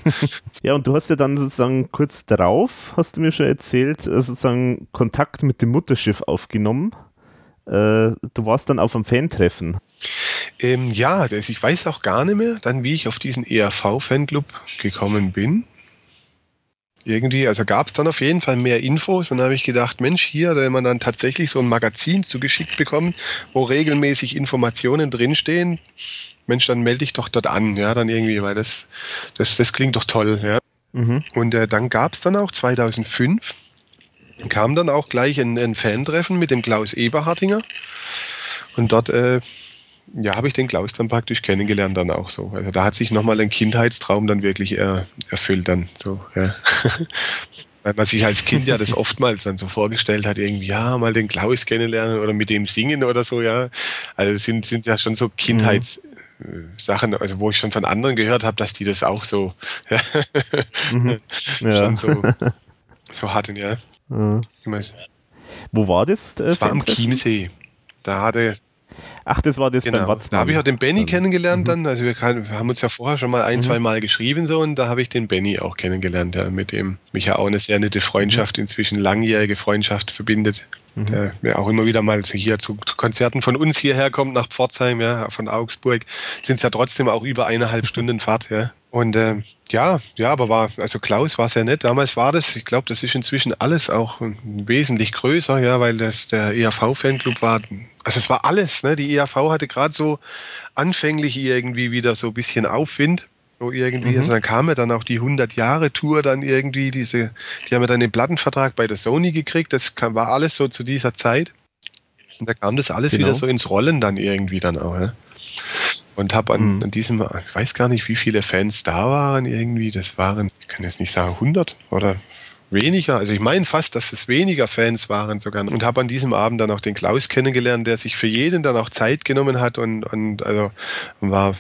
Ja, und du hast ja dann sozusagen kurz darauf, hast du mir schon erzählt, äh, sozusagen Kontakt mit dem Mutterschiff aufgenommen. Äh, du warst dann auf einem Fan-Treffen. Ähm, ja, das, ich weiß auch gar nicht mehr, dann wie ich auf diesen ERV-Fanclub gekommen bin irgendwie, also gab es dann auf jeden Fall mehr Infos und dann habe ich gedacht, Mensch, hier, wenn man dann tatsächlich so ein Magazin zugeschickt bekommt, wo regelmäßig Informationen drinstehen, Mensch, dann melde ich doch dort an, ja, dann irgendwie, weil das, das, das klingt doch toll, ja. Mhm. Und äh, dann gab es dann auch 2005, kam dann auch gleich ein, ein Fan-Treffen mit dem Klaus Eberhardinger und dort äh, ja, habe ich den Klaus dann praktisch kennengelernt dann auch so. Also da hat sich nochmal ein Kindheitstraum dann wirklich er, erfüllt dann so, ja. Weil man sich als Kind ja das oftmals dann so vorgestellt hat, irgendwie, ja, mal den Klaus kennenlernen oder mit dem singen oder so, ja. Also sind, sind ja schon so Kindheitssachen, mhm. also wo ich schon von anderen gehört habe, dass die das auch so, ja, mhm. ja. so, so hatten, ja. Mhm. Wo war das? Äh, das war am Chiemsee. Da hatte Ach, das war das genau. beim Watzmann. Da habe ich auch den Benny dann. kennengelernt mhm. dann. Also wir, kann, wir, haben uns ja vorher schon mal ein, mhm. zwei Mal geschrieben so und da habe ich den Benny auch kennengelernt, ja, mit dem mich ja auch eine sehr nette Freundschaft, mhm. inzwischen langjährige Freundschaft verbindet. Mhm. Der ja auch immer wieder mal hier zu, zu, Konzerten von uns hierher kommt nach Pforzheim, ja, von Augsburg, sind es ja trotzdem auch über eineinhalb Stunden Fahrt, ja. Und äh, ja, ja, aber war, also Klaus war sehr nett. Damals war das, ich glaube, das ist inzwischen alles auch wesentlich größer, ja, weil das der ERV-Fanclub war. Also es war alles, ne? Die ERV hatte gerade so anfänglich irgendwie wieder so ein bisschen Aufwind. So irgendwie. Mhm. Also dann kam ja dann auch die 100-Jahre-Tour dann irgendwie, diese, die haben ja dann den Plattenvertrag bei der Sony gekriegt. Das kam, war alles so zu dieser Zeit. Und da kam das alles genau. wieder so ins Rollen dann irgendwie dann auch, ja. Und habe an, mhm. an, diesem, ich weiß gar nicht, wie viele Fans da waren irgendwie. Das waren, ich kann jetzt nicht sagen 100 oder weniger. Also ich meine fast, dass es weniger Fans waren sogar. Und habe an diesem Abend dann auch den Klaus kennengelernt, der sich für jeden dann auch Zeit genommen hat und, und also war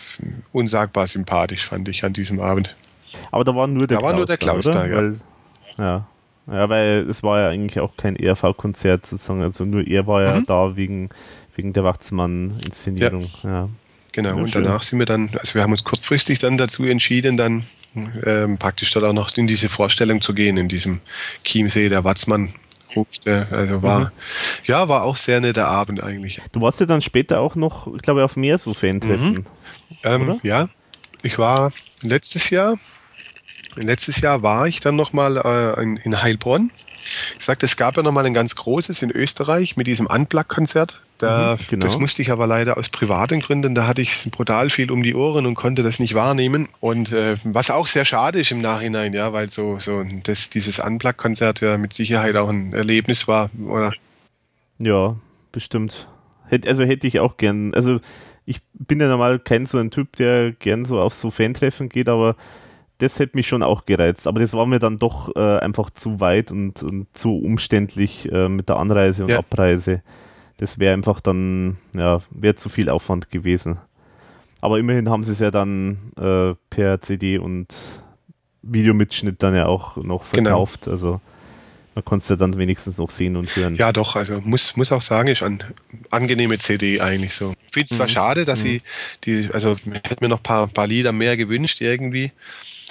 unsagbar sympathisch, fand ich an diesem Abend. Aber da war nur der da Klaus. War nur der Klaus da, da ja. Weil, ja. Ja, weil es war ja eigentlich auch kein ERV-Konzert sozusagen. Also nur er war ja mhm. da wegen, wegen der Wachsmann-Inszenierung. Ja. ja. Genau, ja, und schön. danach sind wir dann, also wir haben uns kurzfristig dann dazu entschieden, dann ähm, praktisch dann auch noch in diese Vorstellung zu gehen, in diesem Chiemsee, der Watzmann also war, mhm. ja, war auch sehr netter Abend eigentlich. Du warst ja dann später auch noch, ich glaube, auf mehr so Fan-Treffen. Mhm. Ähm, ja, ich war letztes Jahr, letztes Jahr war ich dann nochmal äh, in, in Heilbronn ich sagte, es gab ja noch mal ein ganz großes in Österreich mit diesem Unplug-Konzert. Da, mhm, genau. Das musste ich aber leider aus privaten Gründen, da hatte ich brutal viel um die Ohren und konnte das nicht wahrnehmen. Und äh, was auch sehr schade ist im Nachhinein, ja, weil so, so das, dieses Unplug-Konzert ja mit Sicherheit auch ein Erlebnis war, oder? Ja, bestimmt. Hätt, also hätte ich auch gern, also ich bin ja normal kein so ein Typ, der gern so auf so Fan-Treffen geht, aber das hätte mich schon auch gereizt, aber das war mir dann doch äh, einfach zu weit und, und zu umständlich äh, mit der Anreise und ja. Abreise. Das wäre einfach dann, ja, wäre zu viel Aufwand gewesen. Aber immerhin haben sie es ja dann äh, per CD und Videomitschnitt dann ja auch noch genau. verkauft. Genau. Also man konnte es ja dann wenigstens noch sehen und hören. Ja, doch, also muss, muss auch sagen, ist eine angenehme CD eigentlich so. Ich finde es zwar mhm. schade, dass mhm. sie die, also ich hätte mir noch ein paar, paar Lieder mehr gewünscht irgendwie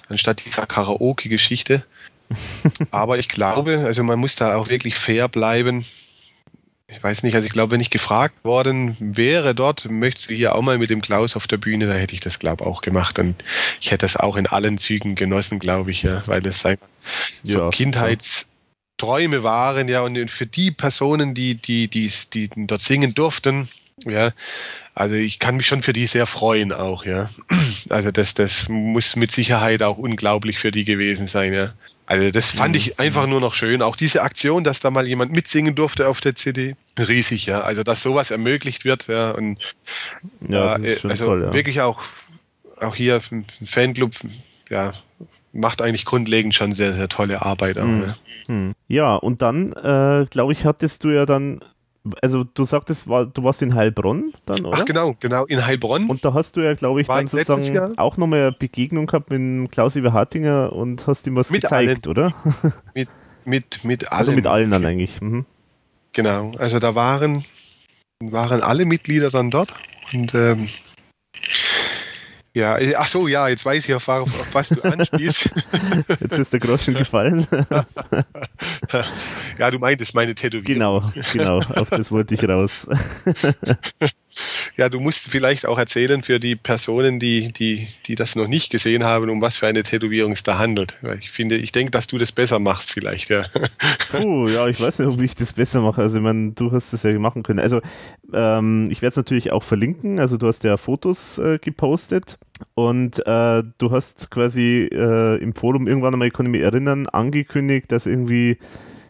anstatt dieser Karaoke-Geschichte. Aber ich glaube, also man muss da auch wirklich fair bleiben. Ich weiß nicht, also ich glaube, wenn ich gefragt worden wäre dort, möchtest du hier auch mal mit dem Klaus auf der Bühne, da hätte ich das, glaube ich, auch gemacht. Und ich hätte das auch in allen Zügen genossen, glaube ich, ja, weil das so ja, Kindheitsträume waren, ja, und für die Personen, die, die, die, die dort singen durften, ja, also ich kann mich schon für die sehr freuen auch, ja. Also das, das muss mit Sicherheit auch unglaublich für die gewesen sein, ja. Also das fand mhm. ich einfach nur noch schön. Auch diese Aktion, dass da mal jemand mitsingen durfte auf der CD, riesig, ja. Also dass sowas ermöglicht wird, ja. Und ja, äh, also toll, ja. wirklich auch, auch hier ein Fanclub, ja, macht eigentlich grundlegend schon sehr, sehr tolle Arbeit. Auch, mhm. ja. ja, und dann, äh, glaube ich, hattest du ja dann also du sagtest, war, du warst in Heilbronn dann, oder? Ach genau, genau, in Heilbronn. Und da hast du ja, glaube ich, war dann sozusagen Jahr? auch nochmal eine Begegnung gehabt mit Klaus Iwer Hartinger und hast ihm was mit gezeigt, allen. oder? Mit, mit, mit allen. Also mit allen dann eigentlich. Mhm. Genau, also da waren, waren alle Mitglieder dann dort und ähm, ja, ach so, ja, jetzt weiß ich, auf, auf was du anspielst. Jetzt ist der Groschen gefallen. ja, du meintest meine Tätowierung. Genau, genau, auf das wollte ich raus. Ja, du musst vielleicht auch erzählen für die Personen, die, die, die das noch nicht gesehen haben, um was für eine Tätowierung es da handelt. Ich finde, ich denke, dass du das besser machst vielleicht, ja. Puh, ja, ich weiß nicht, ob ich das besser mache. Also, ich meine, du hast das ja machen können. Also, ähm, ich werde es natürlich auch verlinken. Also, du hast ja Fotos äh, gepostet und äh, du hast quasi äh, im Forum irgendwann einmal, ich kann mich erinnern, angekündigt, dass irgendwie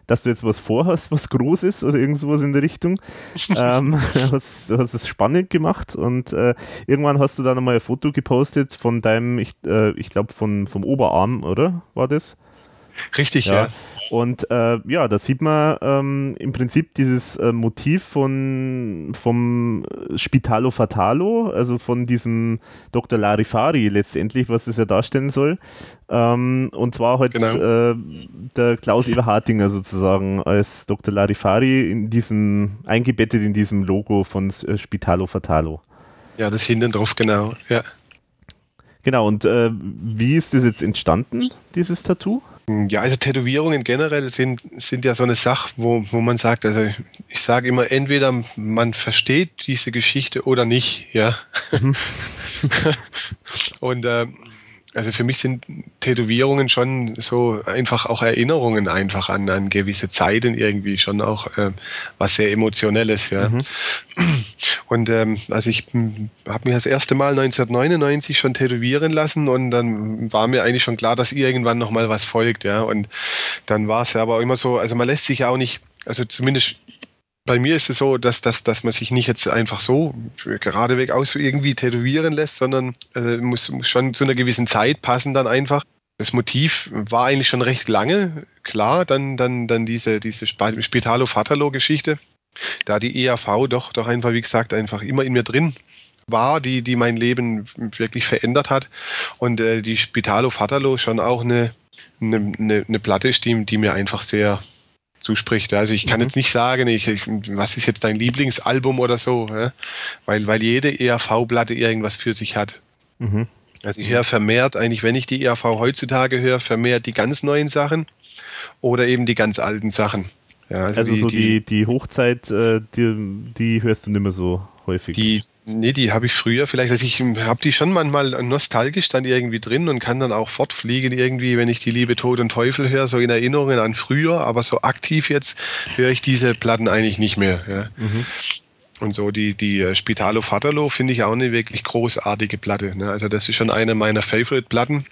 dass du jetzt was vorhast, was groß ist oder irgend sowas in der Richtung. ähm, hast, hast es spannend gemacht und äh, irgendwann hast du dann einmal ein Foto gepostet von deinem, ich, äh, ich glaube, vom Oberarm, oder? War das? Richtig, ja. ja. Und äh, ja, da sieht man ähm, im Prinzip dieses äh, Motiv von, vom Spitalo Fatalo, also von diesem Dr. Larifari letztendlich, was es ja darstellen soll. Ähm, und zwar halt genau. äh, der Klaus Eberhardinger sozusagen als Dr. Larifari in diesem, eingebettet in diesem Logo von äh, Spitalo Fatalo. Ja, das hinten drauf, genau, ja. Genau, und äh, wie ist das jetzt entstanden, dieses Tattoo? Ja, also Tätowierungen generell sind, sind ja so eine Sache, wo, wo man sagt, also ich sage immer, entweder man versteht diese Geschichte oder nicht, ja. Mhm. und äh, also für mich sind Tätowierungen schon so einfach auch Erinnerungen einfach an, an gewisse Zeiten irgendwie schon auch äh, was sehr emotionelles, ja. Mhm. Und ähm, also ich habe mich das erste Mal 1999 schon tätowieren lassen und dann war mir eigentlich schon klar, dass irgendwann noch mal was folgt, ja. Und dann war es ja aber immer so, also man lässt sich ja auch nicht, also zumindest bei mir ist es so, dass, dass, dass man sich nicht jetzt einfach so geradeweg aus irgendwie tätowieren lässt, sondern äh, muss, muss schon zu einer gewissen Zeit passen dann einfach. Das Motiv war eigentlich schon recht lange klar, dann, dann, dann diese, diese Spitalo-Fatalo-Geschichte, da die ERV doch, doch einfach, wie gesagt, einfach immer in mir drin war, die, die mein Leben wirklich verändert hat. Und äh, die Spitalo-Fatalo schon auch eine, eine, eine, eine Platte ist, die, die mir einfach sehr, zuspricht. Also ich kann mhm. jetzt nicht sagen, ich, ich, was ist jetzt dein Lieblingsalbum oder so, ja? weil, weil jede ERV-Platte irgendwas für sich hat. Mhm. Also ich höre vermehrt, eigentlich wenn ich die ERV heutzutage höre, vermehrt die ganz neuen Sachen oder eben die ganz alten Sachen. Ja, also, also die, so die, die Hochzeit, äh, die, die hörst du nicht mehr so häufig. Die, nee, die habe ich früher vielleicht, also ich habe die schon manchmal nostalgisch dann irgendwie drin und kann dann auch fortfliegen irgendwie, wenn ich die Liebe Tod und Teufel höre, so in Erinnerungen an früher, aber so aktiv jetzt höre ich diese Platten eigentlich nicht mehr. Ja. Mhm. Und so die, die äh, Spitalo Fatalo finde ich auch eine wirklich großartige Platte. Ne? Also das ist schon eine meiner Favorite-Platten.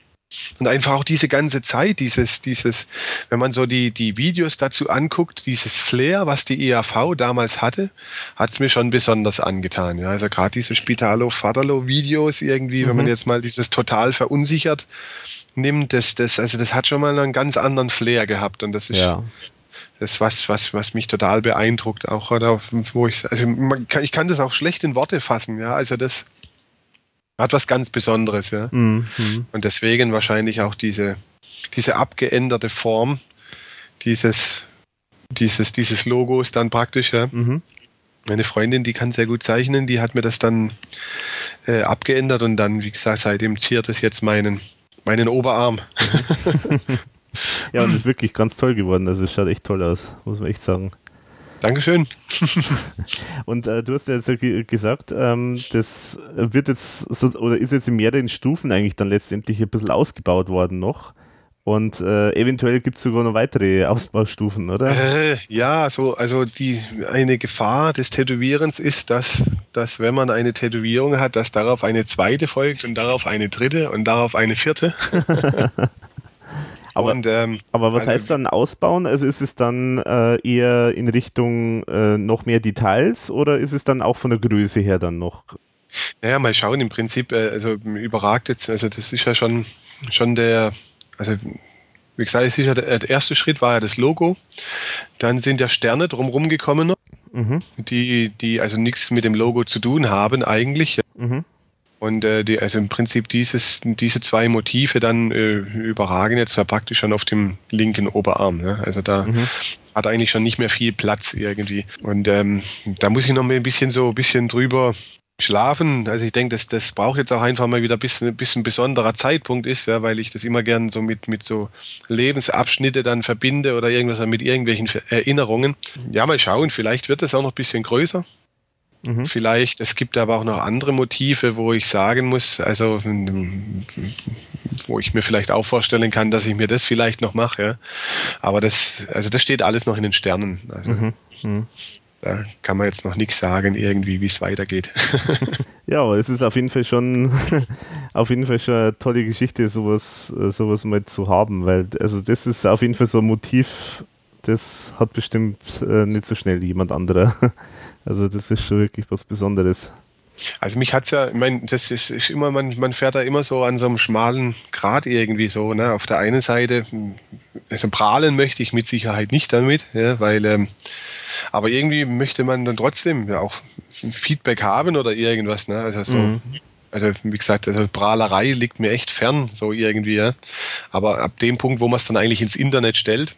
Und einfach auch diese ganze Zeit, dieses, dieses, wenn man so die, die Videos dazu anguckt, dieses Flair, was die EAV damals hatte, hat es mir schon besonders angetan. Ja, also gerade diese Spitalo-Vaterlo-Videos irgendwie, mhm. wenn man mhm. jetzt mal dieses total verunsichert nimmt, das, das, also das hat schon mal einen ganz anderen Flair gehabt. Und das ist, ja das was, was, was mich total beeindruckt, auch oder wo ich, also man kann, ich kann das auch schlecht in Worte fassen, ja, also das, hat was ganz Besonderes, ja. Mhm. Und deswegen wahrscheinlich auch diese, diese abgeänderte Form dieses, dieses, dieses Logos dann praktisch, ja. Mhm. Meine Freundin, die kann sehr gut zeichnen, die hat mir das dann äh, abgeändert und dann, wie gesagt, seitdem ziert es jetzt meinen, meinen Oberarm. ja, und ist wirklich ganz toll geworden. Also es schaut echt toll aus, muss man echt sagen. Dankeschön. Und äh, du hast ja jetzt gesagt, ähm, das wird jetzt so, oder ist jetzt in mehreren Stufen eigentlich dann letztendlich ein bisschen ausgebaut worden noch. Und äh, eventuell gibt es sogar noch weitere Ausbaustufen, oder? Äh, ja, so, also die eine Gefahr des Tätowierens ist, dass, dass wenn man eine Tätowierung hat, dass darauf eine zweite folgt und darauf eine dritte und darauf eine vierte. Aber, und, ähm, aber was also, heißt dann ausbauen? Also ist es dann äh, eher in Richtung äh, noch mehr Details oder ist es dann auch von der Größe her dann noch? Naja, mal schauen, im Prinzip, äh, also überragt jetzt, also das ist ja schon, schon der, also wie gesagt, es ist ja der, der, erste Schritt war ja das Logo. Dann sind ja Sterne drumherum gekommen, mhm. die, die also nichts mit dem Logo zu tun haben eigentlich. Mhm. Und äh, die, also im Prinzip dieses, diese zwei Motive dann äh, überragen jetzt ja praktisch schon auf dem linken Oberarm. Ne? Also da mhm. hat eigentlich schon nicht mehr viel Platz irgendwie. Und ähm, da muss ich noch mal ein bisschen so ein bisschen drüber schlafen. Also ich denke, das, das braucht jetzt auch einfach mal wieder ein bisschen, ein bisschen besonderer Zeitpunkt ist, ja, weil ich das immer gern so mit, mit so Lebensabschnitte dann verbinde oder irgendwas mit irgendwelchen Erinnerungen. Ja, mal schauen, vielleicht wird es auch noch ein bisschen größer. Mhm. Vielleicht, es gibt aber auch noch andere Motive, wo ich sagen muss, also wo ich mir vielleicht auch vorstellen kann, dass ich mir das vielleicht noch mache. Ja. Aber das, also das steht alles noch in den Sternen. Also, mhm. Mhm. Da kann man jetzt noch nichts sagen, irgendwie, wie es weitergeht. ja, aber es ist auf jeden Fall schon, auf jeden Fall schon eine tolle Geschichte, sowas, sowas mal zu haben, weil, also das ist auf jeden Fall so ein Motiv, das hat bestimmt äh, nicht so schnell jemand anderer. Also das ist schon wirklich was Besonderes. Also mich hat es ja, ich meine, das ist, ist, immer, man, man fährt da immer so an so einem schmalen Grat irgendwie so, ne? Auf der einen Seite, also prahlen möchte ich mit Sicherheit nicht damit, ja, weil ähm, aber irgendwie möchte man dann trotzdem ja auch Feedback haben oder irgendwas, ne? Also so, mhm. Also wie gesagt, also Prahlerei liegt mir echt fern, so irgendwie, ja. Aber ab dem Punkt, wo man es dann eigentlich ins Internet stellt,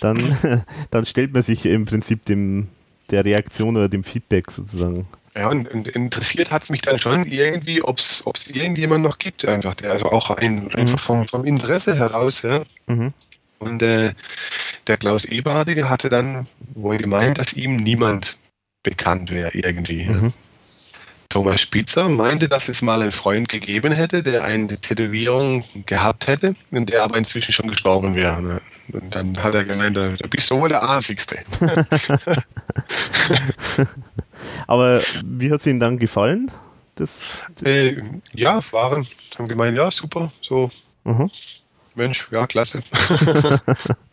dann, dann stellt man sich im Prinzip dem, der Reaktion oder dem Feedback sozusagen. Ja, und, und interessiert hat es mich dann schon irgendwie, ob es irgendjemand noch gibt, einfach, der also auch ein, mhm. einfach vom, vom Interesse heraus, ja. Mhm. Und äh, der Klaus Eberhardige hatte dann wohl gemeint, dass ihm niemand bekannt wäre irgendwie. Mhm. Thomas Spitzer meinte, dass es mal einen Freund gegeben hätte, der eine Tätowierung gehabt hätte und der aber inzwischen schon gestorben wäre. Ne? Und dann hat er gemeint, da bist du wohl der Einzigste. aber wie hat es Ihnen dann gefallen? Das, äh, ja, waren, haben gemeint, ja, super, so. Mhm. Mensch, ja, klasse.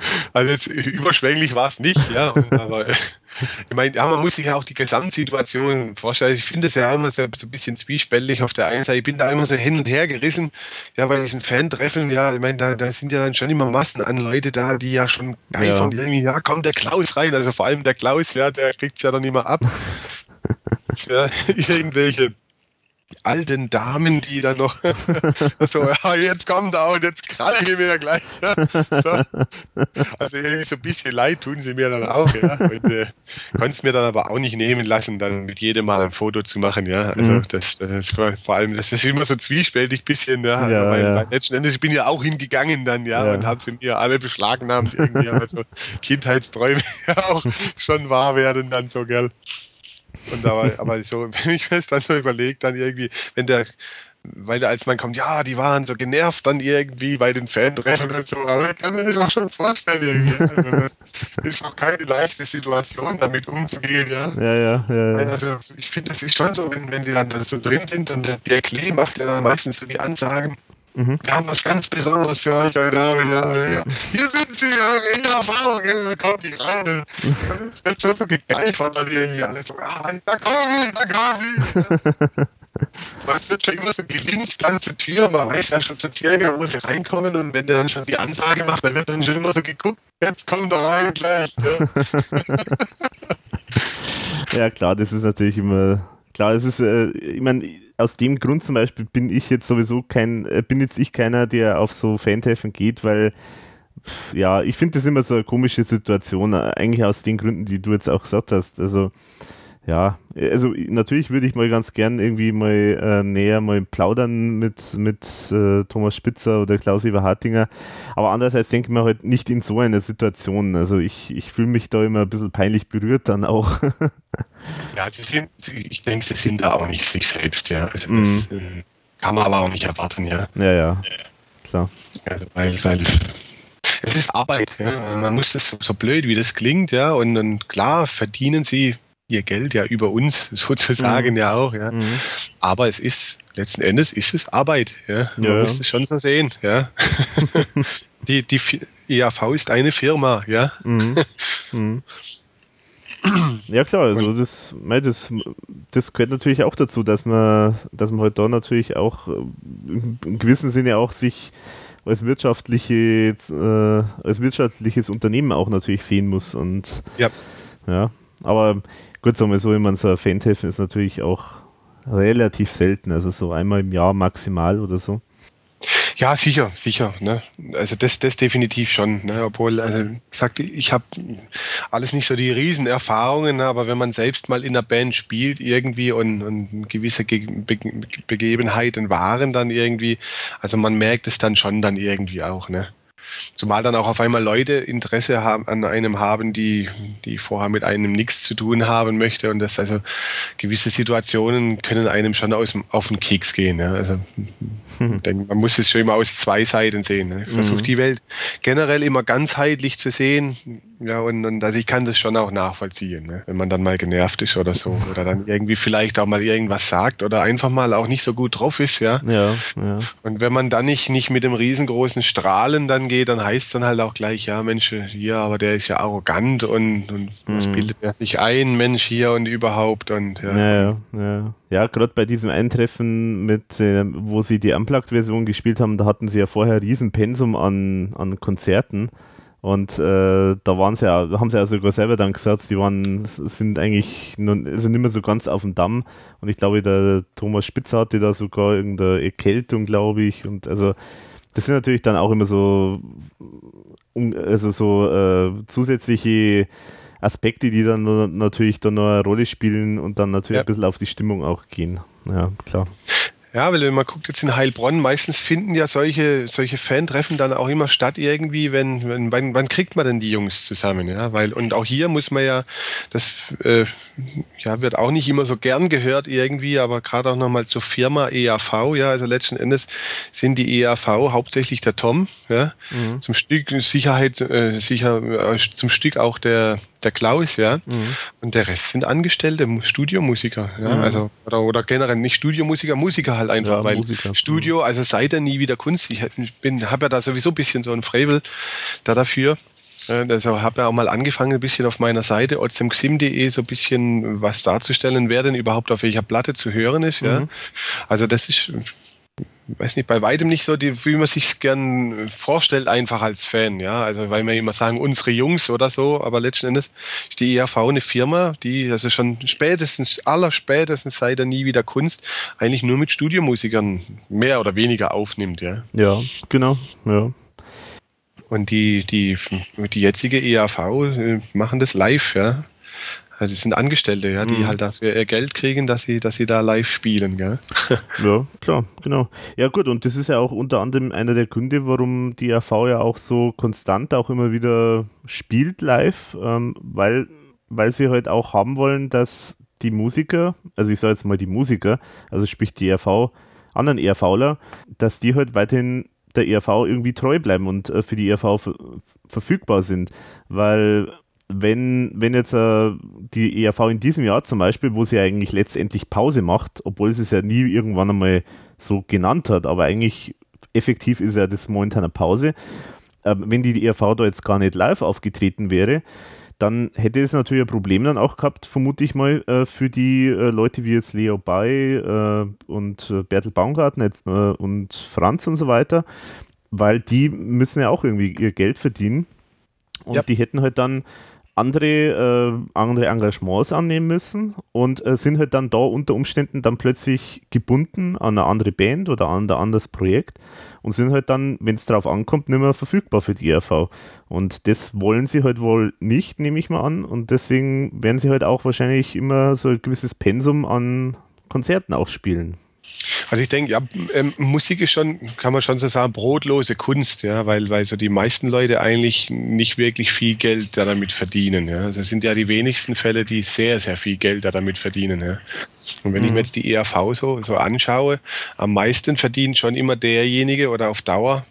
also jetzt überschwänglich war es nicht, ja, aber ich meine, ja, man muss sich ja auch die Gesamtsituation vorstellen. Ich finde es ja immer so, so, ein bisschen zwiespältig auf der einen Seite. Ich bin da immer so hin und her gerissen, ja, bei diesen Fan-Treffen, ja, ich meine, da, da sind ja dann schon immer Massen an Leute da, die ja schon geil ja. irgendwie, ja, kommt der Klaus rein. Also vor allem der Klaus, ja, der kriegt es ja dann immer ab. ja, irgendwelche alten Damen, die dann noch so, ja, jetzt kommt er und jetzt kann ich mir gleich. Ja. So. Also irgendwie so ein bisschen leid tun sie mir dann auch, ja. Und äh, konnte es mir dann aber auch nicht nehmen lassen, dann mit jedem Mal ein Foto zu machen, ja. Also mhm. das, das war, vor allem, das ist immer so zwiespältig bisschen, ja. ja, aber ja. letzten Endes, ich bin ja auch hingegangen dann, ja, ja. und habe sie mir alle beschlagnahmt irgendwie, also Kindheitsträume auch schon wahr werden dann so, gell. Und da war, aber so, wenn ich mir das dann so überlege, dann irgendwie, wenn der, weil als man kommt, ja, die waren so genervt dann irgendwie bei den Fan-Treffen und so, aber ich kann mir das auch schon vorstellen, irgendwie. Also das ist auch keine leichte Situation, damit umzugehen, ja. Ja, ja, ja. ja. Also ich finde, das ist schon so, wenn, wenn die dann so drin sind und der, der Klee macht ja dann meistens so die Ansagen, Mhm. Wir haben was ganz Besonderes für euch heute Abend. Ja. Hier sind sie, in Erfahrung, da kommt die rein. Das wird schon so gegeifert, dann irgendwie alles so, ah, da kommen sie, da kommen sie. Es wird schon immer so gelingt dann zur Tür, man weiß ja schon zur Tür, wo sie reinkommen und wenn der dann schon die Ansage macht, dann wird dann schon immer so geguckt, jetzt kommt er rein gleich. Ja, ja klar, das ist natürlich immer, klar, es ist, äh, ich meine, aus dem Grund zum Beispiel bin ich jetzt sowieso kein, äh, bin jetzt ich keiner, der auf so Fantreffen geht, weil ja, ich finde das immer so eine komische Situation, äh, eigentlich aus den Gründen, die du jetzt auch gesagt hast. Also ja, also natürlich würde ich mal ganz gern irgendwie mal äh, näher mal plaudern mit, mit äh, Thomas Spitzer oder Klaus-Iver Hartinger, aber andererseits denke ich mir halt nicht in so einer Situation. Also ich, ich fühle mich da immer ein bisschen peinlich berührt dann auch. ja, sie sind, ich denke, sie sind da auch nicht sich selbst, ja. Also mm. das, äh, kann man aber auch nicht erwarten, ja. Ja, ja, klar. Also weil, weil es ist Arbeit, ja. Man muss das so blöd, wie das klingt, ja, und, und klar verdienen sie ihr Geld ja über uns sozusagen mhm. ja auch, ja. Mhm. Aber es ist, letzten Endes ist es Arbeit, ja. Man ja. muss es schon so sehen, ja. die, die EAV ist eine Firma, ja. Mhm. mhm. Ja klar, also das, das, das gehört natürlich auch dazu, dass man, dass man halt da natürlich auch äh, im gewissen Sinne auch sich als wirtschaftliche, äh, als wirtschaftliches Unternehmen auch natürlich sehen muss und ja. ja. Aber Gut, sagen wir so, ich meine, so ein Fan-Treffen ist natürlich auch relativ selten, also so einmal im Jahr maximal oder so. Ja, sicher, sicher. Ne? Also das, das definitiv schon. Ne? Obwohl, also sagt, ich habe alles nicht so die Riesenerfahrungen, ne? aber wenn man selbst mal in der Band spielt irgendwie und, und gewisse Ge Be Begebenheiten waren dann irgendwie, also man merkt es dann schon dann irgendwie auch. Ne? Zumal dann auch auf einmal Leute Interesse haben, an einem haben, die, die vorher mit einem nichts zu tun haben möchte. Und das also gewisse Situationen können einem schon aus, auf den Keks gehen. Ja. Also hm. denke, man muss es schon immer aus zwei Seiten sehen. Ne. Ich versuche mhm. die Welt generell immer ganzheitlich zu sehen. Ja, und, und also ich kann das schon auch nachvollziehen, ne? wenn man dann mal genervt ist oder so. Oder dann irgendwie vielleicht auch mal irgendwas sagt oder einfach mal auch nicht so gut drauf ist, ja. Ja, ja. Und wenn man dann nicht, nicht mit dem riesengroßen Strahlen dann geht, geht, dann heißt es dann halt auch gleich, ja Mensch, hier, aber der ist ja arrogant und, und mhm. was bildet er sich ein, Mensch hier und überhaupt und ja. Ja, ja. ja gerade bei diesem Eintreffen mit, äh, wo sie die Unplugged-Version gespielt haben, da hatten sie ja vorher riesen Pensum an, an Konzerten. Und äh, da waren sie ja, haben sie ja sogar selber dann gesagt, die waren, sind eigentlich nur, also nicht mehr so ganz auf dem Damm. Und ich glaube, der Thomas Spitzer hatte da sogar irgendeine Erkältung, glaube ich. Und also das sind natürlich dann auch immer so, also so äh, zusätzliche Aspekte, die dann natürlich dann noch eine Rolle spielen und dann natürlich ja. ein bisschen auf die Stimmung auch gehen. Ja, klar. Ja, weil man guckt jetzt in Heilbronn, meistens finden ja solche, solche Fan-Treffen dann auch immer statt irgendwie, wenn, wenn, wann, wann kriegt man denn die Jungs zusammen, ja, weil, und auch hier muss man ja, das, äh, ja, wird auch nicht immer so gern gehört irgendwie, aber gerade auch nochmal zur Firma EAV, ja, also letzten Endes sind die EAV hauptsächlich der Tom, ja, mhm. zum Stück Sicherheit, äh, sicher, äh, zum Stück auch der, der Klaus, ja. Mhm. Und der Rest sind Angestellte, Studiomusiker, ja. Mhm. Also, oder, oder generell nicht Studiomusiker, Musiker halt einfach, ja, weil Musiker. Studio, mhm. also sei denn nie wieder Kunst. Ich bin, habe ja da sowieso ein bisschen so ein Frevel da dafür. Also habe ja auch mal angefangen, ein bisschen auf meiner Seite otzemxim.de so ein bisschen was darzustellen, wer denn überhaupt auf welcher Platte zu hören ist. Ja. Mhm. Also das ist weiß nicht, bei weitem nicht so, die, wie man sich gern vorstellt, einfach als Fan, ja. Also, weil wir immer sagen, unsere Jungs oder so, aber letzten Endes ist die ERV eine Firma, die also schon spätestens, allerspätestens seit der nie wieder Kunst eigentlich nur mit Studiomusikern mehr oder weniger aufnimmt, ja. Ja, genau, ja. Und die, die, die jetzige ERV äh, machen das live, ja. Also das sind Angestellte, ja, die mhm. halt dafür ihr Geld kriegen, dass sie, dass sie da live spielen, gell? ja, klar, genau. Ja gut, und das ist ja auch unter anderem einer der Gründe, warum die AV ja auch so konstant auch immer wieder spielt live, ähm, weil, weil sie halt auch haben wollen, dass die Musiker, also ich sage jetzt mal die Musiker, also sprich die ERV, anderen ERVler, dass die halt weiterhin der ERV irgendwie treu bleiben und äh, für die ERV verfügbar sind, weil wenn, wenn jetzt äh, die ERV in diesem Jahr zum Beispiel, wo sie eigentlich letztendlich Pause macht, obwohl sie es ja nie irgendwann einmal so genannt hat, aber eigentlich effektiv ist ja das momentan eine Pause, äh, wenn die, die ERV da jetzt gar nicht live aufgetreten wäre, dann hätte es natürlich ein Problem dann auch gehabt, vermute ich mal, äh, für die äh, Leute wie jetzt Leo Bay äh, und äh, Bertel Baumgarten jetzt, äh, und Franz und so weiter, weil die müssen ja auch irgendwie ihr Geld verdienen. Und ja. die hätten halt dann andere, äh, andere Engagements annehmen müssen und sind halt dann da unter Umständen dann plötzlich gebunden an eine andere Band oder an ein anderes Projekt und sind halt dann, wenn es darauf ankommt, nicht mehr verfügbar für die ERV. Und das wollen sie halt wohl nicht, nehme ich mal an. Und deswegen werden sie halt auch wahrscheinlich immer so ein gewisses Pensum an Konzerten auch spielen. Also ich denke, ja, ähm, Musik ist schon, kann man schon so sagen, brotlose Kunst, ja, weil, weil so die meisten Leute eigentlich nicht wirklich viel Geld damit verdienen. Ja. Also es sind ja die wenigsten Fälle, die sehr, sehr viel Geld damit verdienen. Ja. Und wenn mhm. ich mir jetzt die ERV so, so anschaue, am meisten verdient schon immer derjenige oder auf Dauer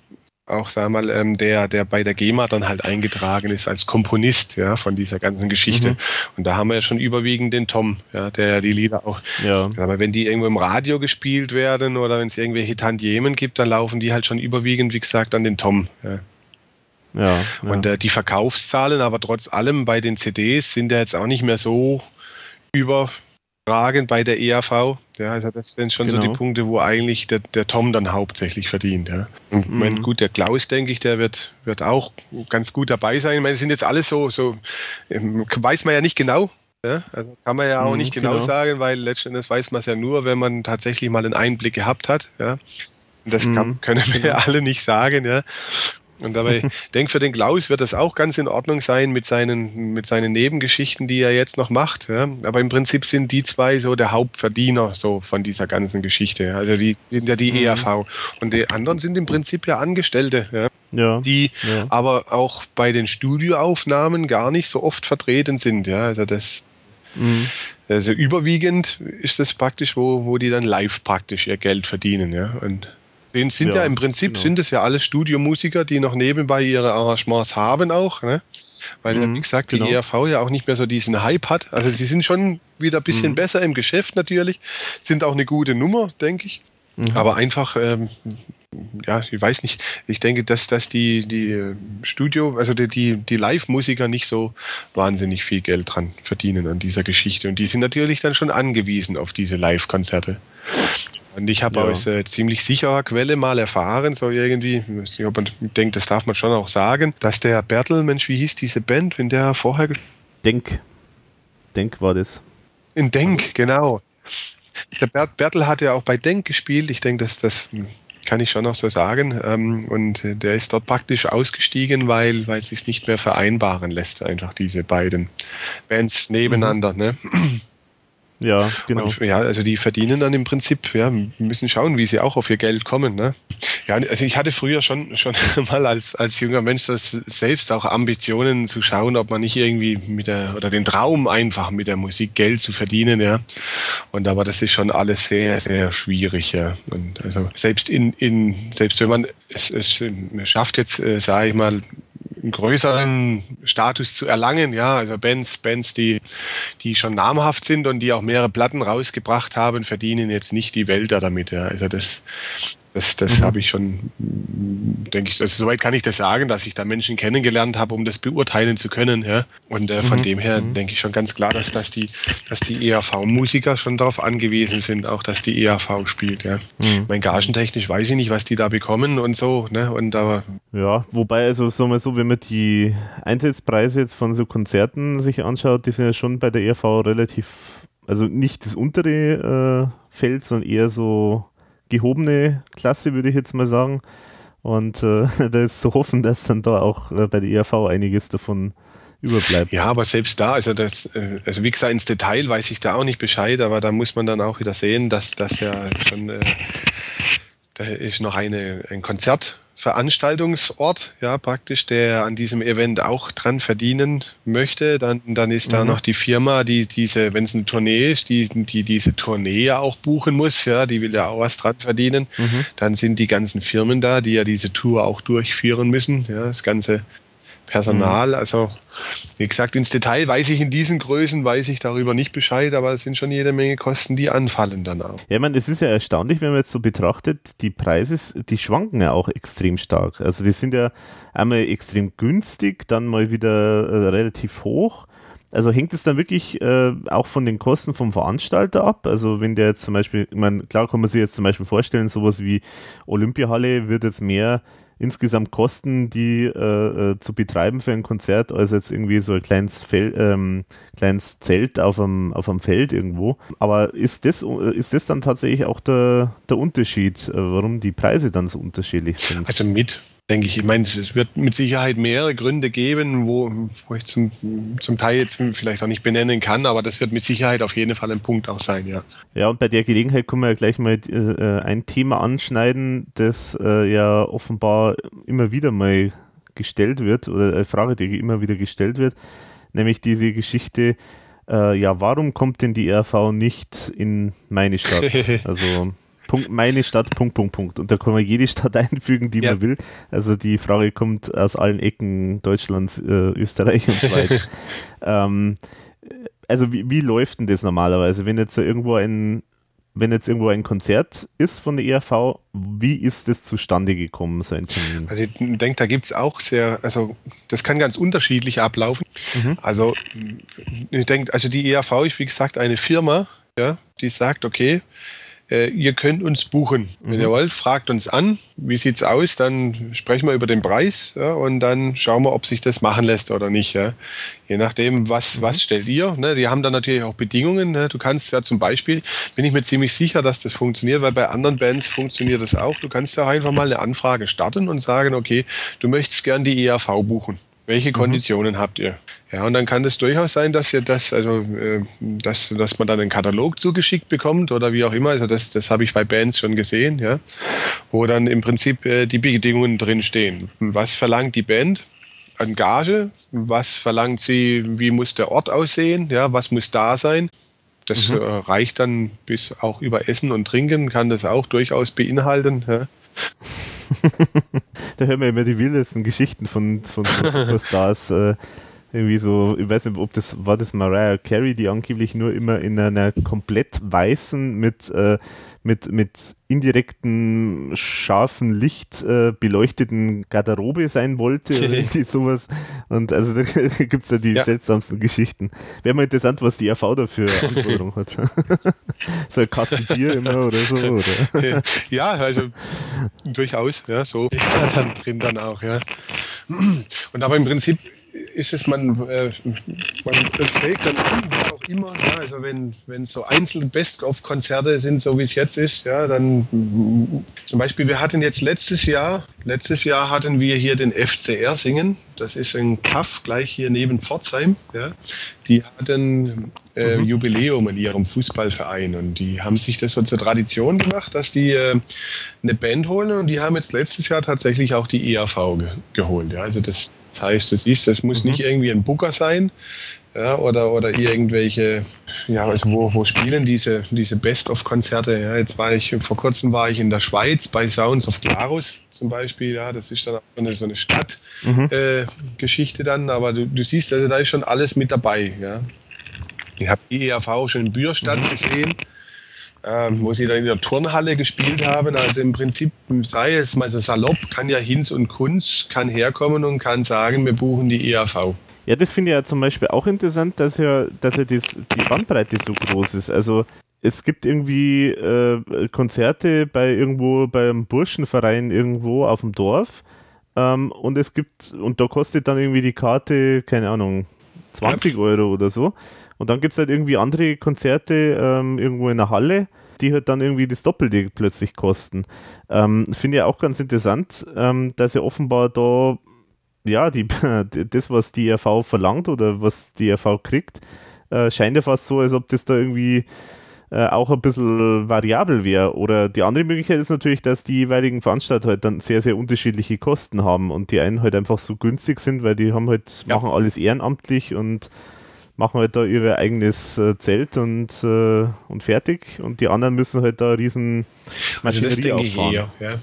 auch, sag mal, ähm, der, der bei der GEMA dann halt eingetragen ist als Komponist, ja, von dieser ganzen Geschichte. Mhm. Und da haben wir ja schon überwiegend den Tom, ja, der die Lieder auch, ja. aber wenn die irgendwo im Radio gespielt werden oder wenn es irgendwelche Tantiemen gibt, dann laufen die halt schon überwiegend, wie gesagt, an den Tom, ja. Ja, ja. Und äh, die Verkaufszahlen, aber trotz allem bei den CDs sind ja jetzt auch nicht mehr so über überragend bei der EAV. Ja, also das sind schon genau. so die genau. Punkte, wo eigentlich der, der Tom dann hauptsächlich verdient. Ja. Und mhm. mein, gut, der Klaus, denke ich, der wird, wird auch ganz gut dabei sein. Ich meine, das sind jetzt alles so, so ähm, weiß man ja nicht genau. Ja, also kann man ja auch mhm, nicht genau, genau, sagen, weil letztendlich weiß man es ja nur, wenn man tatsächlich mal einen Einblick gehabt hat. Ja. Und das kann, mhm. können wir ja alle nicht sagen. Ja. Und dabei ich denke, für den Klaus wird das auch ganz in Ordnung sein mit seinen, mit seinen Nebengeschichten, die er jetzt noch macht. Ja. Aber im Prinzip sind die zwei so der Hauptverdiener so von dieser ganzen Geschichte. Also die sind ja die mhm. ERV. Und die anderen sind im Prinzip ja Angestellte, ja. Ja, die ja. aber auch bei den Studioaufnahmen gar nicht so oft vertreten sind. Ja. Also das mhm. Also überwiegend ist das praktisch, wo, wo die dann live praktisch ihr Geld verdienen, ja. Und sind, sind ja, ja im Prinzip genau. sind es ja alle Studiomusiker, die noch nebenbei ihre Arrangements haben auch, ne? Weil mhm, wie gesagt, genau. die ERV ja auch nicht mehr so diesen Hype hat. Also sie sind schon wieder ein bisschen mhm. besser im Geschäft natürlich, sind auch eine gute Nummer, denke ich. Mhm. Aber einfach, ähm, ja, ich weiß nicht, ich denke, dass, dass die, die Studio, also die, die, die Live-Musiker nicht so wahnsinnig viel Geld dran verdienen an dieser Geschichte. Und die sind natürlich dann schon angewiesen auf diese Live-Konzerte. Und ich habe ja. aus äh, ziemlich sicherer Quelle mal erfahren, so irgendwie, ich weiß nicht, ob man denkt, das darf man schon auch sagen, dass der Bertel, Mensch, wie hieß diese Band, wenn der vorher. Denk. Denk war das. In Denk, genau. Der Bert, Bertel hat ja auch bei Denk gespielt. Ich denke, dass das kann ich schon noch so sagen. Ähm, und der ist dort praktisch ausgestiegen, weil, weil es sich nicht mehr vereinbaren lässt, einfach diese beiden Bands nebeneinander. Mhm. Ne? Ja, genau. Und, ja, also die verdienen dann im Prinzip, ja, müssen schauen, wie sie auch auf ihr Geld kommen. Ne? Ja, also ich hatte früher schon, schon mal als, als junger Mensch das selbst auch Ambitionen zu schauen, ob man nicht irgendwie mit der, oder den Traum einfach mit der Musik Geld zu verdienen, ja. Und aber das ist schon alles sehr, sehr schwierig, ja. Und also selbst in, in, selbst wenn man es, es schafft jetzt, äh, sage ich mal, einen größeren Status zu erlangen. Ja, also Bands, Bands, die, die schon namhaft sind und die auch mehrere Platten rausgebracht haben, verdienen jetzt nicht die Welt damit. Ja. Also das, das, das mhm. habe ich schon, denke ich, also soweit kann ich das sagen, dass ich da Menschen kennengelernt habe, um das beurteilen zu können. Ja? Und äh, von mhm. dem her mhm. denke ich schon ganz klar, dass, dass die, dass die ERV-Musiker schon darauf angewiesen sind, auch dass die ERV spielt. Ja? Mhm. Mein Gagentechnisch weiß ich nicht, was die da bekommen und so. Ne? Und aber ja, wobei, also sagen wir so, wenn man die Eintrittspreise jetzt von so Konzerten sich anschaut, die sind ja schon bei der ERV relativ, also nicht das untere äh, Feld, sondern eher so gehobene Klasse, würde ich jetzt mal sagen. Und äh, da ist zu hoffen, dass dann da auch äh, bei der ERV einiges davon überbleibt. Ja, aber selbst da, also das, äh, also wie gesagt, ins Detail weiß ich da auch nicht Bescheid, aber da muss man dann auch wieder sehen, dass das ja schon, äh, da ist noch eine, ein Konzert Veranstaltungsort, ja, praktisch, der an diesem Event auch dran verdienen möchte. Dann, dann ist mhm. da noch die Firma, die diese, wenn es eine Tournee ist, die, die diese Tournee ja auch buchen muss, ja, die will ja auch was dran verdienen. Mhm. Dann sind die ganzen Firmen da, die ja diese Tour auch durchführen müssen, ja, das ganze Personal. Mhm. Also wie gesagt, ins Detail weiß ich in diesen Größen, weiß ich darüber nicht Bescheid, aber es sind schon jede Menge Kosten, die anfallen dann auch. Ja, ich meine, es ist ja erstaunlich, wenn man jetzt so betrachtet, die Preise, die schwanken ja auch extrem stark. Also die sind ja einmal extrem günstig, dann mal wieder äh, relativ hoch. Also hängt es dann wirklich äh, auch von den Kosten vom Veranstalter ab? Also wenn der jetzt zum Beispiel, ich meine, klar kann man sich jetzt zum Beispiel vorstellen, sowas wie Olympiahalle wird jetzt mehr insgesamt Kosten, die äh, äh, zu betreiben für ein Konzert, als jetzt irgendwie so ein kleines, Fel ähm, kleines Zelt auf einem, auf einem Feld irgendwo. Aber ist das, ist das dann tatsächlich auch der, der Unterschied, äh, warum die Preise dann so unterschiedlich sind? Also mit denke ich. Ich meine, es wird mit Sicherheit mehrere Gründe geben, wo, wo ich zum, zum Teil jetzt vielleicht auch nicht benennen kann, aber das wird mit Sicherheit auf jeden Fall ein Punkt auch sein, ja. Ja, und bei der Gelegenheit können wir ja gleich mal äh, ein Thema anschneiden, das äh, ja offenbar immer wieder mal gestellt wird, oder eine Frage, die immer wieder gestellt wird, nämlich diese Geschichte, äh, ja, warum kommt denn die RV nicht in meine Stadt? Also Punkt, meine Stadt, Punkt, Punkt, Punkt. Und da kann man jede Stadt einfügen, die ja. man will. Also die Frage kommt aus allen Ecken Deutschlands, äh, Österreich und Schweiz. ähm, also wie, wie läuft denn das normalerweise, wenn jetzt irgendwo ein wenn jetzt irgendwo ein Konzert ist von der ERV, wie ist das zustande gekommen, so ein Termin? Also ich denke, da gibt es auch sehr, also das kann ganz unterschiedlich ablaufen. Mhm. Also ich denke, also die ERV ist wie gesagt eine Firma, ja, die sagt, okay, äh, ihr könnt uns buchen. Wenn mhm. ihr wollt, fragt uns an, wie sieht's aus, dann sprechen wir über den Preis ja, und dann schauen wir, ob sich das machen lässt oder nicht. Ja. Je nachdem, was, mhm. was stellt ihr. Ne? Die haben dann natürlich auch Bedingungen. Ne? Du kannst ja zum Beispiel, bin ich mir ziemlich sicher, dass das funktioniert, weil bei anderen Bands funktioniert das auch. Du kannst ja einfach mal eine Anfrage starten und sagen, okay, du möchtest gern die ERV buchen. Welche mhm. Konditionen mhm. habt ihr? Ja, und dann kann es durchaus sein, dass ihr das, also äh, dass, dass man dann einen Katalog zugeschickt bekommt oder wie auch immer. Also das, das habe ich bei Bands schon gesehen, ja, wo dann im Prinzip äh, die Bedingungen drin stehen. Was verlangt die Band? an Gage, was verlangt sie, wie muss der Ort aussehen, ja, was muss da sein. Das mhm. äh, reicht dann bis auch über Essen und Trinken, kann das auch durchaus beinhalten. Ja. da hören wir immer die wildesten Geschichten von, von Superstars. Äh, irgendwie so, ich weiß nicht, ob das war das Mariah Carey, die angeblich nur immer in einer komplett weißen mit, äh, mit, mit indirekten, scharfen Licht äh, beleuchteten Garderobe sein wollte oder irgendwie sowas. Und also da gibt es ja die ja. seltsamsten Geschichten. Wäre mal interessant, was die RV dafür Anforderungen hat. so ein Kasten Bier immer oder so, oder? Ja, also durchaus, ja, so ist ja dann drin dann auch, ja. Und aber im Prinzip ist es, man, äh, man schlägt dann an, wie auch immer. Ja, also wenn, wenn so einzelne Best-of-Konzerte sind, so wie es jetzt ist, ja, dann zum Beispiel, wir hatten jetzt letztes Jahr, letztes Jahr hatten wir hier den FCR singen. Das ist ein Kaff gleich hier neben Pforzheim. Ja. Die hatten äh, mhm. Jubiläum in ihrem Fußballverein und die haben sich das so zur Tradition gemacht, dass die äh, eine Band holen und die haben jetzt letztes Jahr tatsächlich auch die ERV ge geholt. Ja. Also das das heißt, das ist, das muss mhm. nicht irgendwie ein Booker sein, ja, oder, oder irgendwelche, ja, also wo, wo spielen diese, diese Best-of-Konzerte? Ja, jetzt war ich, vor kurzem war ich in der Schweiz bei Sounds of Glarus zum Beispiel, ja, das ist dann auch so eine, so eine Stadtgeschichte mhm. äh, dann, aber du, du siehst, also da ist schon alles mit dabei, ja. Ich habe die ERV schon in Bürstadt mhm. gesehen ähm, wo sie dann in der Turnhalle gespielt haben. Also im Prinzip, sei es mal so salopp, kann ja Hinz und Kunz kann herkommen und kann sagen, wir buchen die ERV. Ja, das finde ich ja zum Beispiel auch interessant, dass ja, dass ja das, die Bandbreite so groß ist. Also es gibt irgendwie äh, Konzerte bei irgendwo beim Burschenverein irgendwo auf dem Dorf ähm, und es gibt, und da kostet dann irgendwie die Karte, keine Ahnung, 20 Euro oder so. Und dann gibt es halt irgendwie andere Konzerte ähm, irgendwo in der Halle, die halt dann irgendwie das Doppelte plötzlich kosten. Ähm, Finde ich auch ganz interessant, ähm, dass ja offenbar da, ja, die, das, was die RV verlangt oder was die RV kriegt, äh, scheint ja fast so, als ob das da irgendwie äh, auch ein bisschen variabel wäre. Oder die andere Möglichkeit ist natürlich, dass die jeweiligen Veranstalter halt dann sehr, sehr unterschiedliche Kosten haben und die einen halt einfach so günstig sind, weil die haben halt, ja. machen alles ehrenamtlich und machen halt da ihr eigenes äh, Zelt und, äh, und fertig und die anderen müssen halt da riesen Maschinerie also das auffahren. Eher, ja.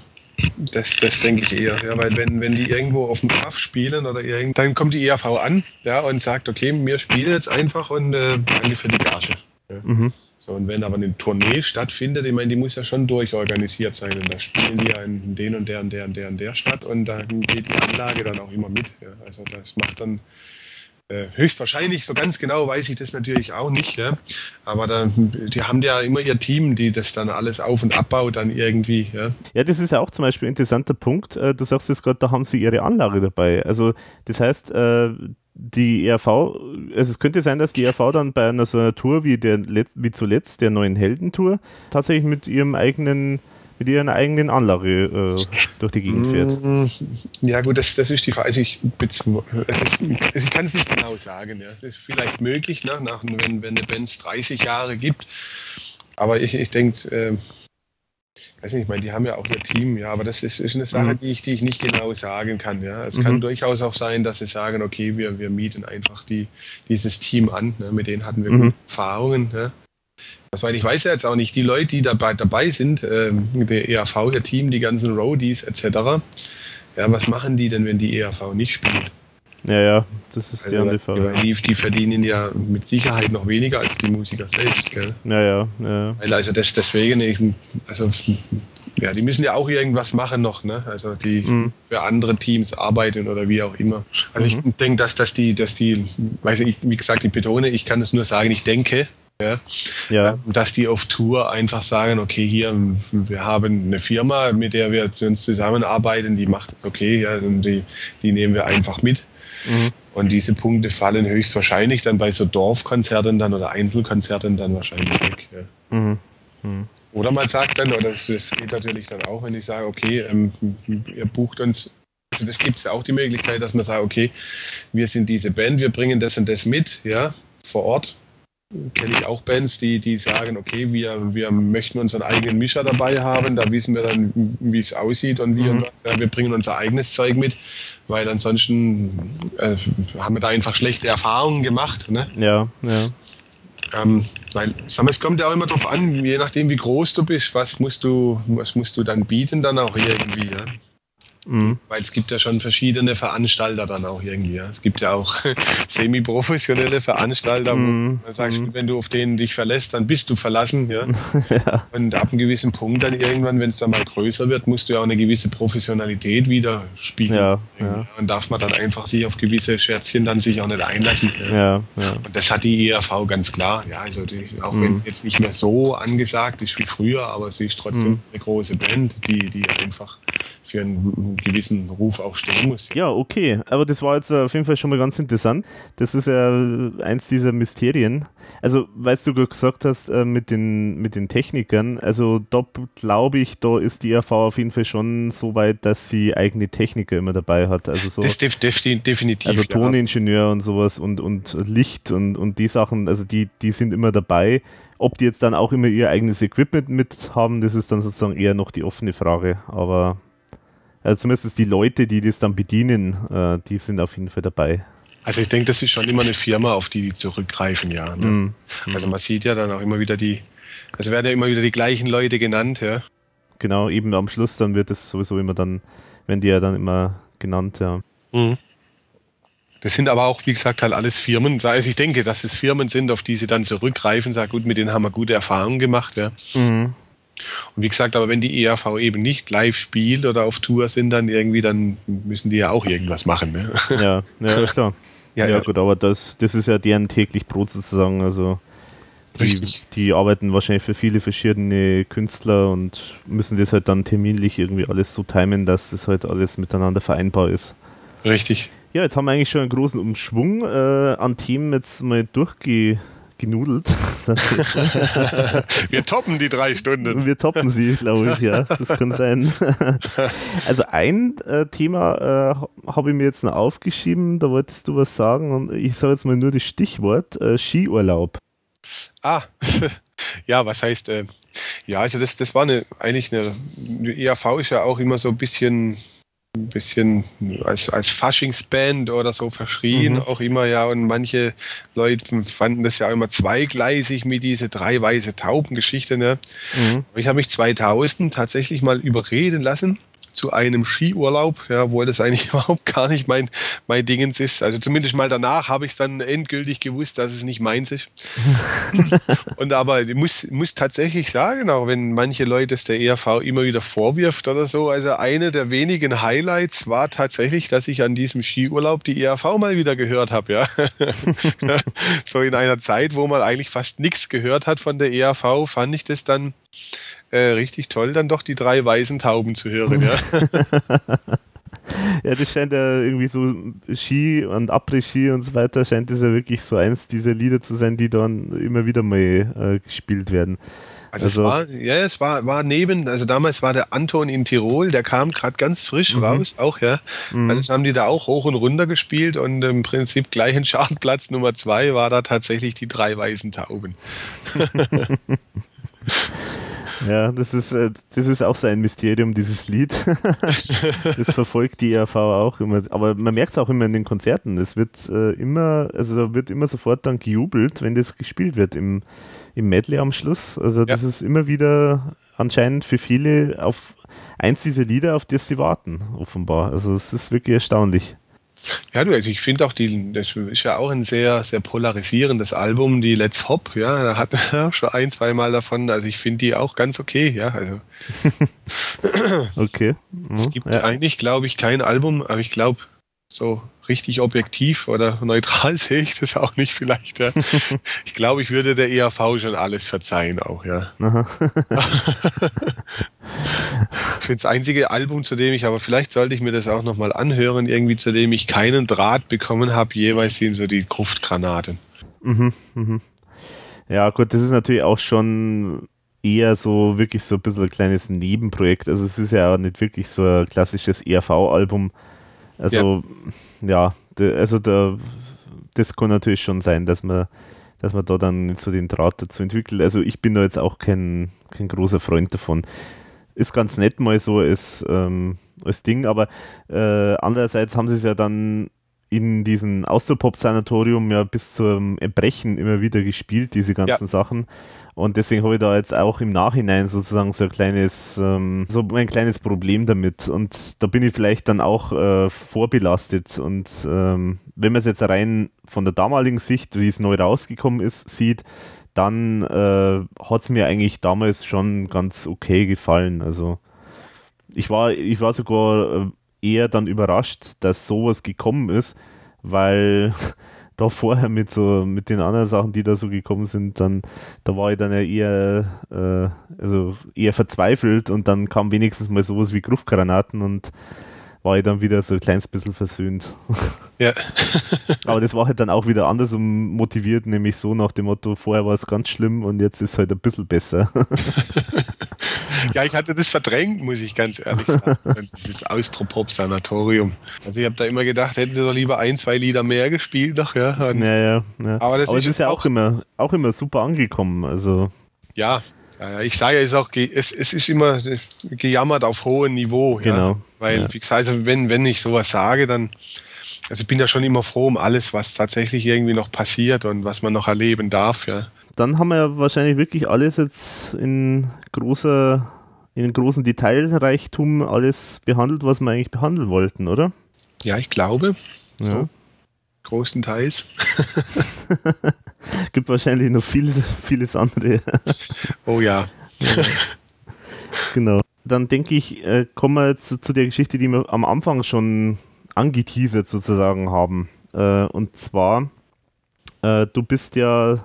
Das, das denke ich eher, ja, weil wenn, wenn die irgendwo auf dem Kaff spielen oder irgend, dann kommt die ERV an ja, und sagt, okay, wir spielen jetzt einfach und äh, danke für die Gage. Ja. Mhm. So, und wenn aber eine Tournee stattfindet, ich meine, die muss ja schon durchorganisiert sein. Und da spielen die ja in den und der und der und der und der Stadt und dann geht die Anlage dann auch immer mit. Ja. Also das macht dann äh, höchstwahrscheinlich, so ganz genau weiß ich das natürlich auch nicht, ja. Aber da, die haben ja immer ihr Team, die das dann alles auf- und abbaut dann irgendwie, ja. Ja, das ist ja auch zum Beispiel ein interessanter Punkt. Äh, du sagst es gerade, da haben sie ihre Anlage dabei. Also das heißt, äh, die ERV, also es könnte sein, dass die ERV dann bei einer so einer Tour wie, der, wie zuletzt, der neuen Heldentour, tatsächlich mit ihrem eigenen mit ihrer eigenen Anlage äh, durch die Gegend fährt. Mm, ja gut, das, das ist die Frage. Also ich, ich kann es nicht genau sagen. Ja. Das ist vielleicht möglich, ne, nach, wenn, wenn eine Band 30 Jahre gibt. Aber ich, ich denke, äh, weiß nicht, ich meine, die haben ja auch ihr Team, ja, aber das ist, ist eine Sache, mhm. die, ich, die ich nicht genau sagen kann. Ja. Es mhm. kann durchaus auch sein, dass sie sagen, okay, wir, wir mieten einfach die, dieses Team an. Ne. Mit denen hatten wir mhm. Erfahrungen. Ja. Soweit ich weiß ja jetzt auch nicht, die Leute, die dabei, dabei sind, äh, der ERV, der Team, die ganzen Roadies etc., ja, was machen die denn, wenn die ERV nicht spielt? Ja, ja, das ist also, die andere Frage. Die, die, verdienen ja mit Sicherheit noch weniger als die Musiker selbst, gell? Ja, ja, ja. Weil also das, deswegen, ich, also ja, die müssen ja auch irgendwas machen noch, ne? Also die mhm. für andere Teams arbeiten oder wie auch immer. Also mhm. ich denke, dass, dass die, dass die, weiß ich, wie gesagt, ich betone, ich kann es nur sagen, ich denke, ja. ja. Dass die auf Tour einfach sagen, okay, hier, wir haben eine Firma, mit der wir uns zusammenarbeiten, die macht okay, ja, die, die nehmen wir einfach mit. Mhm. Und diese Punkte fallen höchstwahrscheinlich dann bei so Dorfkonzerten dann oder Einzelkonzerten dann wahrscheinlich weg. Ja. Mhm. Mhm. Oder man sagt dann, oder das, das, geht natürlich dann auch, wenn ich sage, okay, ähm, ihr bucht uns, also das gibt es ja auch die Möglichkeit, dass man sagt, okay, wir sind diese Band, wir bringen das und das mit, ja, vor Ort kenne ich auch Bands, die, die sagen, okay, wir, wir möchten unseren eigenen Mischer dabei haben, da wissen wir dann, wie es aussieht und wir, mhm. wir bringen unser eigenes Zeug mit, weil ansonsten äh, haben wir da einfach schlechte Erfahrungen gemacht. Ne? Ja, ja. Ähm, weil, sag mal, es kommt ja auch immer darauf an, je nachdem wie groß du bist, was musst du, was musst du dann bieten dann auch irgendwie, ja. Mhm. Weil es gibt ja schon verschiedene Veranstalter dann auch irgendwie. Ja. Es gibt ja auch semi-professionelle Veranstalter, mhm. wo sagst, mhm. wenn du auf denen dich verlässt, dann bist du verlassen. Ja. ja. Und ab einem gewissen Punkt dann irgendwann, wenn es dann mal größer wird, musst du ja auch eine gewisse Professionalität wieder spielen. Ja, ja. Und darf man dann einfach sich auf gewisse Scherzchen dann sich auch nicht einlassen. Ja. Ja, Und das hat die ERV ganz klar. Ja, also die, auch mhm. wenn es jetzt nicht mehr so angesagt ist wie früher, aber sie ist trotzdem mhm. eine große Band, die, die einfach für einen gewissen Ruf auch stehen muss. Ja, okay. Aber das war jetzt auf jeden Fall schon mal ganz interessant. Das ist ja eins dieser Mysterien. Also, weil du gesagt hast, äh, mit den, mit den Technikern, also da glaube ich, da ist die ERV auf jeden Fall schon so weit, dass sie eigene Techniker immer dabei hat. Also so, das def def definitiv. Also Toningenieur ja. und sowas und, und Licht und, und die Sachen, also die, die sind immer dabei. Ob die jetzt dann auch immer ihr eigenes Equipment mit haben, das ist dann sozusagen eher noch die offene Frage. Aber also zumindest die Leute, die das dann bedienen, äh, die sind auf jeden Fall dabei. Also ich denke, das ist schon immer eine Firma, auf die die zurückgreifen, ja. Ne? Mm. Also man sieht ja dann auch immer wieder die, also werden ja immer wieder die gleichen Leute genannt, ja. Genau, eben am Schluss dann wird es sowieso immer dann, wenn die ja dann immer genannt, ja. Mhm. Das sind aber auch, wie gesagt, halt alles Firmen. Also ich denke, dass es Firmen sind, auf die sie dann zurückgreifen, sagen, gut, mit denen haben wir gute Erfahrungen gemacht, ja. Mhm. Und wie gesagt, aber wenn die ERV eben nicht live spielt oder auf Tour sind, dann irgendwie, dann müssen die ja auch irgendwas machen. Ne? Ja, ja, klar. ja, ja, gut, aber das, das ist ja deren täglich Brot sozusagen. Also die, die arbeiten wahrscheinlich für viele verschiedene Künstler und müssen das halt dann terminlich irgendwie alles so timen, dass das halt alles miteinander vereinbar ist. Richtig. Ja, jetzt haben wir eigentlich schon einen großen Umschwung äh, an Themen jetzt mal durchge genudelt. Wir toppen die drei Stunden. Wir toppen sie, glaube ich, ja. Das kann sein. Also ein äh, Thema äh, habe ich mir jetzt noch aufgeschrieben, da wolltest du was sagen und ich sage jetzt mal nur das Stichwort äh, Skiurlaub. Ah, ja, was heißt, äh, ja, also das, das war eine, eigentlich eine, die ERV ist ja auch immer so ein bisschen ein bisschen als, als Faschingsband oder so verschrien, mhm. auch immer ja. Und manche Leute fanden das ja immer zweigleisig mit diese drei weiße Tauben-Geschichte. Ne? Mhm. Ich habe mich 2000 tatsächlich mal überreden lassen, zu einem Skiurlaub, ja, obwohl das eigentlich überhaupt gar nicht mein, mein Dingens ist. Also zumindest mal danach habe ich es dann endgültig gewusst, dass es nicht meins ist. und aber ich muss, muss tatsächlich sagen, auch wenn manche Leute es der ERV immer wieder vorwirft oder so, also eine der wenigen Highlights war tatsächlich, dass ich an diesem Skiurlaub die ERV mal wieder gehört habe, ja. so in einer Zeit, wo man eigentlich fast nichts gehört hat von der ERV, fand ich das dann äh, richtig toll, dann doch die drei weißen Tauben zu hören. Ja, ja das scheint ja irgendwie so Ski und Après-Ski und so weiter, scheint das ja wirklich so eins dieser Lieder zu sein, die dann immer wieder mal äh, gespielt werden. Also, also, es war, ja, es war, war neben, also damals war der Anton in Tirol, der kam gerade ganz frisch mhm. raus, auch, ja. Mhm. Also haben die da auch hoch und runter gespielt und im Prinzip gleich in Chartplatz Nummer zwei war da tatsächlich die drei weißen Tauben. Ja, das ist, äh, das ist auch so ein Mysterium, dieses Lied. das verfolgt die ERV auch immer. Aber man merkt es auch immer in den Konzerten. Es wird äh, immer, also da wird immer sofort dann gejubelt, wenn das gespielt wird im, im Medley am Schluss. Also das ja. ist immer wieder anscheinend für viele auf eins dieser Lieder, auf das sie warten, offenbar. Also es ist wirklich erstaunlich. Ja, du, also ich finde auch, die, das ist ja auch ein sehr, sehr polarisierendes Album, die Let's Hop, ja, da hatten wir schon ein, zwei Mal davon, also ich finde die auch ganz okay, ja, also. okay. es gibt ja. eigentlich, glaube ich, kein Album, aber ich glaube, so richtig objektiv oder neutral sehe ich das auch nicht vielleicht. Ja. Ich glaube, ich würde der ERV schon alles verzeihen auch, ja. das einzige Album, zu dem ich, aber vielleicht sollte ich mir das auch nochmal anhören, irgendwie zu dem ich keinen Draht bekommen habe, jeweils sind so die Gruftgranaten. Mhm, mhm. Ja, gut, das ist natürlich auch schon eher so wirklich so ein bisschen ein kleines Nebenprojekt. Also es ist ja auch nicht wirklich so ein klassisches ERV-Album. Also ja, ja also da, das kann natürlich schon sein, dass man, dass man da dann so den Draht dazu entwickelt. Also ich bin da jetzt auch kein, kein großer Freund davon. Ist ganz nett mal so als, ähm, als Ding, aber äh, andererseits haben sie es ja dann in diesem Austropop-Sanatorium ja bis zum Erbrechen immer wieder gespielt, diese ganzen ja. Sachen. Und deswegen habe ich da jetzt auch im Nachhinein sozusagen so ein kleines, ähm, so ein kleines Problem damit. Und da bin ich vielleicht dann auch äh, vorbelastet. Und ähm, wenn man es jetzt rein von der damaligen Sicht, wie es neu rausgekommen ist, sieht, dann äh, hat es mir eigentlich damals schon ganz okay gefallen. Also ich war, ich war sogar äh, eher dann überrascht, dass sowas gekommen ist, weil da vorher mit so mit den anderen Sachen, die da so gekommen sind, dann da war ich dann ja eher äh, also eher verzweifelt und dann kam wenigstens mal sowas wie Gruftgranaten und war ich dann wieder so ein kleines bisschen versöhnt. Ja. Aber das war halt dann auch wieder andersrum motiviert, nämlich so nach dem Motto, vorher war es ganz schlimm und jetzt ist es halt ein bisschen besser. ja, ich hatte das verdrängt, muss ich ganz ehrlich sagen. Dieses Austropop-Sanatorium. Also ich habe da immer gedacht, hätten sie doch lieber ein, zwei Lieder mehr gespielt noch, ja. Und ja, ja, ja. Aber, das Aber ist es ist ja auch immer, auch immer super angekommen. Also. Ja, ja, ich sage ja, es ist auch, es, es ist immer gejammert auf hohem Niveau. Genau. Ja? Weil, ja. wie gesagt, also wenn, wenn ich sowas sage, dann, also ich bin ja schon immer froh um alles, was tatsächlich irgendwie noch passiert und was man noch erleben darf, ja. Dann haben wir ja wahrscheinlich wirklich alles jetzt in großer, in großen Detailreichtum alles behandelt, was wir eigentlich behandeln wollten, oder? Ja, ich glaube. So. Großenteils. Gibt wahrscheinlich noch vieles, vieles andere. oh ja. genau. Dann denke ich, äh, kommen wir jetzt zu der Geschichte, die wir am Anfang schon angeteasert sozusagen haben. Äh, und zwar, äh, du bist ja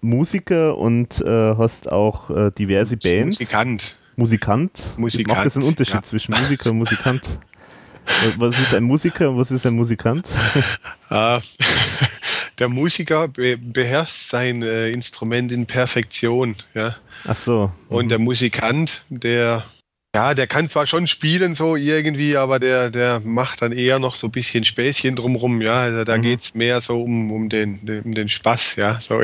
Musiker und hast auch diverse Bands. Musikant. Musikant. Musikant. Macht das einen Unterschied ja. zwischen Musiker und Musikant? Was ist ein Musiker und was ist ein Musikant? Ah, der Musiker beherrscht sein äh, Instrument in Perfektion. Ja? Ach so. Mhm. Und der Musikant, der ja, der kann zwar schon spielen so irgendwie, aber der, der macht dann eher noch so ein bisschen Späßchen drumrum, ja. Also da mhm. geht's mehr so um, um, den, um den Spaß, ja. So,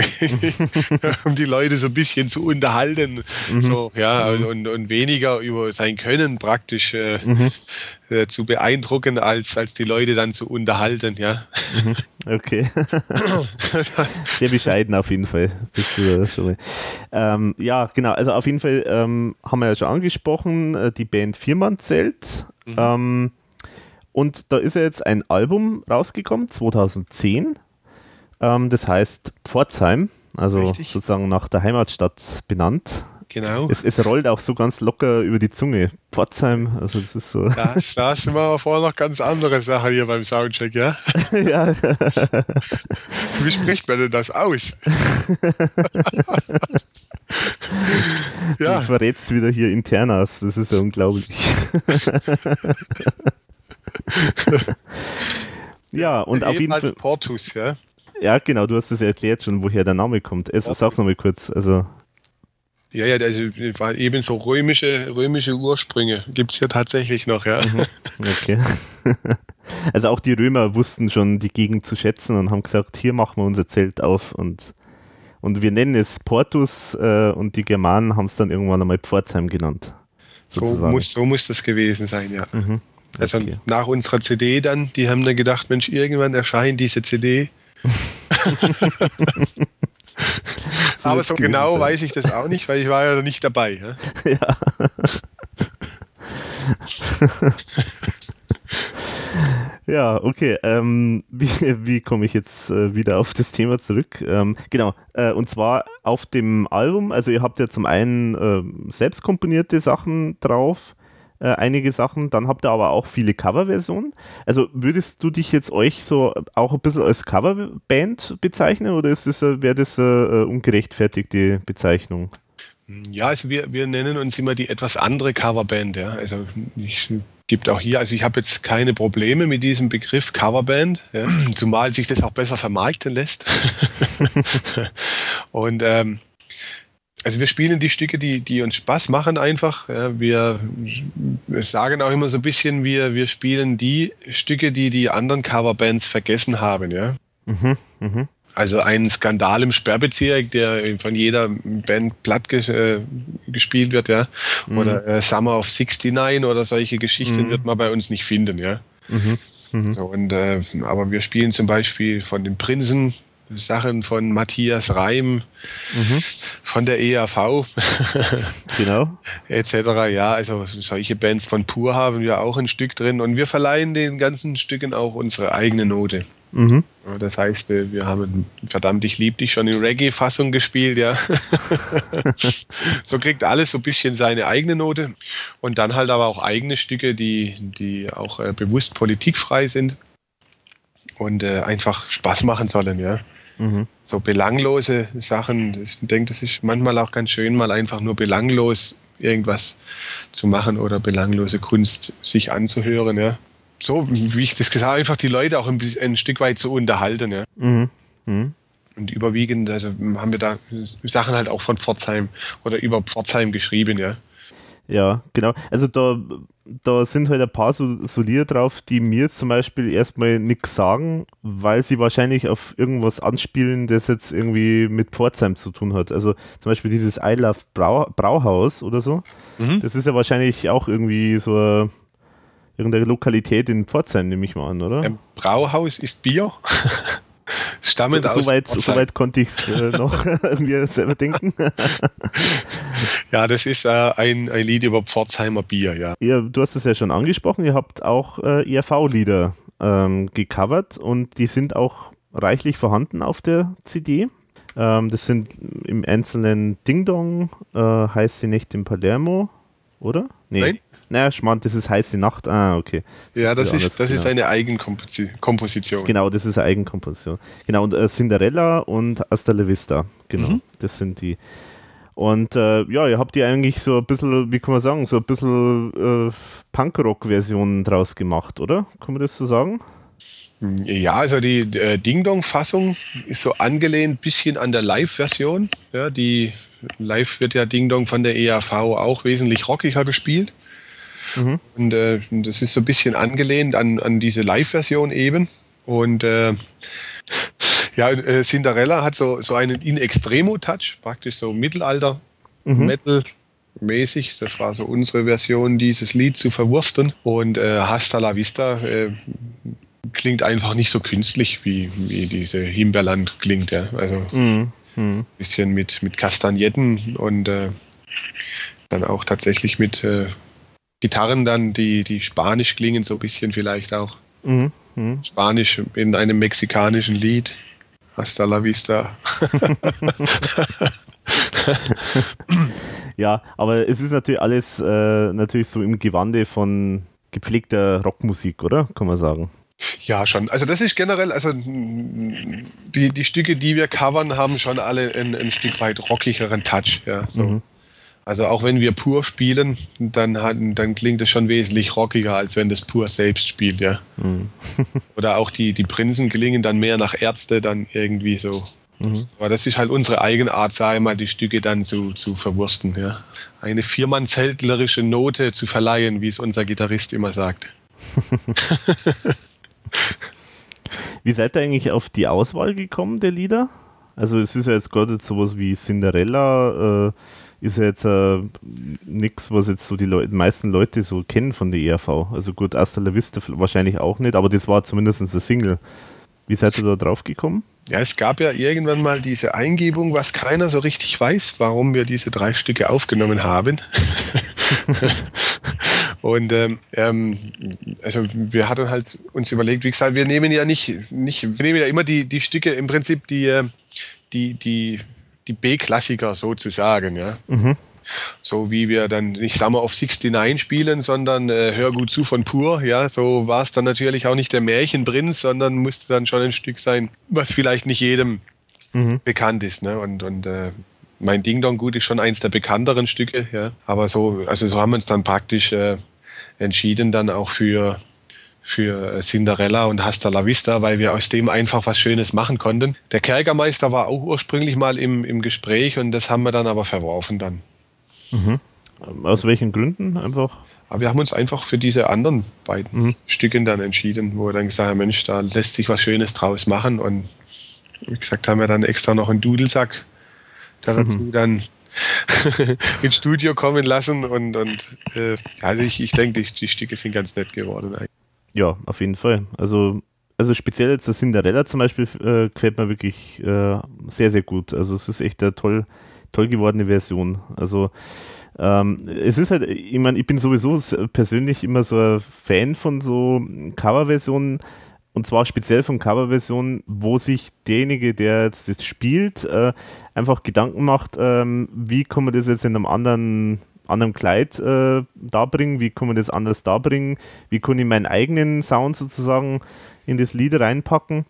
um die Leute so ein bisschen zu unterhalten. Mhm. So, ja, mhm. und, und weniger über sein Können praktisch äh, mhm. Äh, zu beeindrucken, als, als die Leute dann zu unterhalten, ja. Mhm. Okay. Sehr bescheiden auf jeden Fall. Bist du schon ähm, ja, genau. Also auf jeden Fall ähm, haben wir ja schon angesprochen, äh, die Band Viermannzelt. Mhm. Ähm, und da ist ja jetzt ein Album rausgekommen, 2010. Ähm, das heißt Pforzheim, also Richtig. sozusagen nach der Heimatstadt benannt. Genau. Es, es, rollt auch so ganz locker über die Zunge. Pforzheim, also das ist so. Da, da sind wir aber vorher noch ganz andere Sachen hier beim Soundcheck, ja? ja. Wie spricht man denn das aus? ja. Du verrätst wieder hier Internas, das ist ja unglaublich. ja, und auf jeden Fall. Portus, ja? Ja, genau, du hast es ja erklärt schon, woher der Name kommt. Es, sag's nochmal kurz. Also, ja, ja, also war eben so römische, römische Ursprünge gibt es hier tatsächlich noch, ja. Mhm. Okay. Also auch die Römer wussten schon die Gegend zu schätzen und haben gesagt, hier machen wir unser Zelt auf und, und wir nennen es Portus äh, und die Germanen haben es dann irgendwann einmal Pforzheim genannt. So muss, so muss das gewesen sein, ja. Mhm. Also okay. nach unserer CD dann, die haben dann gedacht, Mensch, irgendwann erscheint diese CD. Aber so genau sein. weiß ich das auch nicht, weil ich war ja nicht dabei. Ja. ja. Ja, okay. Ähm, wie, wie komme ich jetzt äh, wieder auf das Thema zurück? Ähm, genau, äh, und zwar auf dem Album, also ihr habt ja zum einen äh, selbst komponierte Sachen drauf, äh, einige Sachen. Dann habt ihr aber auch viele Coverversionen. Also würdest du dich jetzt euch so auch ein bisschen als Coverband bezeichnen oder ist das, wäre das eine ungerechtfertigte Bezeichnung? Ja, also wir, wir nennen uns immer die etwas andere Coverband. Ja. Also ich gibt auch hier, also ich habe jetzt keine Probleme mit diesem Begriff Coverband, ja, zumal sich das auch besser vermarkten lässt. Und ähm, also wir spielen die Stücke, die, die uns Spaß machen einfach. Ja, wir, wir sagen auch immer so ein bisschen, wir, wir spielen die Stücke, die die anderen Coverbands vergessen haben. Ja. Mhm, mh. Also ein Skandal im Sperrbezirk, der von jeder Band platt ge äh, gespielt wird, ja. Mhm. Oder äh, Summer of 69 oder solche Geschichten mhm. wird man bei uns nicht finden, ja. Mhm. Mhm. So, und, äh, aber wir spielen zum Beispiel von den Prinzen Sachen von Matthias Reim, mhm. von der EAV. genau. Etc. Ja, also solche Bands von Pur haben wir auch ein Stück drin und wir verleihen den ganzen Stücken auch unsere eigene Note. Mhm. Das heißt, äh, wir haben verdammt, ich lieb dich schon in Reggae-Fassung gespielt, ja. so kriegt alles so ein bisschen seine eigene Note. Und dann halt aber auch eigene Stücke, die, die auch äh, bewusst politikfrei sind und äh, einfach Spaß machen sollen, ja. Mhm. So belanglose Sachen. Ich denke, das ist manchmal auch ganz schön, mal einfach nur belanglos irgendwas zu machen oder belanglose Kunst sich anzuhören, ja. So, wie ich das gesagt habe, einfach die Leute auch ein, ein Stück weit zu unterhalten, ja. Mhm. Mhm. Und überwiegend, also haben wir da Sachen halt auch von Pforzheim oder über Pforzheim geschrieben, ja. Ja, genau. Also da, da sind halt ein paar so, so Lieder drauf, die mir jetzt zum Beispiel erstmal nichts sagen, weil sie wahrscheinlich auf irgendwas anspielen, das jetzt irgendwie mit Pforzheim zu tun hat. Also zum Beispiel dieses I Love Brau Brauhaus oder so. Mhm. Das ist ja wahrscheinlich auch irgendwie so eine, irgendeine Lokalität in Pforzheim, nehme ich mal an, oder? Ein Brauhaus ist Bier. Stammend so, aus. Soweit, soweit konnte ich es äh, noch mir selber denken. ja, das ist äh, ein, ein Lied über Pforzheimer Bier, ja. Ihr, du hast es ja schon angesprochen, ihr habt auch äh, ERV-Lieder ähm, gecovert und die sind auch reichlich vorhanden auf der CD. Ähm, das sind im einzelnen Ding Dong, äh, Heiße Nächte in Palermo, oder? Nee. Nein. Naja, Schmand, das ist heiße Nacht. Ah, okay. Das ja, das, ist, das genau. ist eine Eigenkomposition. Genau, das ist eine Eigenkomposition. Genau, und äh, Cinderella und Hasta la Vista. Genau, mhm. das sind die. Und äh, ja, ihr habt die eigentlich so ein bisschen, wie kann man sagen, so ein bisschen äh, Punkrock-Versionen draus gemacht, oder? Kann man das so sagen? Ja, also die äh, Ding-Dong-Fassung ist so angelehnt ein bisschen an der Live-Version. Ja, die Live wird ja Ding Dong von der EAV auch wesentlich rockiger gespielt. Mhm. Und äh, das ist so ein bisschen angelehnt an, an diese Live-Version eben. Und äh, ja, äh, Cinderella hat so, so einen In Extremo-Touch, praktisch so Mittelalter, mhm. Metal. Mäßig, das war so unsere Version, dieses Lied zu verwursten. Und äh, Hasta la Vista äh, klingt einfach nicht so künstlich, wie, wie diese Himberland klingt. Ja. Also mhm. ein mhm. bisschen mit, mit Kastagnetten und äh, dann auch tatsächlich mit äh, Gitarren dann, die, die spanisch klingen, so ein bisschen vielleicht auch. Mhm. Mhm. Spanisch in einem mexikanischen Lied. Hasta la vista. ja, aber es ist natürlich alles äh, natürlich so im Gewande von gepflegter Rockmusik, oder? Kann man sagen. Ja, schon. Also das ist generell, also die, die Stücke, die wir covern, haben schon alle ein, ein Stück weit rockigeren Touch. Ja, so. Mhm. Also auch wenn wir pur spielen, dann, hat, dann klingt es schon wesentlich rockiger, als wenn das pur selbst spielt, ja. Mhm. Oder auch die, die Prinzen klingen dann mehr nach Ärzte, dann irgendwie so. Mhm. Aber das ist halt unsere eigene Art, sage ich mal, die Stücke dann zu, zu verwursten, ja. Eine viermann-zeltlerische Note zu verleihen, wie es unser Gitarrist immer sagt. wie seid ihr eigentlich auf die Auswahl gekommen der Lieder? Also es ist ja jetzt gerade sowas wie Cinderella, äh, ist ja jetzt äh, nichts, was jetzt so die Leute, meisten Leute so kennen von der ERV. Also gut, Asta La Vista wahrscheinlich auch nicht, aber das war zumindest ein Single. Wie seid ihr da drauf gekommen? Ja, es gab ja irgendwann mal diese Eingebung, was keiner so richtig weiß, warum wir diese drei Stücke aufgenommen haben. und ähm, ähm, also wir hatten halt uns überlegt, wie gesagt, wir nehmen ja nicht, nicht wir nehmen ja immer die, die Stücke im Prinzip, die, äh, die, die die B-Klassiker sozusagen, ja. Mhm. So wie wir dann nicht Summer of 69 spielen, sondern äh, Hör gut zu von Pur, ja. So war es dann natürlich auch nicht der Märchenprinz, sondern musste dann schon ein Stück sein, was vielleicht nicht jedem mhm. bekannt ist, ne. Und, und äh, mein Ding Dong Gut ist schon eins der bekannteren Stücke, ja. Aber so, also so haben wir uns dann praktisch äh, entschieden dann auch für für Cinderella und Hasta la Vista, weil wir aus dem einfach was Schönes machen konnten. Der Kerkermeister war auch ursprünglich mal im, im Gespräch und das haben wir dann aber verworfen dann. Mhm. Aus welchen Gründen einfach? Aber wir haben uns einfach für diese anderen beiden mhm. Stücken dann entschieden, wo wir dann gesagt haben, Mensch, da lässt sich was Schönes draus machen und wie gesagt, haben wir dann extra noch einen Dudelsack dazu mhm. dann ins Studio kommen lassen und, und äh, also ich, ich denke, die, die Stücke sind ganz nett geworden eigentlich. Ja, auf jeden Fall. Also, also speziell jetzt das Cinderella zum Beispiel äh, gefällt mir wirklich äh, sehr, sehr gut. Also es ist echt eine toll, toll gewordene Version. Also ähm, es ist halt, ich meine, ich bin sowieso persönlich immer so ein Fan von so Coverversionen und zwar speziell von Coverversionen, wo sich derjenige, der jetzt das spielt, äh, einfach Gedanken macht, ähm, wie kann man das jetzt in einem anderen anderem Kleid äh, darbringen, wie kann man das anders darbringen, wie kann ich meinen eigenen Sound sozusagen in das Lied reinpacken.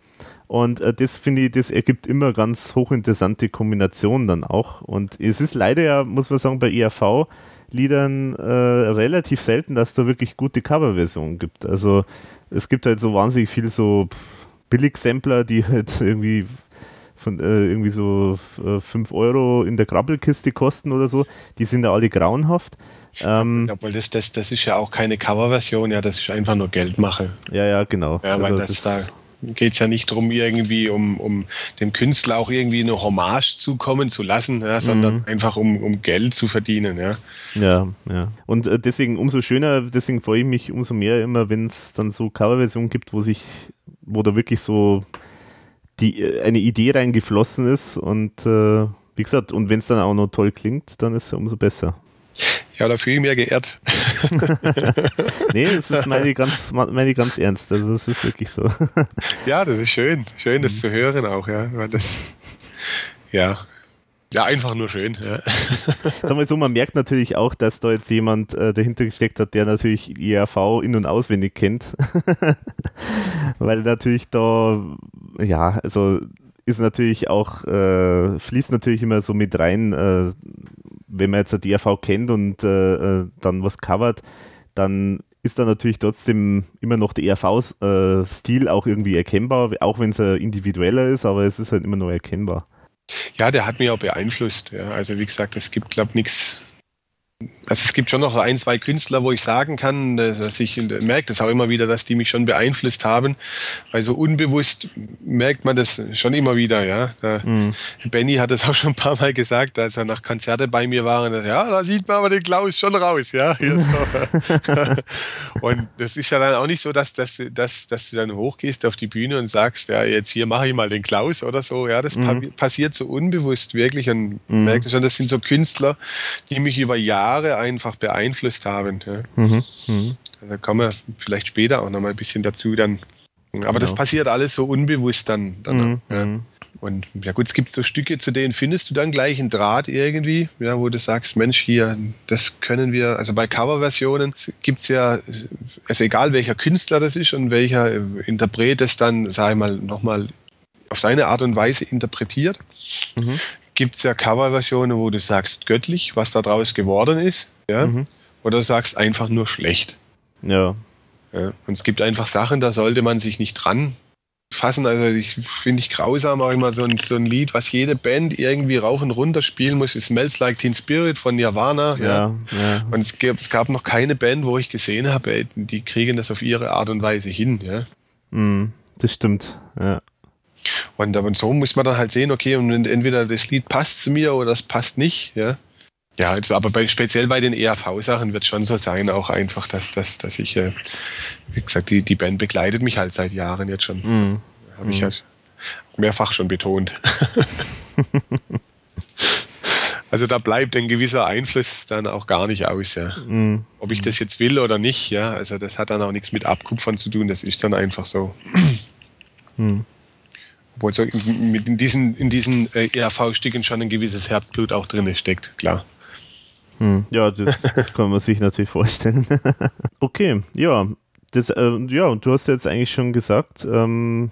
Und äh, das finde ich, das ergibt immer ganz hochinteressante Kombinationen dann auch. Und es ist leider ja, muss man sagen, bei ERV-Liedern äh, relativ selten, dass da wirklich gute Coverversionen gibt. Also es gibt halt so wahnsinnig viel so Billig-Sampler, die halt irgendwie von äh, irgendwie so 5 äh, Euro in der Krabbelkiste kosten oder so. Die sind ja alle grauenhaft. Ähm, Obwohl das, das, das ist ja auch keine Coverversion, ja, das ist einfach nur Geldmache. Ja, ja, genau. Ja, weil also das, das da geht es ja nicht darum, irgendwie, um, um dem Künstler auch irgendwie eine Hommage zukommen zu lassen, ja, sondern mhm. einfach um, um Geld zu verdienen. Ja, ja. ja. Und äh, deswegen umso schöner, deswegen freue ich mich umso mehr immer, wenn es dann so Coverversionen gibt, wo sich, wo da wirklich so die, äh, eine Idee reingeflossen ist und äh, wie gesagt, und wenn es dann auch noch toll klingt, dann ist es umso besser. Ja, da fühle ich mich geehrt. nee, das ist meine ganz, meine ganz ernst. Also das ist wirklich so. ja, das ist schön. Schön, das mhm. zu hören auch, ja. Weil das, ja. Ja, einfach nur schön. Ja. Sagen wir so, man merkt natürlich auch, dass da jetzt jemand äh, dahinter gesteckt hat, der natürlich IRV in- und auswendig kennt. Weil natürlich da, ja, also ist natürlich auch, äh, fließt natürlich immer so mit rein, äh, wenn man jetzt ein DRV kennt und äh, äh, dann was covert, dann ist da natürlich trotzdem immer noch der ERV-Stil auch irgendwie erkennbar, auch wenn es individueller ist, aber es ist halt immer noch erkennbar. Ja, der hat mich auch beeinflusst. Ja. Also wie gesagt, es gibt, glaube ich, nichts also es gibt schon noch ein, zwei Künstler, wo ich sagen kann, dass ich merke das auch immer wieder, dass die mich schon beeinflusst haben, weil so unbewusst merkt man das schon immer wieder, ja. Mhm. Benny hat es auch schon ein paar Mal gesagt, als er nach Konzerte bei mir war, dass, ja, da sieht man aber den Klaus schon raus, ja. und das ist ja dann auch nicht so, dass, dass, dass, dass du dann hochgehst auf die Bühne und sagst, ja, jetzt hier mache ich mal den Klaus oder so, ja, das mhm. passiert so unbewusst wirklich und mhm. merkt schon, das sind so Künstler, die mich über Jahre Jahre einfach beeinflusst haben. Ja. Mhm. Mhm. Also kommen wir vielleicht später auch nochmal ein bisschen dazu dann. Aber genau. das passiert alles so unbewusst dann. dann mhm. ja. Mhm. Und ja gut, es gibt so Stücke, zu denen findest du dann gleich einen Draht irgendwie, ja, wo du sagst, Mensch, hier, das können wir, also bei Coverversionen gibt es ja, also egal welcher Künstler das ist und welcher Interpret das dann, sag ich mal, nochmal auf seine Art und Weise interpretiert, mhm gibt es ja Coverversionen, wo du sagst göttlich, was da draus geworden ist, ja, mhm. oder du sagst einfach nur schlecht. Ja. ja. Und es gibt einfach Sachen, da sollte man sich nicht dran fassen. Also ich finde ich grausam auch immer so ein, so ein Lied, was jede Band irgendwie rauf und runter spielen muss, ist Smells Like Teen Spirit von Nirvana. Ja, ja. ja. Und es gab, es gab noch keine Band, wo ich gesehen habe, die kriegen das auf ihre Art und Weise hin. Ja. Mm, das stimmt. Ja. Und, und so muss man dann halt sehen, okay, und entweder das Lied passt zu mir oder es passt nicht, ja. Ja, also, aber bei, speziell bei den ERV-Sachen wird es schon so sein, auch einfach, dass, dass, dass ich, äh, wie gesagt, die, die Band begleitet mich halt seit Jahren jetzt schon. Mhm. Habe ich mhm. halt mehrfach schon betont. also da bleibt ein gewisser Einfluss dann auch gar nicht aus, ja. Mhm. Ob ich das jetzt will oder nicht, ja. Also das hat dann auch nichts mit Abkupfern zu tun, das ist dann einfach so. Mhm. Obwohl so in, in diesen, in diesen äh, ERV-Stücken schon ein gewisses Herzblut auch drin steckt, klar. Hm, ja, das, das kann man sich natürlich vorstellen. okay, ja. Das, äh, ja, und du hast jetzt eigentlich schon gesagt, ähm,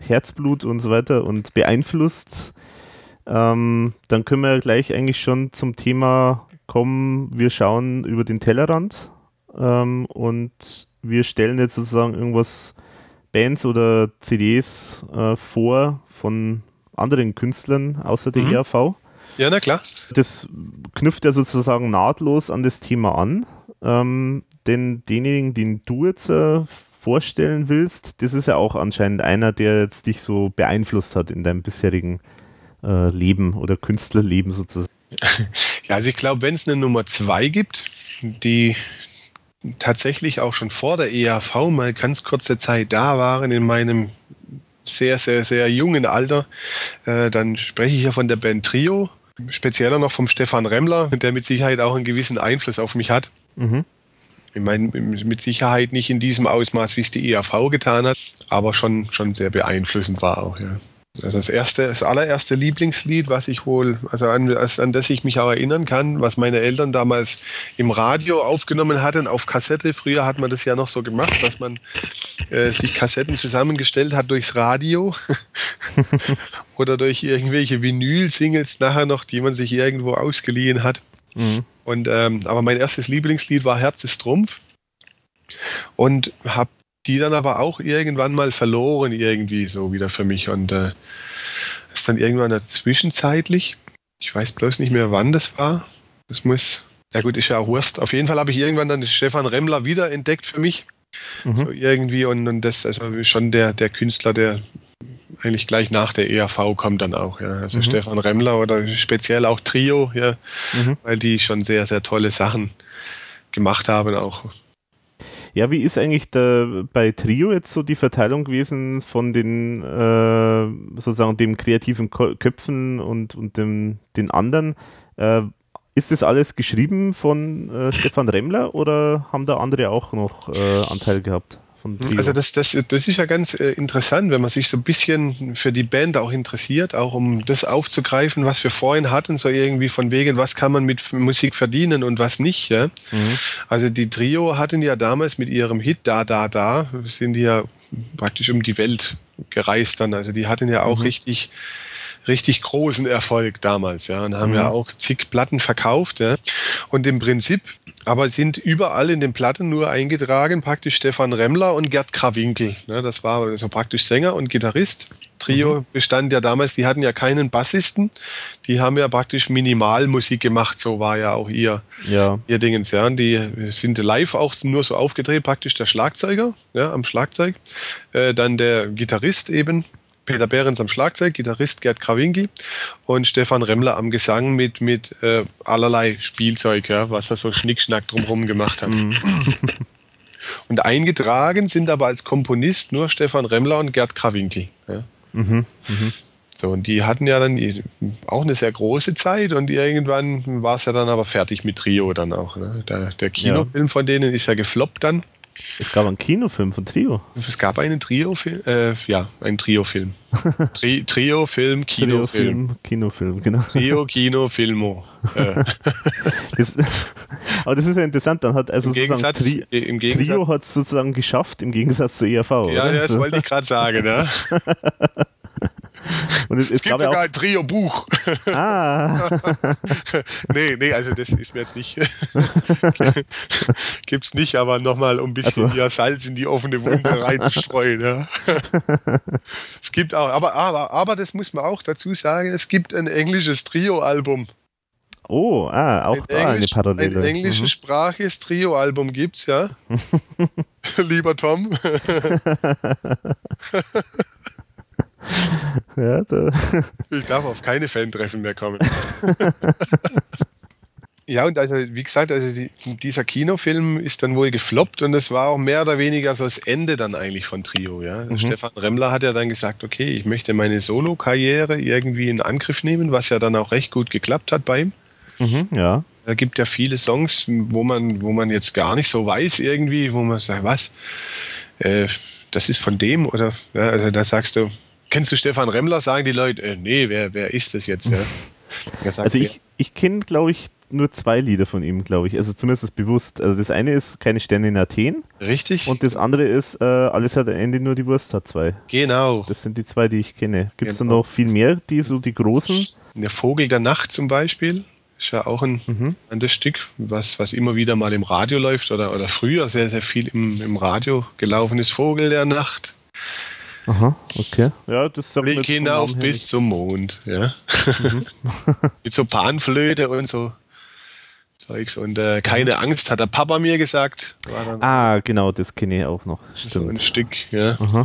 Herzblut und so weiter und beeinflusst. Ähm, dann können wir gleich eigentlich schon zum Thema kommen. Wir schauen über den Tellerrand ähm, und wir stellen jetzt sozusagen irgendwas Bands oder CDs äh, vor von anderen Künstlern außer der mhm. ERV. Ja, na klar. Das knüpft ja sozusagen nahtlos an das Thema an. Ähm, denn denjenigen, den du jetzt äh, vorstellen willst, das ist ja auch anscheinend einer, der jetzt dich so beeinflusst hat in deinem bisherigen äh, Leben oder Künstlerleben sozusagen. Ja, also ich glaube, wenn es eine Nummer zwei gibt, die tatsächlich auch schon vor der EAV mal ganz kurze Zeit da waren in meinem sehr, sehr, sehr jungen Alter, äh, dann spreche ich ja von der Band Trio, spezieller noch vom Stefan Remmler, der mit Sicherheit auch einen gewissen Einfluss auf mich hat. Mhm. Ich meine, mit Sicherheit nicht in diesem Ausmaß, wie es die EAV getan hat, aber schon, schon sehr beeinflussend war auch, ja. Also das erste, das allererste Lieblingslied, was ich wohl, also an, an das ich mich auch erinnern kann, was meine Eltern damals im Radio aufgenommen hatten, auf Kassette. Früher hat man das ja noch so gemacht, dass man äh, sich Kassetten zusammengestellt hat durchs Radio oder durch irgendwelche Vinyl-Singles nachher noch, die man sich irgendwo ausgeliehen hat. Mhm. Und ähm, aber mein erstes Lieblingslied war Herz ist Trumpf und habe die dann aber auch irgendwann mal verloren irgendwie so wieder für mich und äh, ist dann irgendwann dazwischenzeitlich, ich weiß bloß nicht mehr wann das war, das muss, ja gut, ist ja auch Wurst. Auf jeden Fall habe ich irgendwann dann Stefan Remmler wieder entdeckt für mich, mhm. so irgendwie und, und das also schon der, der Künstler, der eigentlich gleich nach der ERV kommt dann auch, ja. Also mhm. Stefan Remmler oder speziell auch Trio, ja, mhm. weil die schon sehr, sehr tolle Sachen gemacht haben auch. Ja, wie ist eigentlich der, bei Trio jetzt so die Verteilung gewesen von den äh, sozusagen dem kreativen Köpfen und, und dem, den anderen? Äh, ist das alles geschrieben von äh, Stefan Remmler oder haben da andere auch noch äh, Anteil gehabt? Trio. Also das, das, das ist ja ganz äh, interessant, wenn man sich so ein bisschen für die Band auch interessiert, auch um das aufzugreifen, was wir vorhin hatten, so irgendwie von wegen, was kann man mit Musik verdienen und was nicht. Ja? Mhm. Also die Trio hatten ja damals mit ihrem Hit Da Da Da, sind die ja praktisch um die Welt gereist dann. Also die hatten ja auch mhm. richtig richtig großen Erfolg damals, ja, und haben mhm. ja auch zig Platten verkauft, ja. Und im Prinzip, aber sind überall in den Platten nur eingetragen praktisch Stefan Remmler und Gerd Krawinkel, ne? Das war so praktisch Sänger und Gitarrist. Trio mhm. bestand ja damals, die hatten ja keinen Bassisten, die haben ja praktisch Minimalmusik gemacht, so war ja auch ihr, ja. ihr Dingens, ja. Und die sind live auch nur so aufgedreht, praktisch der Schlagzeuger, ja, am Schlagzeug, äh, dann der Gitarrist eben, Peter Behrens am Schlagzeug, Gitarrist Gerd Krawinkel und Stefan Remmler am Gesang mit, mit äh, allerlei Spielzeug, ja, was er so Schnickschnack drumherum gemacht hat. Mhm. und eingetragen sind aber als Komponist nur Stefan Remmler und Gerd Krawinkel. Ja. Mhm. Mhm. So, und die hatten ja dann auch eine sehr große Zeit und irgendwann war es ja dann aber fertig mit Trio dann auch. Ne? Der, der Kinofilm ja. von denen ist ja gefloppt dann. Es gab einen Kinofilm von Trio. Es gab einen Trio-Film, äh, ja, einen Trio-Film. Tri Trio-Film, Kinofilm. Trio Kinofilm, genau. Trio, Kino, Filmo. Äh. das, aber das ist ja interessant, dann hat also Im sozusagen Tri im Trio hat es sozusagen geschafft, im Gegensatz zur ERV. Ja, ja das wollte ich gerade sagen, ja. Und es, es, es gibt sogar ein Trio-Buch. Ah. nee, nee, also das ist mir jetzt nicht. Gibt's nicht, aber nochmal, um ein bisschen also. ja, Salz in die offene Wunde reinzustreuen. Ja. es gibt auch, aber, aber, aber das muss man auch dazu sagen, es gibt ein englisches Trio-Album. Oh, ah, auch ein da Englisch, eine Parallele. Ein englisches mhm. Spraches Trio-Album gibt's, ja. Lieber Tom. ja, ich darf auf keine Fan-Treffen mehr kommen. ja, und also, wie gesagt, also die, dieser Kinofilm ist dann wohl gefloppt und es war auch mehr oder weniger so das Ende dann eigentlich von Trio. Ja? Mhm. Stefan Remmler hat ja dann gesagt, okay, ich möchte meine Solo-Karriere irgendwie in Angriff nehmen, was ja dann auch recht gut geklappt hat bei ihm. Mhm, ja. Da gibt ja viele Songs, wo man, wo man jetzt gar nicht so weiß irgendwie, wo man sagt, was, äh, das ist von dem oder, ja, also da sagst du, Kennst du Stefan Remmler? Sagen die Leute, äh, nee, wer, wer ist das jetzt? Ja? also ich, ich kenne, glaube ich, nur zwei Lieder von ihm, glaube ich. Also zumindest bewusst. Also das eine ist Keine Sterne in Athen. Richtig. Und das andere ist äh, Alles hat ein Ende, nur die Wurst hat zwei. Genau. Das sind die zwei, die ich kenne. Gibt es genau. da noch viel mehr, die so die großen? Der Vogel der Nacht zum Beispiel. Ist ja auch ein, mhm. ein Stück, was, was immer wieder mal im Radio läuft oder, oder früher sehr, sehr viel im, im Radio gelaufen ist. Vogel der Nacht. Aha, okay. Ja, das sagt Blick hinauf bis nicht. zum Mond, ja. Mhm. Mit so Panflöte und so Zeugs. Und äh, keine Angst, hat der Papa mir gesagt. ah, genau, das kenne ich auch noch. Stimmt. So ein Stück, ja. Aha.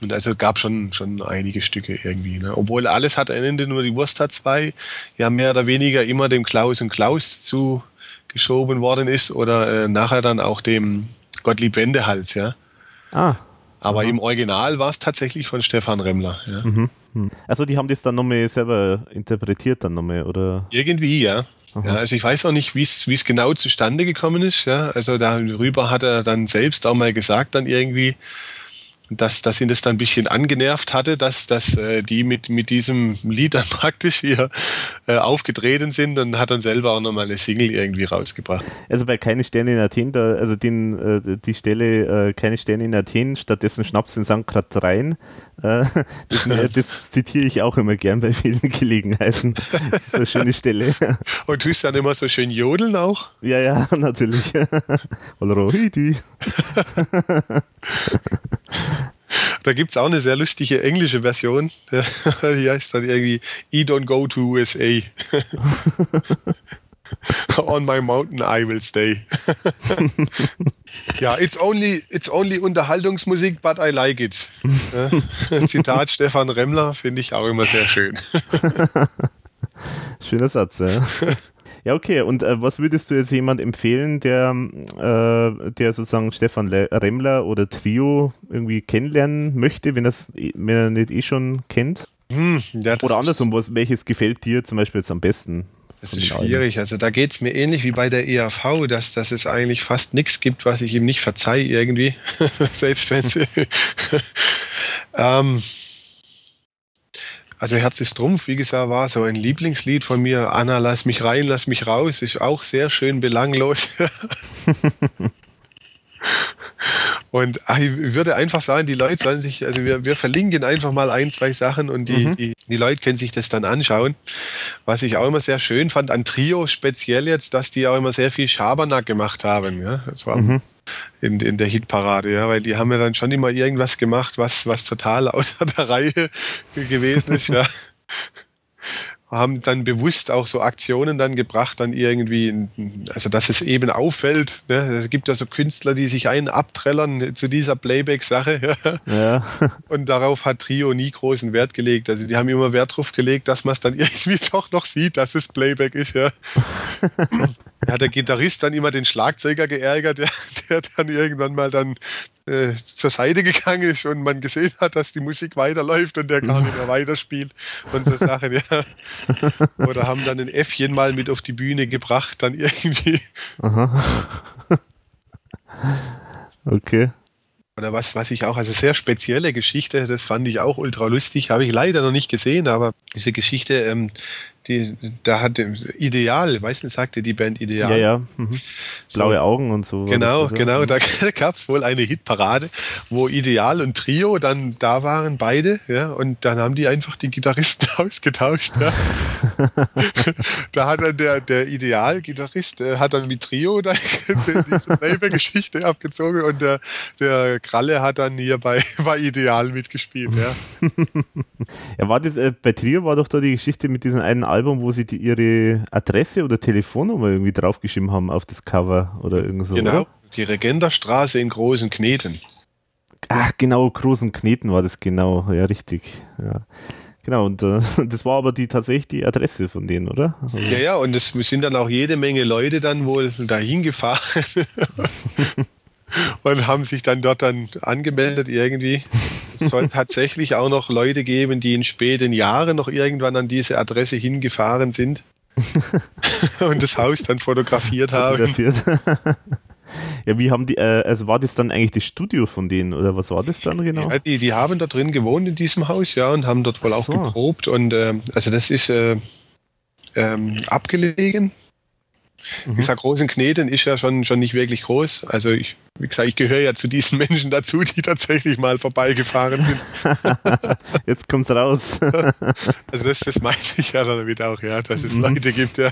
Und also gab schon, schon einige Stücke irgendwie. Ne? Obwohl alles hat ein Ende, nur die Wurst hat zwei. Ja, mehr oder weniger immer dem Klaus und Klaus zu geschoben worden ist oder äh, nachher dann auch dem Gottlieb Wendehals, ja. Ah. Aber im Original war es tatsächlich von Stefan Remmler. Ja. Mhm. Also die haben das dann nochmal selber interpretiert dann nochmal, oder? Irgendwie, ja. ja. Also ich weiß auch nicht, wie es genau zustande gekommen ist. Ja. Also darüber hat er dann selbst auch mal gesagt, dann irgendwie, dass, dass ihn das dann ein bisschen angenervt hatte, dass, dass äh, die mit, mit diesem Lied dann praktisch hier äh, aufgetreten sind und hat dann selber auch nochmal eine Single irgendwie rausgebracht. Also bei Keine Sterne in Athen, da, also den, äh, die Stelle äh, Keine Sterne in Athen, stattdessen Schnaps in St. rein, äh, das, das, zitiere ich auch immer gern bei vielen Gelegenheiten. Das ist eine schöne Stelle. Und tust dann immer so schön jodeln auch? Ja, ja, natürlich. Da gibt es auch eine sehr lustige englische Version. Die heißt dann irgendwie E don't go to USA. On my mountain I will stay. ja, it's only, it's only Unterhaltungsmusik, but I like it. Zitat Stefan Remmler finde ich auch immer sehr schön. Schöner Satz, ja. Ja, okay. Und äh, was würdest du jetzt jemand empfehlen, der, äh, der sozusagen Stefan Remmler oder Trio irgendwie kennenlernen möchte, wenn, das, wenn er nicht eh schon kennt? Hm, ja, oder andersrum, was, welches gefällt dir zum Beispiel jetzt am besten? Das ist schwierig. Also da geht es mir ähnlich wie bei der EAV, dass, dass es eigentlich fast nichts gibt, was ich ihm nicht verzeihe irgendwie. Selbst wenn sie. ähm, also Herz ist Trumpf, wie gesagt, war so ein Lieblingslied von mir. Anna, lass mich rein, lass mich raus, ist auch sehr schön belanglos. Und ich würde einfach sagen, die Leute sollen sich, also wir, wir verlinken einfach mal ein, zwei Sachen und die, mhm. die, die, Leute können sich das dann anschauen. Was ich auch immer sehr schön fand an Trio speziell jetzt, dass die auch immer sehr viel Schabernack gemacht haben. Ja? Das war mhm in, in der Hitparade, ja, weil die haben ja dann schon immer irgendwas gemacht, was, was total außer der Reihe gewesen ist, ja. haben dann bewusst auch so Aktionen dann gebracht, dann irgendwie, also dass es eben auffällt. Ne? Es gibt ja so Künstler, die sich einen abträllern zu dieser Playback-Sache. Ja. ja. Und darauf hat Trio nie großen Wert gelegt. Also die haben immer Wert drauf gelegt, dass man es dann irgendwie doch noch sieht, dass es Playback ist. Ja. Hat der Gitarrist dann immer den Schlagzeuger geärgert, der, der dann irgendwann mal dann äh, zur Seite gegangen ist und man gesehen hat, dass die Musik weiterläuft und der gar nicht mehr weiterspielt und so Sachen, ja. Oder haben dann ein Äffchen mal mit auf die Bühne gebracht, dann irgendwie. Aha. Okay. Oder was, was ich auch, also sehr spezielle Geschichte, das fand ich auch ultra lustig, habe ich leider noch nicht gesehen, aber diese Geschichte, ähm, die, da hat Ideal, weißt du, sagte die Band Ideal. Ja, ja. Mhm. Blaue so. Augen und so. Genau, das, genau. Da gab es wohl eine Hitparade, wo Ideal und Trio dann da waren, beide, ja, und dann haben die einfach die Gitarristen ausgetauscht. Ja. da hat dann der, der Ideal-Gitarrist äh, hat dann mit Trio da diese Playback-Geschichte abgezogen und der, der Kralle hat dann hier bei, bei Ideal mitgespielt, ja. ja, war das, äh, bei Trio war doch da die Geschichte mit diesem einen Album, wo sie die, ihre Adresse oder Telefonnummer irgendwie draufgeschrieben haben auf das Cover oder irgend so. Genau, oder? die Regenderstraße in Großen Kneten. Ach, genau, Großen Kneten war das genau, ja, richtig. Ja. Genau, und äh, das war aber die tatsächlich die Adresse von denen, oder? Ja, ja, und es sind dann auch jede Menge Leute dann wohl dahin gefahren und haben sich dann dort dann angemeldet irgendwie es soll tatsächlich auch noch Leute geben, die in späten Jahren noch irgendwann an diese Adresse hingefahren sind und das Haus dann fotografiert haben. Fotografiert. Ja, wie haben die, äh, also war das dann eigentlich das Studio von denen oder was war das dann genau? Ja, die, die haben da drin gewohnt in diesem Haus, ja, und haben dort wohl auch so. geprobt und äh, also das ist äh, ähm, abgelegen Mhm. Gesagt, großen Kneten ist ja schon, schon nicht wirklich groß. Also ich, wie gesagt, ich gehöre ja zu diesen Menschen dazu, die tatsächlich mal vorbeigefahren sind. Jetzt kommt's raus. also das, das meinte ich ja damit auch, ja, dass es mhm. Leute gibt, ja.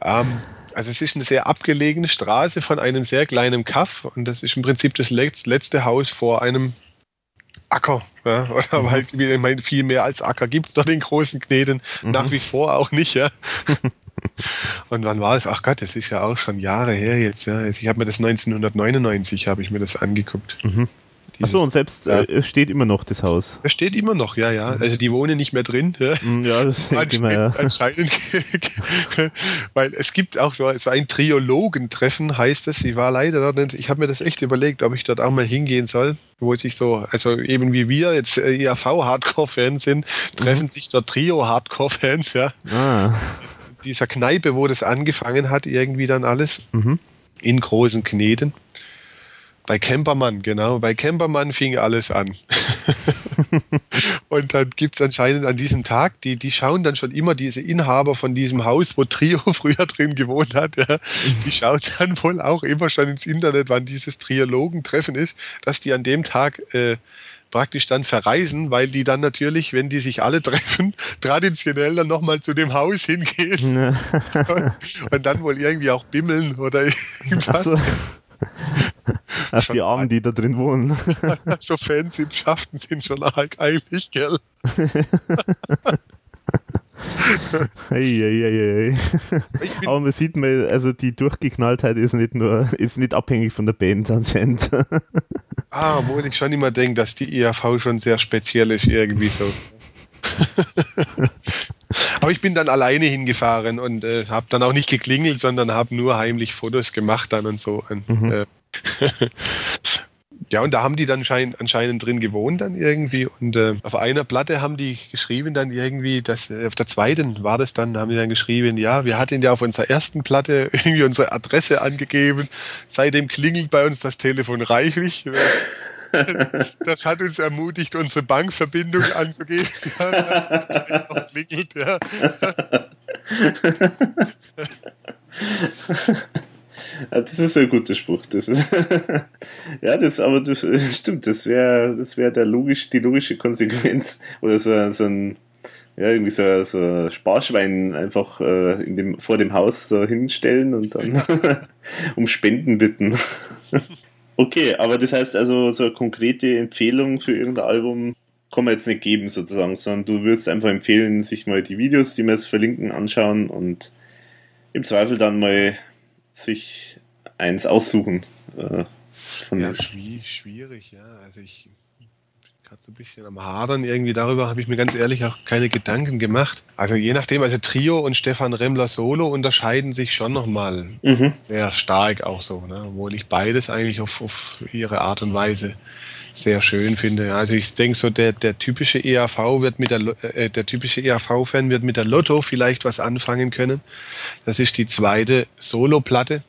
um, ähm, also es ist eine sehr abgelegene Straße von einem sehr kleinen Kaff und das ist im Prinzip das letzte Haus vor einem Acker. Ja, oder mhm. halt, ich meine, viel mehr als Acker gibt es da den großen Kneten mhm. nach wie vor auch nicht, ja. Und wann war es? Ach Gott, das ist ja auch schon Jahre her jetzt. Ja. Ich habe mir das 1999 habe ich mir das angeguckt. Mhm. Achso, und selbst ja. äh, es steht immer noch das Haus. Es steht immer noch, ja, ja. Also die wohnen nicht mehr drin. Ja, hm, ja das denke ich mal, ja. Anscheinend, weil es gibt auch so, so ein Triologentreffen, heißt es. Ich war leider dort. Ich habe mir das echt überlegt, ob ich dort auch mal hingehen soll, wo sich so, also eben wie wir jetzt äh, IAV-Hardcore-Fans sind, treffen mhm. sich dort Trio-Hardcore-Fans, ja. Ah. Dieser Kneipe, wo das angefangen hat, irgendwie dann alles. Mhm. In großen Kneten. Bei Campermann, genau. Bei Campermann fing alles an. und dann gibt es anscheinend an diesem Tag, die, die schauen dann schon immer diese Inhaber von diesem Haus, wo Trio früher drin gewohnt hat, ja, die schauen dann wohl auch immer schon ins Internet, wann dieses Triologentreffen ist, dass die an dem Tag äh, praktisch dann verreisen, weil die dann natürlich, wenn die sich alle treffen, traditionell dann nochmal zu dem Haus hingehen und, dann wohl irgendwie auch bimmeln oder irgendwas. So. Ach, die Armen, die da drin wohnen. so Fansiebschaften sind schon arg eigentlich, gell? Ei, ei, ei, ei. Aber man sieht mal, also die Durchgeknalltheit ist nicht nur, ist nicht abhängig von der Band anscheinend. ah, obwohl ich schon immer denke, dass die ERV schon sehr speziell ist, irgendwie so. Aber ich bin dann alleine hingefahren und äh, habe dann auch nicht geklingelt, sondern habe nur heimlich Fotos gemacht dann und so. Und, mhm. äh, ja, und da haben die dann schein, anscheinend drin gewohnt dann irgendwie. Und äh, auf einer Platte haben die geschrieben dann irgendwie, dass äh, auf der zweiten war das dann, haben die dann geschrieben, ja, wir hatten ja auf unserer ersten Platte irgendwie unsere Adresse angegeben. Seitdem klingelt bei uns das Telefon reichlich. das hat uns ermutigt, unsere Bankverbindung anzugeben. Ja, das klingelt, ja. Also das ist ein guter Spruch. Das ja, das, aber das stimmt, das wäre das wär logisch, die logische Konsequenz. Oder so, so ein, ja, irgendwie so, so ein Sparschwein einfach äh, in dem, vor dem Haus so hinstellen und dann um Spenden bitten. Okay, aber das heißt also, so eine konkrete Empfehlung für irgendein Album kann man jetzt nicht geben, sozusagen, sondern du würdest einfach empfehlen, sich mal die Videos, die wir jetzt verlinken, anschauen und im Zweifel dann mal sich eins aussuchen. Äh, ja, schwierig, ja. Also ich gerade so ein bisschen am Hadern irgendwie darüber habe ich mir ganz ehrlich auch keine Gedanken gemacht. Also je nachdem, also Trio und Stefan Remmler Solo unterscheiden sich schon nochmal mhm. sehr stark auch so, ne? obwohl ich beides eigentlich auf, auf ihre Art und Weise sehr schön finde. Also ich denke so, der, der typische EAV wird mit der, äh, der typische EAV-Fan wird mit der Lotto vielleicht was anfangen können. Das ist die zweite Solo-Platte.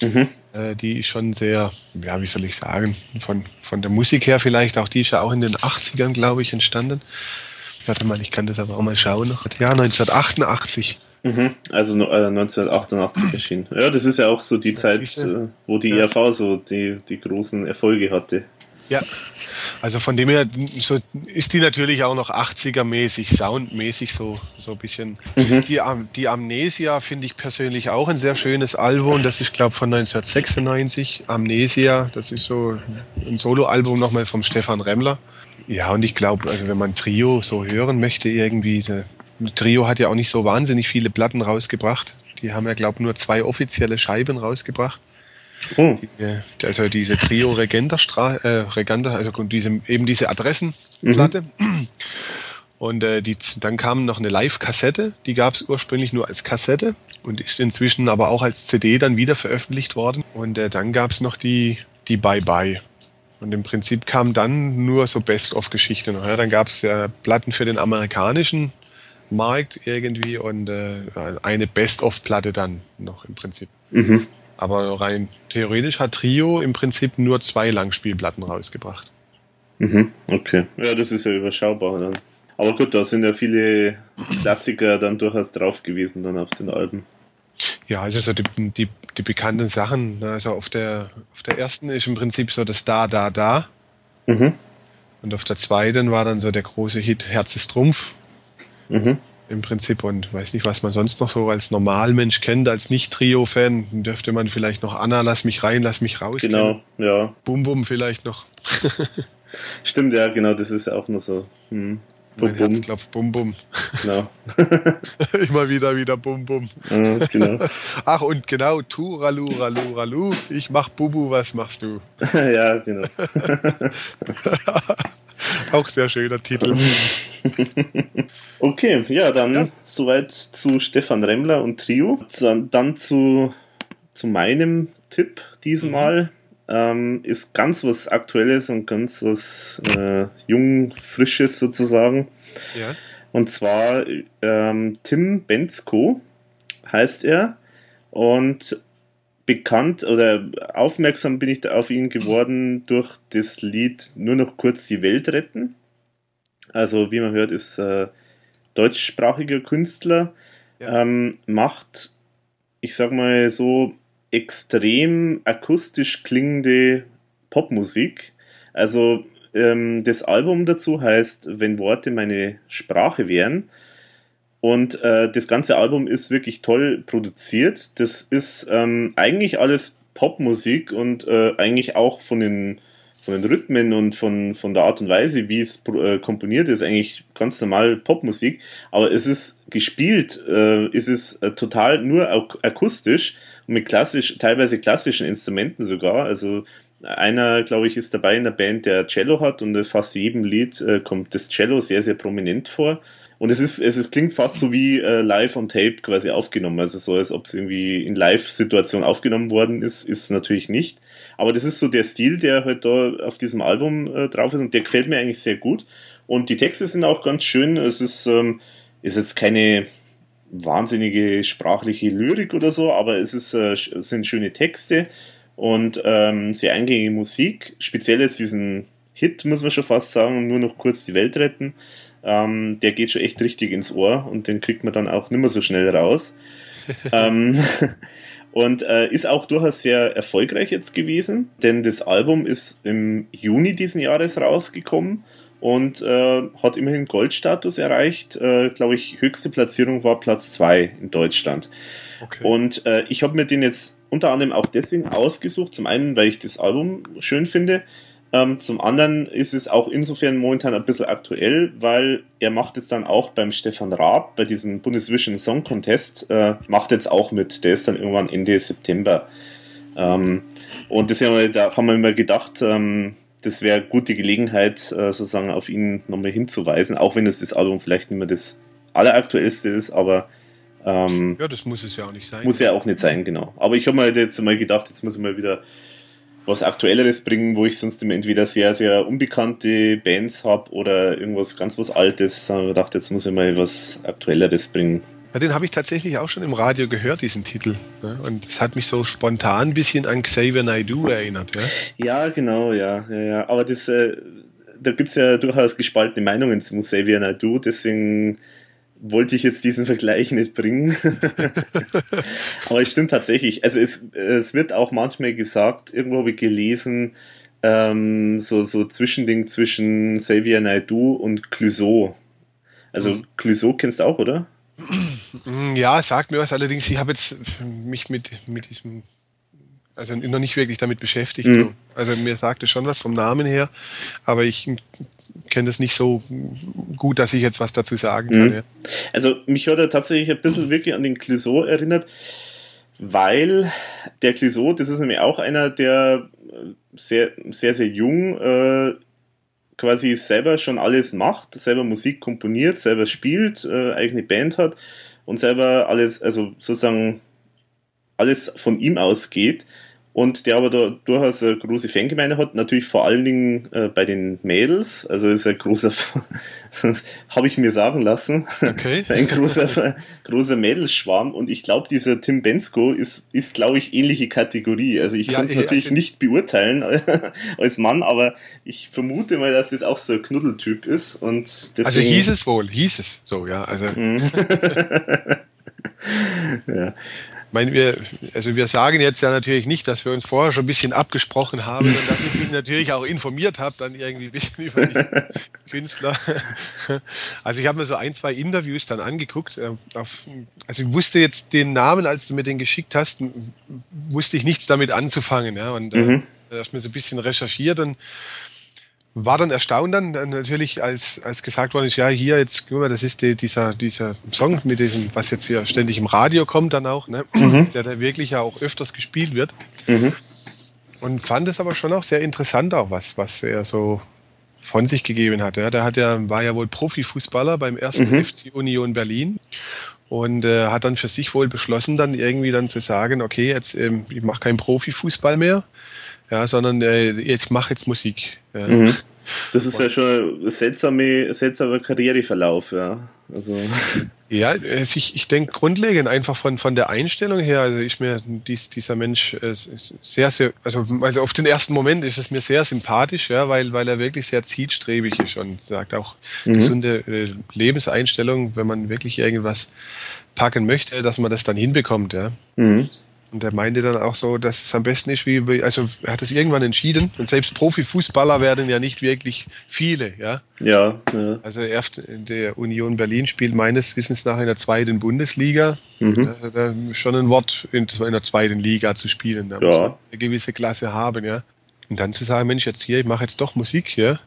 Mhm. Äh, die ist schon sehr, ja, wie soll ich sagen, von, von der Musik her vielleicht auch, die ist ja auch in den 80ern, glaube ich, entstanden. Warte mal, ich kann das aber auch mal schauen. Ja, 1988. Mhm, also äh, 1988 erschienen. Ja, das ist ja auch so die Zeit, äh, wo die ja. ERV so die, die großen Erfolge hatte. Ja, also von dem her so ist die natürlich auch noch 80er-mäßig, soundmäßig so, so ein bisschen. Mhm. Die, die Amnesia finde ich persönlich auch ein sehr schönes Album. Das ist, glaube ich, von 1996. Amnesia, das ist so ein Soloalbum nochmal vom Stefan Remmler. Ja, und ich glaube, also wenn man Trio so hören möchte, irgendwie, der, Trio hat ja auch nicht so wahnsinnig viele Platten rausgebracht. Die haben ja, glaube ich, nur zwei offizielle Scheiben rausgebracht. Oh. Die, also diese Trio Regenter, äh, Regenter also diese, eben diese Adressenplatte. Mhm. Und äh, die, dann kam noch eine Live-Kassette, die gab es ursprünglich nur als Kassette und ist inzwischen aber auch als CD dann wieder veröffentlicht worden. Und äh, dann gab es noch die, die Bye-Bye. Und im Prinzip kam dann nur so Best-of-Geschichte noch. Ja. Dann gab es ja Platten für den amerikanischen Markt irgendwie und äh, eine Best-of-Platte dann noch im Prinzip. Mhm. Aber rein theoretisch hat Trio im Prinzip nur zwei Langspielplatten rausgebracht. Mhm, okay. Ja, das ist ja überschaubar dann. Aber gut, da sind ja viele Klassiker dann durchaus drauf gewesen dann auf den Alben. Ja, also so die, die, die bekannten Sachen, ne, also auf der, auf der ersten ist im Prinzip so das Da, Da, Da. Mhm. Und auf der zweiten war dann so der große Hit Herz ist Trumpf. Mhm im Prinzip und weiß nicht, was man sonst noch so als Normalmensch kennt, als Nicht-Trio-Fan, dürfte man vielleicht noch Anna, lass mich rein, lass mich raus. Genau, kennen. ja. Bum Bum vielleicht noch. Stimmt, ja, genau, das ist auch nur so. Hm. Mein bum, Herz klopft bum bum. Genau. Immer wieder, wieder bum bum. Ja, genau. Ach, und genau, tu, ralu, ralu, ralu. Ich mach Bubu, was machst du? ja, genau. Auch sehr schöner Titel. okay, ja, dann ja. soweit zu Stefan Remmler und Trio. Dann zu, zu meinem Tipp diesmal. Mhm. Ähm, ist ganz was Aktuelles und ganz was äh, jung, frisches sozusagen. Ja. Und zwar ähm, Tim Bensko heißt er. Und bekannt oder aufmerksam bin ich da auf ihn geworden durch das Lied Nur noch kurz die Welt retten. Also, wie man hört, ist äh, deutschsprachiger Künstler, ja. ähm, macht, ich sag mal so, extrem akustisch klingende Popmusik. Also, ähm, das Album dazu heißt Wenn Worte meine Sprache wären. Und äh, das ganze Album ist wirklich toll produziert. Das ist ähm, eigentlich alles Popmusik und äh, eigentlich auch von den, von den Rhythmen und von, von der Art und Weise, wie es äh, komponiert ist, eigentlich ganz normal Popmusik. Aber es ist gespielt, äh, es ist äh, total nur ak akustisch und mit klassisch, teilweise klassischen Instrumenten sogar. Also einer, glaube ich, ist dabei in der Band, der Cello hat und fast jedem Lied äh, kommt das Cello sehr, sehr prominent vor. Und es ist, es ist, klingt fast so wie äh, live on tape quasi aufgenommen. Also so, als ob es irgendwie in Live-Situation aufgenommen worden ist, ist natürlich nicht. Aber das ist so der Stil, der halt da auf diesem Album äh, drauf ist und der gefällt mir eigentlich sehr gut. Und die Texte sind auch ganz schön. Es ist, ähm, ist jetzt keine wahnsinnige sprachliche Lyrik oder so, aber es ist, äh, sind schöne Texte und ähm, sehr eingängige Musik. Speziell jetzt diesen Hit, muss man schon fast sagen, nur noch kurz die Welt retten ähm, der geht schon echt richtig ins Ohr und den kriegt man dann auch nicht mehr so schnell raus. ähm, und äh, ist auch durchaus sehr erfolgreich jetzt gewesen, denn das Album ist im Juni diesen Jahres rausgekommen und äh, hat immerhin Goldstatus erreicht. Äh, Glaube ich, höchste Platzierung war Platz 2 in Deutschland. Okay. Und äh, ich habe mir den jetzt unter anderem auch deswegen ausgesucht. Zum einen, weil ich das Album schön finde ähm, zum anderen ist es auch insofern momentan ein bisschen aktuell, weil er macht jetzt dann auch beim Stefan Raab, bei diesem Bundesvision Song Contest, äh, macht jetzt auch mit. Der ist dann irgendwann Ende September. Ähm, und das haben wir, da haben wir immer gedacht, ähm, das wäre gute Gelegenheit, äh, sozusagen auf ihn nochmal hinzuweisen, auch wenn es das Album vielleicht nicht mehr das alleraktuellste ist, aber ähm, ja, das muss es ja auch nicht sein. Muss ja auch nicht sein, genau. Aber ich habe mir jetzt mal gedacht, jetzt muss ich mal wieder was Aktuelleres bringen, wo ich sonst immer entweder sehr, sehr unbekannte Bands habe oder irgendwas ganz was Altes. Da habe ich gedacht, jetzt muss ich mal was Aktuelleres bringen. Ja, den habe ich tatsächlich auch schon im Radio gehört, diesen Titel. Ne? Und es hat mich so spontan ein bisschen an Xavier Naidoo erinnert. Ja, ja genau, ja. ja, ja. Aber das, äh, da gibt es ja durchaus gespaltene Meinungen zu Xavier Naidoo, deswegen wollte ich jetzt diesen Vergleich nicht bringen. Aber es stimmt tatsächlich. Also es, es wird auch manchmal gesagt, irgendwo habe ich gelesen, ähm, so, so Zwischending zwischen Xavier Naidoo und Clouseau. Also mhm. Clouseau kennst du auch, oder? Ja, sagt mir was. Allerdings, ich habe jetzt mich mit, mit diesem, also noch nicht wirklich damit beschäftigt. Mhm. Also mir sagte schon was vom Namen her, aber ich kenne das nicht so gut, dass ich jetzt was dazu sagen kann. Mhm. Ja. Also mich hat er tatsächlich ein bisschen wirklich an den Clouseau erinnert, weil der Clouseau, das ist nämlich auch einer, der sehr, sehr, sehr jung äh, quasi selber schon alles macht, selber Musik komponiert, selber spielt, äh, eigene Band hat und selber alles, also sozusagen alles von ihm ausgeht und der aber da durchaus eine große Fangemeinde hat, natürlich vor allen Dingen äh, bei den Mädels, also ist ein großer, habe ich mir sagen lassen, okay. ein großer, großer Mädelsschwarm und ich glaube, dieser Tim Bensko ist, ist glaube ich, ähnliche Kategorie. Also ich ja, kann es natürlich ja, nicht beurteilen als Mann, aber ich vermute mal, dass das auch so ein Knuddeltyp ist und deswegen, Also hieß es wohl, hieß es so, ja, also. Mhm. ja meine, wir, also wir sagen jetzt ja natürlich nicht, dass wir uns vorher schon ein bisschen abgesprochen haben und dass ich mich natürlich auch informiert habe, dann irgendwie ein bisschen über die Künstler. Also ich habe mir so ein, zwei Interviews dann angeguckt. Äh, auf, also ich wusste jetzt den Namen, als du mir den geschickt hast, wusste ich nichts damit anzufangen. Ja, und äh, mhm. äh, habe mir so ein bisschen recherchiert und war dann erstaunt dann natürlich, als, als gesagt worden ist, ja, hier jetzt, guck mal, das ist die, dieser, dieser Song mit diesem, was jetzt hier ständig im Radio kommt dann auch, ne? Mhm. der da wirklich ja auch öfters gespielt wird. Mhm. Und fand es aber schon auch sehr interessant auch, was, was er so von sich gegeben hat. Ja. Der hat ja, war ja wohl Profifußballer beim ersten mhm. FC Union Berlin und äh, hat dann für sich wohl beschlossen, dann irgendwie dann zu sagen, okay, jetzt ähm, ich mache keinen Profifußball mehr, ja, sondern äh, ich mache jetzt Musik. Ja. Mhm. Das ist ja schon ein seltsamer, seltsamer Karriereverlauf, ja. Also. Ja, ich, ich denke grundlegend einfach von, von der Einstellung her, also ich mir dies, dieser Mensch äh, sehr, sehr, also, also auf den ersten Moment ist es mir sehr sympathisch, ja, weil, weil er wirklich sehr zielstrebig ist und sagt auch mhm. gesunde äh, Lebenseinstellung, wenn man wirklich irgendwas packen möchte, dass man das dann hinbekommt, ja. Mhm. Und er meinte dann auch so, dass es am besten ist, wie, also er hat es irgendwann entschieden. Und selbst Profifußballer werden ja nicht wirklich viele, ja. Ja. ja. Also erst der Union Berlin spielt meines Wissens nach in der zweiten Bundesliga. Mhm. Da, da schon ein Wort in, in der zweiten Liga zu spielen. Da ja. muss man eine gewisse Klasse haben, ja. Und dann zu sagen, Mensch, jetzt hier, ich mache jetzt doch Musik, ja.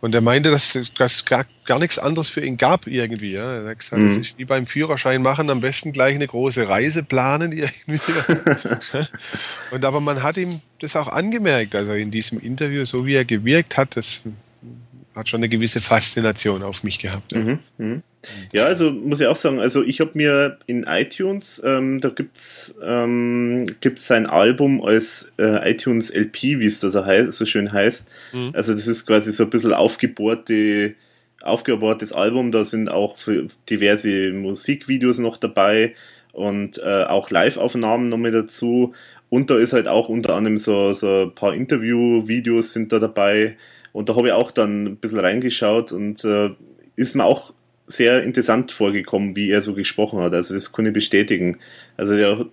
Und er meinte, dass das gar, gar nichts anderes für ihn gab irgendwie. Ja. Er hat gesagt, mhm. das ist wie beim Führerschein machen, am besten gleich eine große Reise planen irgendwie. und aber man hat ihm das auch angemerkt, also in diesem Interview, so wie er gewirkt hat, das hat schon eine gewisse Faszination auf mich gehabt. Ja, mhm, mh. Ja also muss ich auch sagen, also ich habe mir in iTunes, ähm, da gibt's ähm, gibt's sein Album als äh, iTunes LP, wie es da so, heißt, so schön heißt. Mhm. Also das ist quasi so ein bisschen aufgebohrte aufgebohrtes Album, da sind auch diverse Musikvideos noch dabei und äh, auch Live-Aufnahmen noch mit dazu. Und da ist halt auch unter anderem so, so ein paar Interview-Videos sind da dabei. Und da habe ich auch dann ein bisschen reingeschaut und äh, ist mir auch sehr interessant vorgekommen, wie er so gesprochen hat. Also das kann ich bestätigen. Also ja,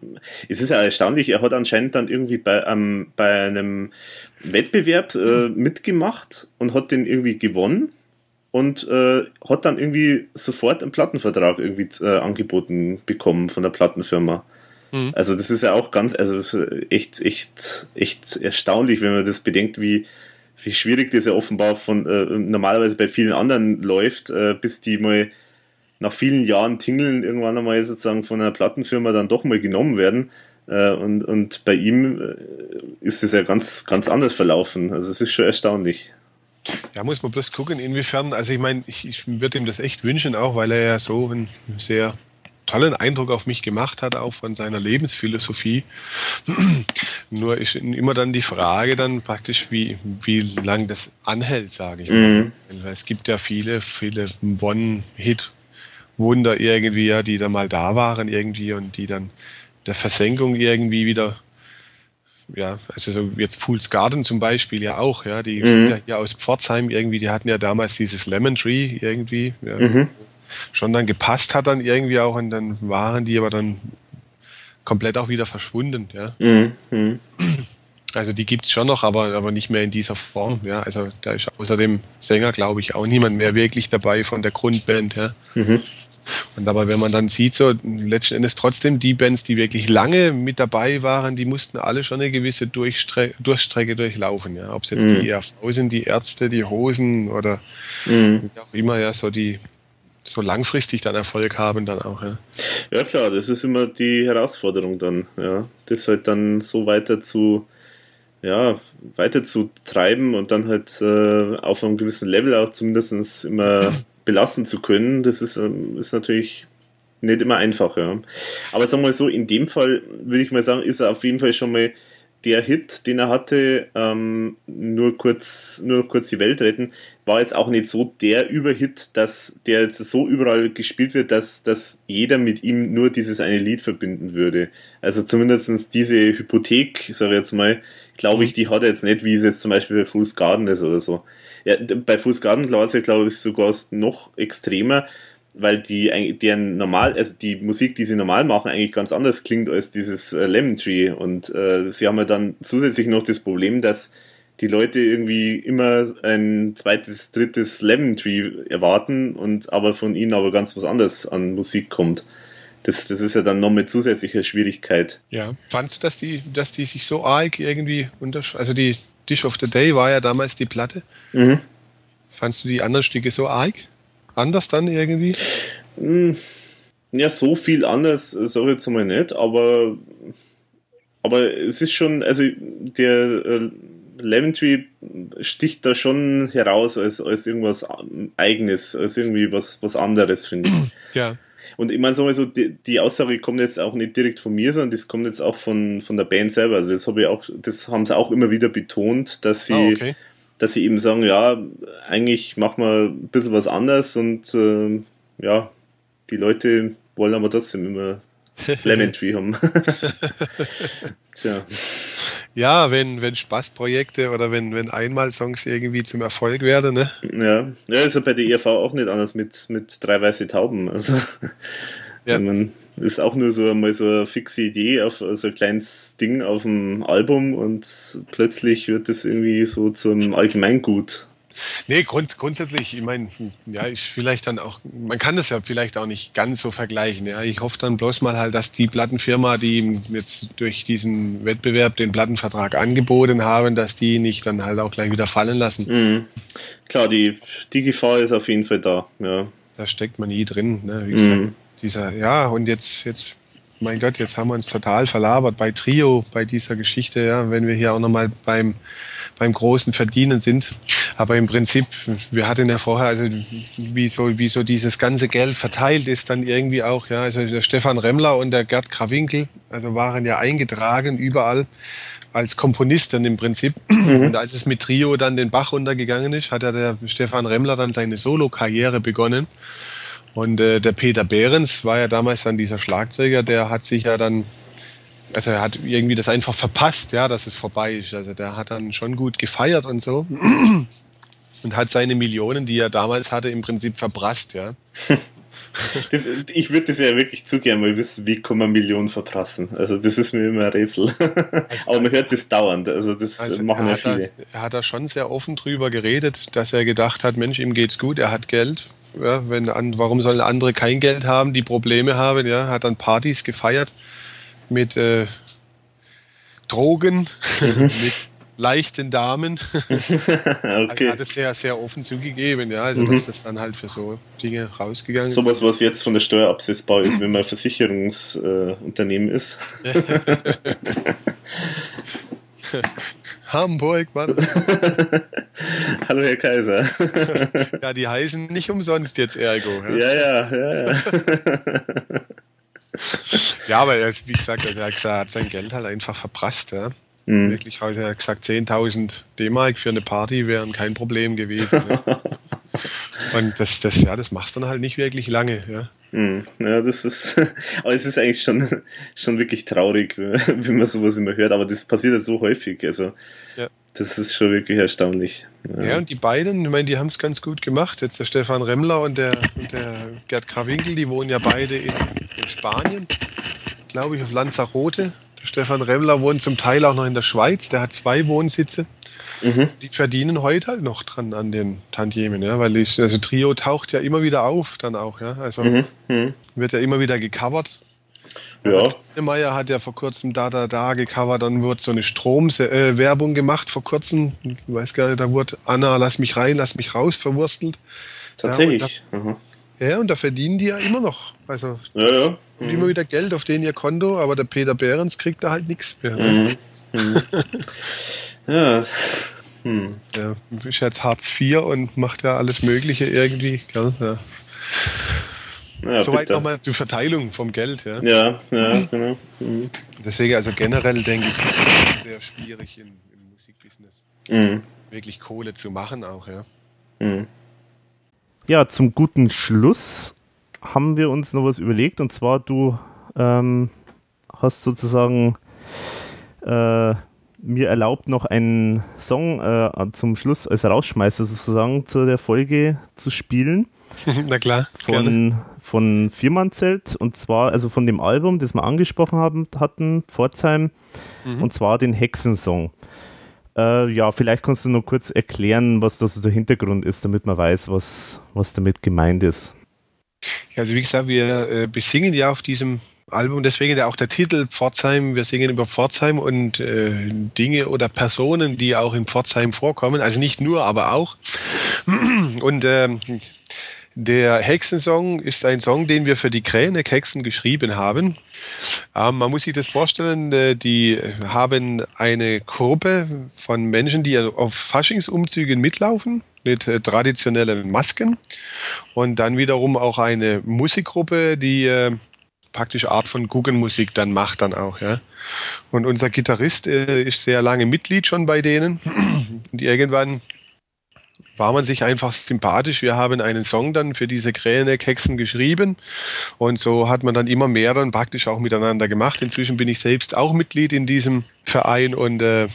es ist ja erstaunlich, er hat anscheinend dann irgendwie bei, ähm, bei einem Wettbewerb äh, mitgemacht und hat den irgendwie gewonnen und äh, hat dann irgendwie sofort einen Plattenvertrag irgendwie äh, angeboten bekommen von der Plattenfirma. Mhm. Also das ist ja auch ganz, also echt, echt, echt erstaunlich, wenn man das bedenkt, wie wie schwierig das ja offenbar von äh, normalerweise bei vielen anderen läuft, äh, bis die mal nach vielen Jahren Tingeln irgendwann einmal sozusagen von einer Plattenfirma dann doch mal genommen werden. Äh, und, und bei ihm äh, ist es ja ganz, ganz anders verlaufen. Also es ist schon erstaunlich. Ja, muss man bloß gucken, inwiefern, also ich meine, ich, ich würde ihm das echt wünschen, auch weil er ja so ein sehr tollen Eindruck auf mich gemacht hat, auch von seiner Lebensphilosophie. Nur ist immer dann die Frage dann praktisch, wie, wie lang das anhält, sage ich. Mhm. Es gibt ja viele, viele One-Hit-Wunder irgendwie, ja, die dann mal da waren irgendwie und die dann der Versenkung irgendwie wieder ja, also so jetzt Fool's Garden zum Beispiel ja auch, ja, die mhm. sind ja hier aus Pforzheim irgendwie, die hatten ja damals dieses Lemon Tree irgendwie, ja, mhm schon dann gepasst hat dann irgendwie auch und dann waren die aber dann komplett auch wieder verschwunden, ja. Mhm. Also die gibt es schon noch, aber, aber nicht mehr in dieser Form, ja. Also da ist außer dem Sänger, glaube ich, auch niemand mehr wirklich dabei von der Grundband, ja. Mhm. Und aber wenn man dann sieht, so letzten Endes trotzdem die Bands, die wirklich lange mit dabei waren, die mussten alle schon eine gewisse Durchstre Durchstrecke durchlaufen. Ja. Ob es jetzt mhm. die ERV sind, die Ärzte, die Hosen oder mhm. wie auch immer, ja, so die so langfristig dann Erfolg haben dann auch, ja. Ja klar, das ist immer die Herausforderung dann, ja. Das halt dann so weiter zu, ja, weiter zu treiben und dann halt äh, auf einem gewissen Level auch zumindest immer belassen zu können, das ist, ähm, ist natürlich nicht immer einfach, ja. Aber sagen wir mal so, in dem Fall würde ich mal sagen, ist er auf jeden Fall schon mal der Hit, den er hatte, ähm, nur kurz, nur kurz die Welt retten, war jetzt auch nicht so der Überhit, dass der jetzt so überall gespielt wird, dass, dass jeder mit ihm nur dieses eine Lied verbinden würde. Also zumindestens diese Hypothek, sage ich jetzt mal, glaube ich, die hat er jetzt nicht, wie es jetzt zum Beispiel bei Fool's Garden ist oder so. Ja, bei Fool's Garden klar ist ja, glaube ich, sogar noch extremer, weil die deren normal, also die Musik, die sie normal machen, eigentlich ganz anders klingt als dieses äh, Lemon Tree. Und äh, sie haben ja dann zusätzlich noch das Problem, dass die Leute irgendwie immer ein zweites, drittes Lemon Tree erwarten und aber von ihnen aber ganz was anderes an Musik kommt. Das, das ist ja dann noch mit zusätzlicher Schwierigkeit. Ja, fandst du, dass die, dass die sich so arg irgendwie unterscheiden? Also die, Dish of the Day war ja damals die Platte. Mhm. Fandst du die anderen Stücke so arg? Anders dann irgendwie? Hm, ja, so viel anders sage ich jetzt mal nicht, aber, aber es ist schon, also der äh, Lemon Tree sticht da schon heraus als, als irgendwas Eigenes, als irgendwie was, was anderes, finde ich. Ja. Und ich meine, sowieso, die, die Aussage kommt jetzt auch nicht direkt von mir, sondern das kommt jetzt auch von, von der Band selber. Also das habe ich auch, das haben sie auch immer wieder betont, dass sie, oh, okay. Dass sie eben sagen, ja, eigentlich machen wir ein bisschen was anders und äh, ja, die Leute wollen aber trotzdem immer Lemon Tree haben. Tja. Ja, wenn, wenn Spaßprojekte oder wenn, wenn Einmal-Songs irgendwie zum Erfolg werden, ne? Ja, ja ist ja bei der ERV auch nicht anders mit, mit drei weiße Tauben. Also, ja. man ist auch nur so einmal so eine fixe Idee auf so ein kleines Ding auf dem Album und plötzlich wird das irgendwie so zum Allgemeingut Nee, grund, grundsätzlich, ich meine, ja, ich vielleicht dann auch, man kann das ja vielleicht auch nicht ganz so vergleichen. Ja. Ich hoffe dann bloß mal halt, dass die Plattenfirma, die jetzt durch diesen Wettbewerb den Plattenvertrag angeboten haben, dass die nicht dann halt auch gleich wieder fallen lassen. Mhm. Klar, die, die Gefahr ist auf jeden Fall da, ja. Da steckt man nie drin, ne? Wie gesagt, mhm. Dieser, ja, und jetzt, jetzt mein Gott, jetzt haben wir uns total verlabert bei Trio, bei dieser Geschichte, ja, wenn wir hier auch nochmal beim beim großen Verdienen sind. Aber im Prinzip, wir hatten ja vorher, also wie so, wie so dieses ganze Geld verteilt ist, dann irgendwie auch, ja, also der Stefan Remmler und der Gerd Krawinkel, also waren ja eingetragen überall als Komponisten im Prinzip. Mhm. Und als es mit Trio dann den Bach runtergegangen ist, hat ja der Stefan Remmler dann seine Solo-Karriere begonnen. Und äh, der Peter Behrens war ja damals dann dieser Schlagzeuger, der hat sich ja dann also er hat irgendwie das einfach verpasst, ja, dass es vorbei ist. Also der hat dann schon gut gefeiert und so und hat seine Millionen, die er damals hatte, im Prinzip verprasst, ja. Das, ich würde das ja wirklich zu gerne mal wissen, wie kann man Millionen verprassen. Also das ist mir immer ein Rätsel. Aber man hört das dauernd, also das also machen ja viele. Da, er hat da schon sehr offen drüber geredet, dass er gedacht hat, Mensch, ihm geht's gut, er hat Geld. Ja, wenn, warum sollen andere kein Geld haben, die Probleme haben? Ja, hat dann Partys gefeiert mit äh, Drogen, mhm. mit leichten Damen. okay. Also hat es sehr, sehr offen zugegeben, ja, also mhm. dass das dann halt für so Dinge rausgegangen ist. Sowas, was jetzt von der Steuer absetzbar ist, wenn man Versicherungsunternehmen äh, ist. Hamburg, Mann. Hallo, Herr Kaiser. ja, die heißen nicht umsonst jetzt Ergo. Ja, ja, ja, ja. ja. ja, aber er ist, wie gesagt, also er hat sein Geld halt einfach verprasst. Ja. Mhm. Wirklich, also er hat gesagt, 10.000 D-Mark für eine Party wären kein Problem gewesen. ja. Und das, das, ja, das machst du dann halt nicht wirklich lange. Ja. Mhm. Ja, das ist, aber es ist eigentlich schon, schon wirklich traurig, wenn man sowas immer hört, aber das passiert ja so häufig. Also. Das ist schon wirklich erstaunlich. Ja, ja und die beiden, ich meine, die haben es ganz gut gemacht. Jetzt der Stefan Remmler und der, und der Gerd Krawinkel, die wohnen ja beide in, in Spanien, glaube ich, auf Lanzarote. Der Stefan Remmler wohnt zum Teil auch noch in der Schweiz, der hat zwei Wohnsitze. Mhm. Die verdienen heute halt noch dran an den Tantiemen, ja, weil ich, also Trio taucht ja immer wieder auf, dann auch, ja. Also mhm. Mhm. wird ja immer wieder gecovert. Ja. Meier hat ja vor kurzem da, da, da gecovert, dann wurde so eine Stromwerbung äh, gemacht vor kurzem. Ich weiß gar nicht, da wurde Anna, lass mich rein, lass mich raus verwurstelt. Tatsächlich. Ja, und da, ja, und da verdienen die ja immer noch. Also ja, ja. Mhm. immer wieder Geld auf den ihr Konto, aber der Peter Behrens kriegt da halt nichts mehr. Mhm. Mhm. ja. Hm. Ja, ist jetzt Hartz IV und macht ja alles Mögliche irgendwie. Gell? Ja. Ja, Soweit nochmal zur Verteilung vom Geld. Ja, ja, ja mhm. genau. Mhm. Deswegen, also generell denke ich, sehr schwierig im, im Musikbusiness mhm. wirklich Kohle zu machen auch, ja. Mhm. Ja, zum guten Schluss haben wir uns noch was überlegt und zwar du ähm, hast sozusagen äh, mir erlaubt, noch einen Song äh, zum Schluss als Rausschmeißer sozusagen zu der Folge zu spielen. Na klar. Von, gerne. Von Viermannzelt und zwar, also von dem Album, das wir angesprochen haben, hatten, Pforzheim, mhm. und zwar den Hexensong. Äh, ja, vielleicht kannst du nur kurz erklären, was da so der Hintergrund ist, damit man weiß, was, was damit gemeint ist. Ja, also wie gesagt, wir äh, besingen ja auf diesem Album, deswegen auch der Titel Pforzheim, wir singen über Pforzheim und äh, Dinge oder Personen, die auch in Pforzheim vorkommen. Also nicht nur, aber auch. Und ähm, der Hexensong ist ein Song, den wir für die Kränek Hexen geschrieben haben. Ähm, man muss sich das vorstellen, äh, die haben eine Gruppe von Menschen, die auf Faschingsumzügen mitlaufen mit äh, traditionellen Masken und dann wiederum auch eine Musikgruppe, die äh, praktisch Art von Guggenmusik dann macht dann auch, ja. Und unser Gitarrist äh, ist sehr lange Mitglied schon bei denen und irgendwann war man sich einfach sympathisch. Wir haben einen Song dann für diese Kräheneck-Hexen geschrieben und so hat man dann immer mehr dann praktisch auch miteinander gemacht. Inzwischen bin ich selbst auch Mitglied in diesem Verein und äh,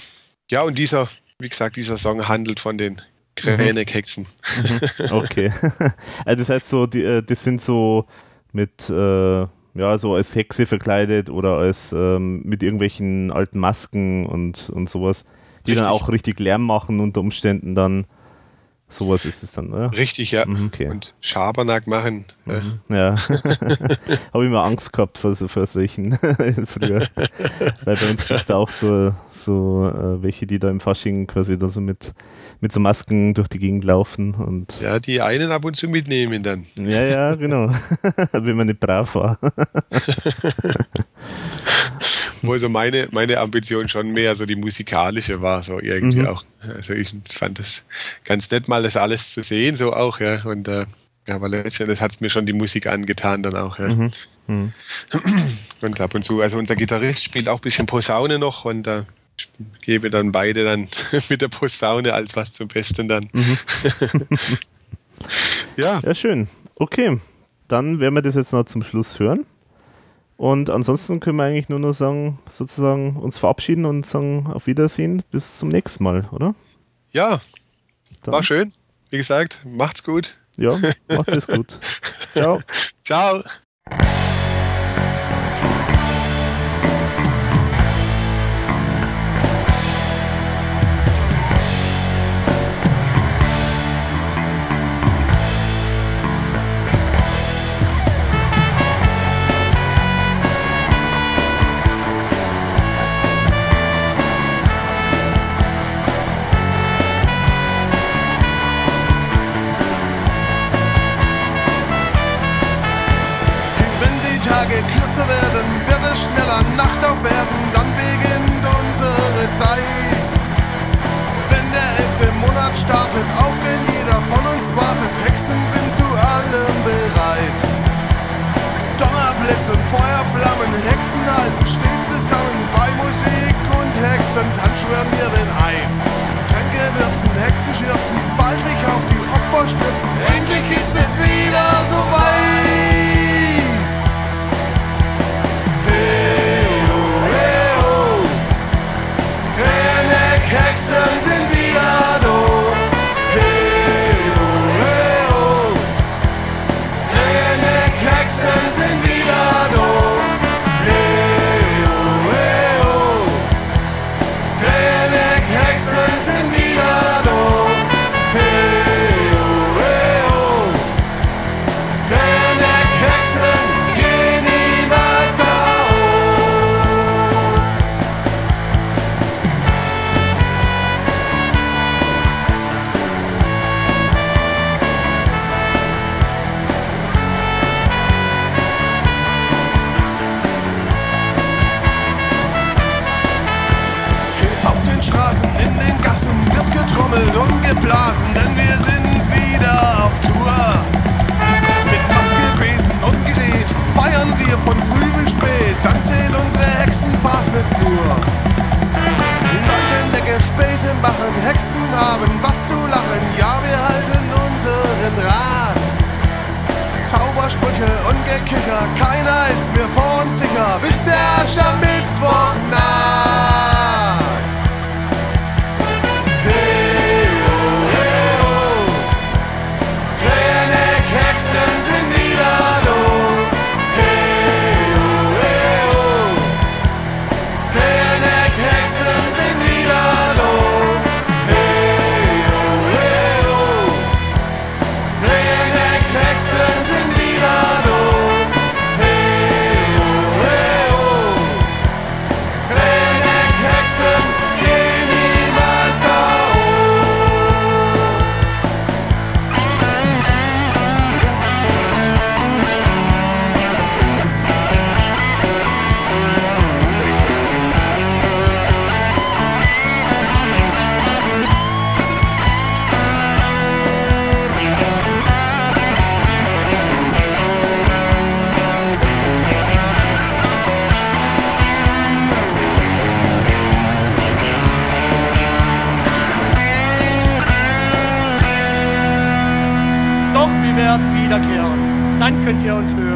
ja, und dieser, wie gesagt, dieser Song handelt von den Kräheneck-Hexen. Mhm. Okay. also das heißt so, die, äh, das sind so mit äh, ja, so als Hexe verkleidet oder als ähm, mit irgendwelchen alten Masken und, und sowas, die richtig. dann auch richtig Lärm machen unter Umständen dann. Sowas ist es dann, oder? Richtig, ja. Mhm, okay. Und Schabernack machen. Mhm. Ja. Habe ich immer Angst gehabt vor, vor solchen früher. Weil bei uns gab es da auch so, so äh, welche, die da im Fasching quasi da so mit, mit so Masken durch die Gegend laufen. Und ja, die einen ab und zu mitnehmen dann. Ja, ja, genau. Wenn man nicht brav war. Wo so meine, meine Ambition schon mehr so die musikalische war, so irgendwie mhm. auch. Also ich fand das ganz nett, mal das alles zu sehen, so auch, ja. Und äh, ja, aber letztendlich hat es mir schon die Musik angetan dann auch, ja. Mhm. Mhm. Und ab und zu, also unser Gitarrist spielt auch ein bisschen Posaune noch und äh, gebe dann beide dann mit der Posaune als was zum Besten dann. Mhm. ja. Ja, schön. Okay. Dann werden wir das jetzt noch zum Schluss hören. Und ansonsten können wir eigentlich nur noch sagen, sozusagen uns verabschieden und sagen auf Wiedersehen bis zum nächsten Mal, oder? Ja, Dann. war schön. Wie gesagt, macht's gut. Ja, macht's es gut. Ciao. Ciao. Nacht auf Erden, dann beginnt unsere Zeit. Wenn der elfte Monat startet, auf den jeder von uns wartet, Hexen sind zu allem bereit. Donnerblitz und Feuerflammen, Hexen halten stets zusammen, bei Musik und Hexen schwören wir den Eid. Tränke würzen, Hexen schürzen, bald sich auf die Opfer stürzen, endlich ist es wieder Gekicker, keiner ist mir vor uns sicher, bis der Aschermittwoch naht. Könnt ihr uns hören.